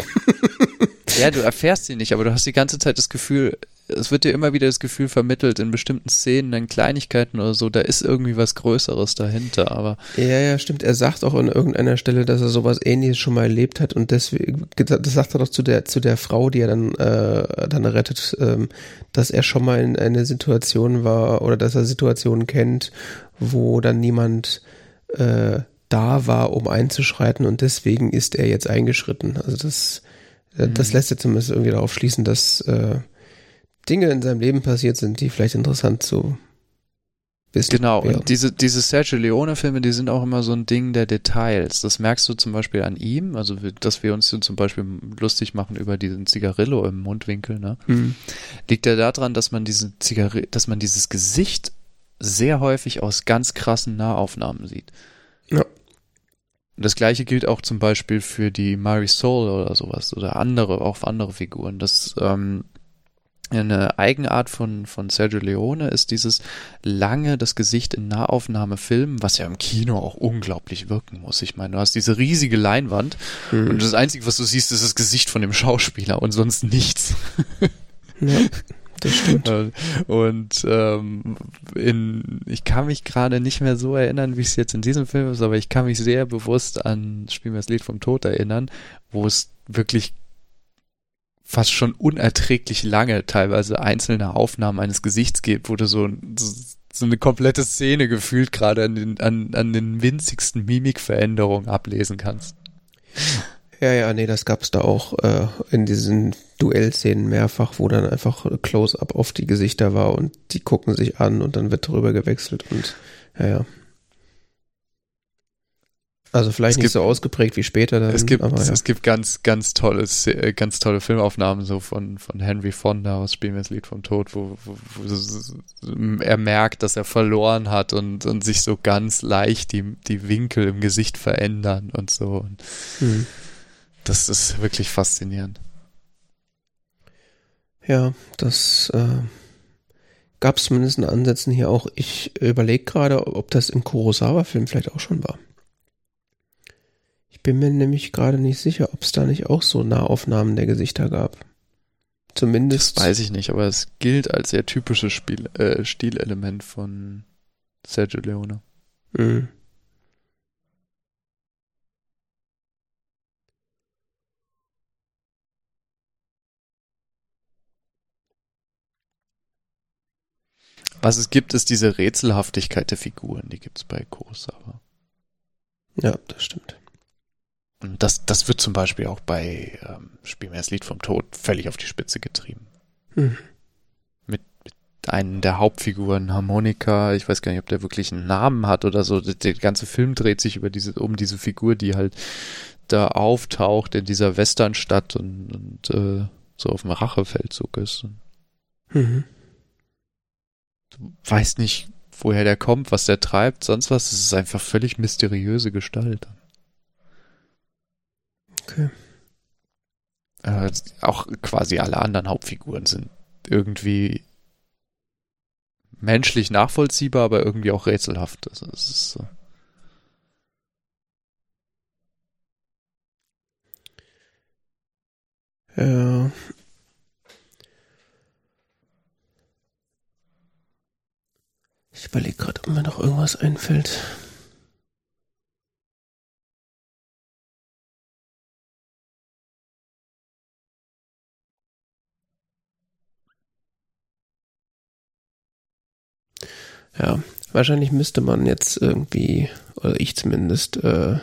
Ja, du erfährst sie nicht, aber du hast die ganze Zeit das Gefühl, es wird dir immer wieder das Gefühl vermittelt in bestimmten Szenen, in Kleinigkeiten oder so, da ist irgendwie was Größeres dahinter, aber. Ja, ja, stimmt. Er sagt auch an irgendeiner Stelle, dass er sowas ähnliches schon mal erlebt hat und deswegen, das sagt er doch zu der, zu der Frau, die er dann, äh, dann rettet, ähm, dass er schon mal in einer Situation war oder dass er Situationen kennt, wo dann niemand, äh, da war, um einzuschreiten und deswegen ist er jetzt eingeschritten. Also das, äh, das mhm. lässt jetzt zumindest irgendwie darauf schließen, dass äh, Dinge in seinem Leben passiert sind, die vielleicht interessant zu wissen. Genau, wären. und diese, diese Sergio Leone-Filme, die sind auch immer so ein Ding der Details. Das merkst du zum Beispiel an ihm, also dass wir uns zum Beispiel lustig machen über diesen Zigarillo im Mundwinkel, ne? Mhm. Liegt ja daran, dass man diese Zigarre dass man dieses Gesicht sehr häufig aus ganz krassen Nahaufnahmen sieht. Ja. Das gleiche gilt auch zum Beispiel für die Marisol oder sowas oder andere, auch andere Figuren. Das ähm, eine Eigenart von, von Sergio Leone ist dieses lange das Gesicht in Nahaufnahme filmen, was ja im Kino auch unglaublich wirken muss. Ich meine, du hast diese riesige Leinwand mhm. und das Einzige, was du siehst, ist das Gesicht von dem Schauspieler und sonst nichts. Ja. Das stimmt. Äh, und ähm, in, ich kann mich gerade nicht mehr so erinnern, wie es jetzt in diesem Film ist, aber ich kann mich sehr bewusst an Spiel mir das Lied vom Tod erinnern, wo es wirklich fast schon unerträglich lange teilweise einzelne Aufnahmen eines Gesichts gibt, wo du so, so eine komplette Szene gefühlt gerade an den, an, an den winzigsten Mimikveränderungen ablesen kannst. Ja, ja, nee, das gab's da auch äh, in diesen Duellszenen mehrfach, wo dann einfach Close-up auf die Gesichter war und die gucken sich an und dann wird drüber gewechselt und ja, ja. Also vielleicht es nicht gibt, so ausgeprägt wie später. Dann, es gibt, aber, ja. es gibt ganz, ganz tolles, äh, ganz tolle Filmaufnahmen so von, von Henry Fonda aus Spielen wir das Lied vom Tod, wo, wo, wo er merkt, dass er verloren hat und, und sich so ganz leicht die, die Winkel im Gesicht verändern und so. Und hm. Das ist wirklich faszinierend. Ja, das äh, gab es zumindest in Ansätzen hier auch. Ich überlege gerade, ob das im Kurosawa-Film vielleicht auch schon war. Ich bin mir nämlich gerade nicht sicher, ob es da nicht auch so Nahaufnahmen der Gesichter gab. Zumindest. Das weiß ich nicht, aber es gilt als sehr typisches Spiel, äh, Stilelement von Sergio Leone. Mhm. Was es gibt, ist diese Rätselhaftigkeit der Figuren, die gibt's bei Kurosawa. Ja, das stimmt. Und das, das wird zum Beispiel auch bei ähm, Spiel mir das Lied vom Tod völlig auf die Spitze getrieben. Hm. Mit, mit einem der Hauptfiguren, Harmonika, ich weiß gar nicht, ob der wirklich einen Namen hat oder so. Der, der ganze Film dreht sich über diese, um diese Figur, die halt da auftaucht in dieser Westernstadt und, und äh, so auf dem Rachefeldzug ist. Mhm du weißt nicht, woher der kommt, was der treibt, sonst was. Es ist einfach völlig mysteriöse Gestalt. Okay. Äh, auch quasi alle anderen Hauptfiguren sind irgendwie menschlich nachvollziehbar, aber irgendwie auch rätselhaft. Also es ist so. Ja, Ich überlege gerade, ob mir noch irgendwas einfällt. Ja, wahrscheinlich müsste man jetzt irgendwie, oder ich zumindest, äh,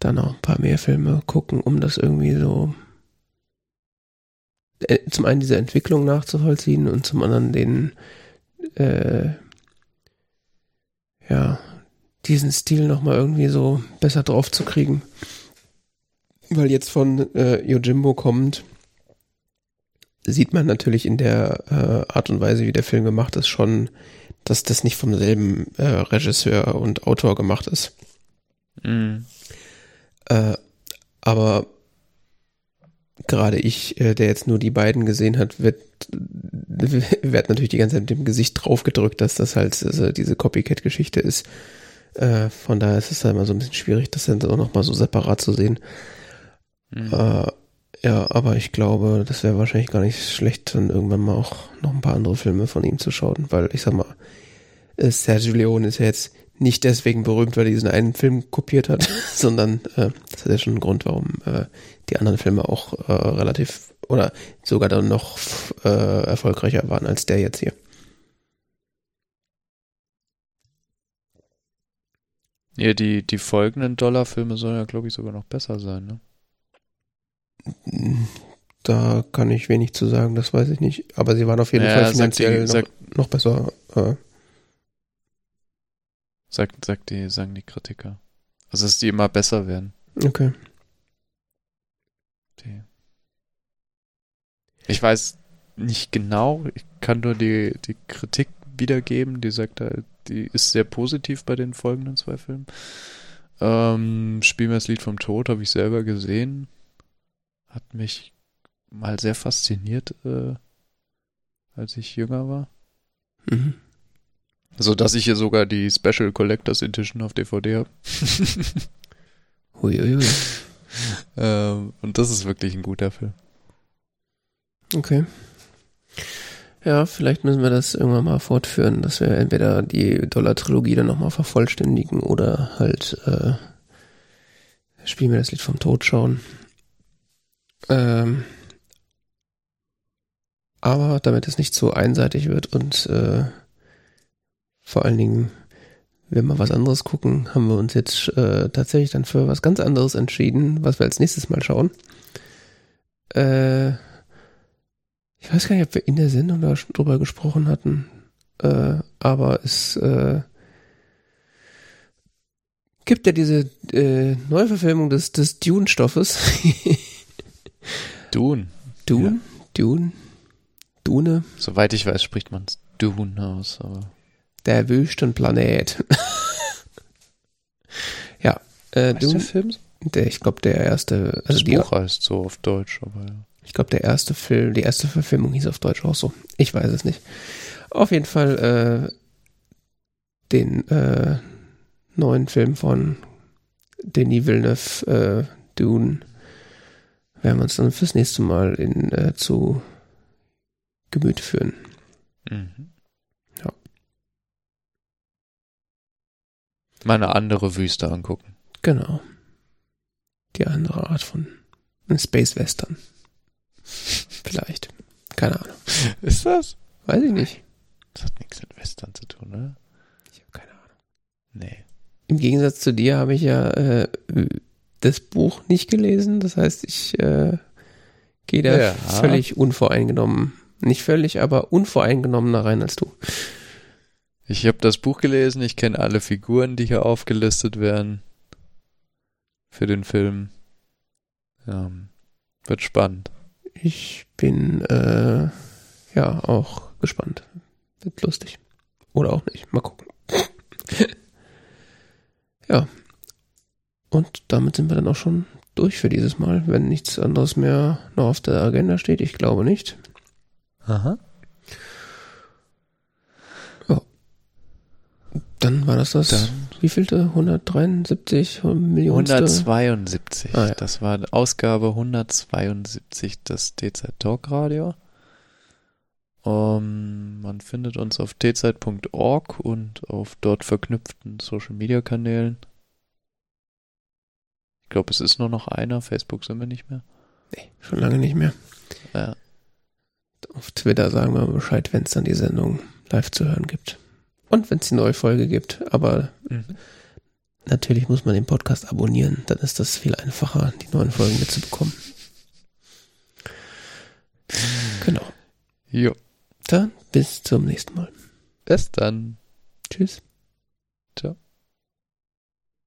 da noch ein paar mehr Filme gucken, um das irgendwie so äh, zum einen diese Entwicklung nachzuvollziehen und zum anderen den äh, ja, diesen Stil nochmal irgendwie so besser drauf zu kriegen. Weil jetzt von äh, Yojimbo kommt, sieht man natürlich in der äh, Art und Weise, wie der Film gemacht ist, schon, dass das nicht vom selben äh, Regisseur und Autor gemacht ist. Mhm. Äh, aber gerade ich, äh, der jetzt nur die beiden gesehen hat, wird, wird natürlich die ganze Zeit mit dem Gesicht draufgedrückt, dass das halt also diese Copycat-Geschichte ist. Äh, von daher ist es halt immer so ein bisschen schwierig, das dann auch nochmal so separat zu sehen. Mhm. Äh, Ja, aber ich glaube, das wäre wahrscheinlich gar nicht schlecht, dann irgendwann mal auch noch ein paar andere Filme von ihm zu schauen, weil ich sag mal, äh, Sergio Leone ist ja jetzt nicht deswegen berühmt, weil er diesen einen Film kopiert hat, sondern äh, das hat ja schon einen Grund, warum äh, die anderen Filme auch äh, relativ oder sogar dann noch äh, erfolgreicher waren als der jetzt hier. Ja, die, die folgenden Dollarfilme sollen ja, glaube ich, sogar noch besser sein, ne? Da kann ich wenig zu sagen, das weiß ich nicht. Aber sie waren auf jeden Ja, Fall finanziell die- sagt- noch, noch besser. Äh, Sagt, sagt die, sagen die Kritiker. Also, dass die immer besser werden. okay. Die. Ich weiß nicht genau, ich kann nur die, die Kritik wiedergeben, die sagt halt, die ist sehr positiv bei den folgenden zwei Filmen. Ähm, Spiel mir das Lied vom Tod habe ich selber gesehen. Hat mich mal sehr fasziniert, äh, als ich jünger war. Mhm. So dass ich hier sogar die Special Collectors Edition auf DVD habe. Huiuiui. ähm, und das ist wirklich ein guter Film. Okay. Ja, vielleicht müssen wir das irgendwann mal fortführen, dass wir entweder die Dollar-Trilogie dann nochmal vervollständigen oder halt äh, spielen wir das Lied vom Tod schauen. Ähm, aber damit es nicht so einseitig wird und äh, vor allen Dingen, wenn wir was anderes gucken, haben wir uns jetzt äh, tatsächlich dann für was ganz anderes entschieden, was wir als nächstes mal schauen. Äh, ich weiß gar nicht, ob wir in der Sendung da schon drüber gesprochen hatten, äh, aber es äh, gibt ja diese äh, Neuverfilmung des, des Dune-Stoffes. Dune. Dune? Dune? Dune? Soweit ich weiß, spricht man Dune aus, aber. Der Wüstenplanet. ja, äh, Heißt der Dune, Film? der, ich glaube, der erste, also Das die, Buch heißt so auf Deutsch, aber ja. ich glaube, der erste Film, die erste Verfilmung hieß auf Deutsch auch so. Ich weiß es nicht. Auf jeden Fall, äh, den äh, neuen Film von Denis Villeneuve, äh, Dune, werden wir uns dann fürs nächste Mal in, äh, zu Gemüte führen. Mhm. Ja. Mal eine andere Wüste angucken. Genau. Die andere Art von Space Western. Vielleicht. Keine Ahnung. Ist das? Weiß ich nicht. Das hat nichts mit Western zu tun, oder? Ich habe keine Ahnung. Nee. Im Gegensatz zu dir habe ich ja äh, das Buch nicht gelesen. Das heißt, ich äh, gehe da Ja. völlig unvoreingenommen. Nicht völlig, aber unvoreingenommener rein als du. Ich habe das Buch gelesen, ich kenne alle Figuren, die hier aufgelistet werden. Für den Film. Ähm, wird spannend. Ich bin äh, ja auch gespannt. Wird lustig. Oder auch nicht. Mal gucken. ja. Und damit sind wir dann auch schon durch für dieses Mal, wenn nichts anderes mehr noch auf der Agenda steht. Ich glaube nicht. Aha. Dann war das das. Dann Wie vielte? 173 Millionen? 172. Ah, ja. Das war Ausgabe 172 des DZ Talk Radio. Um, man findet uns auf dzeit.org und auf dort verknüpften Social Media Kanälen. Ich glaube, es ist nur noch einer. Facebook sind wir nicht mehr. Nee, schon lange nicht mehr. Ja. Auf Twitter sagen wir Bescheid, wenn es dann die Sendung live zu hören gibt. Und wenn es die neue Folge gibt. Aber Mhm. natürlich muss man den Podcast abonnieren. Dann ist das viel einfacher, die neuen Folgen mitzubekommen. Genau. Jo. Dann bis zum nächsten Mal. Bis dann. Tschüss. Ciao.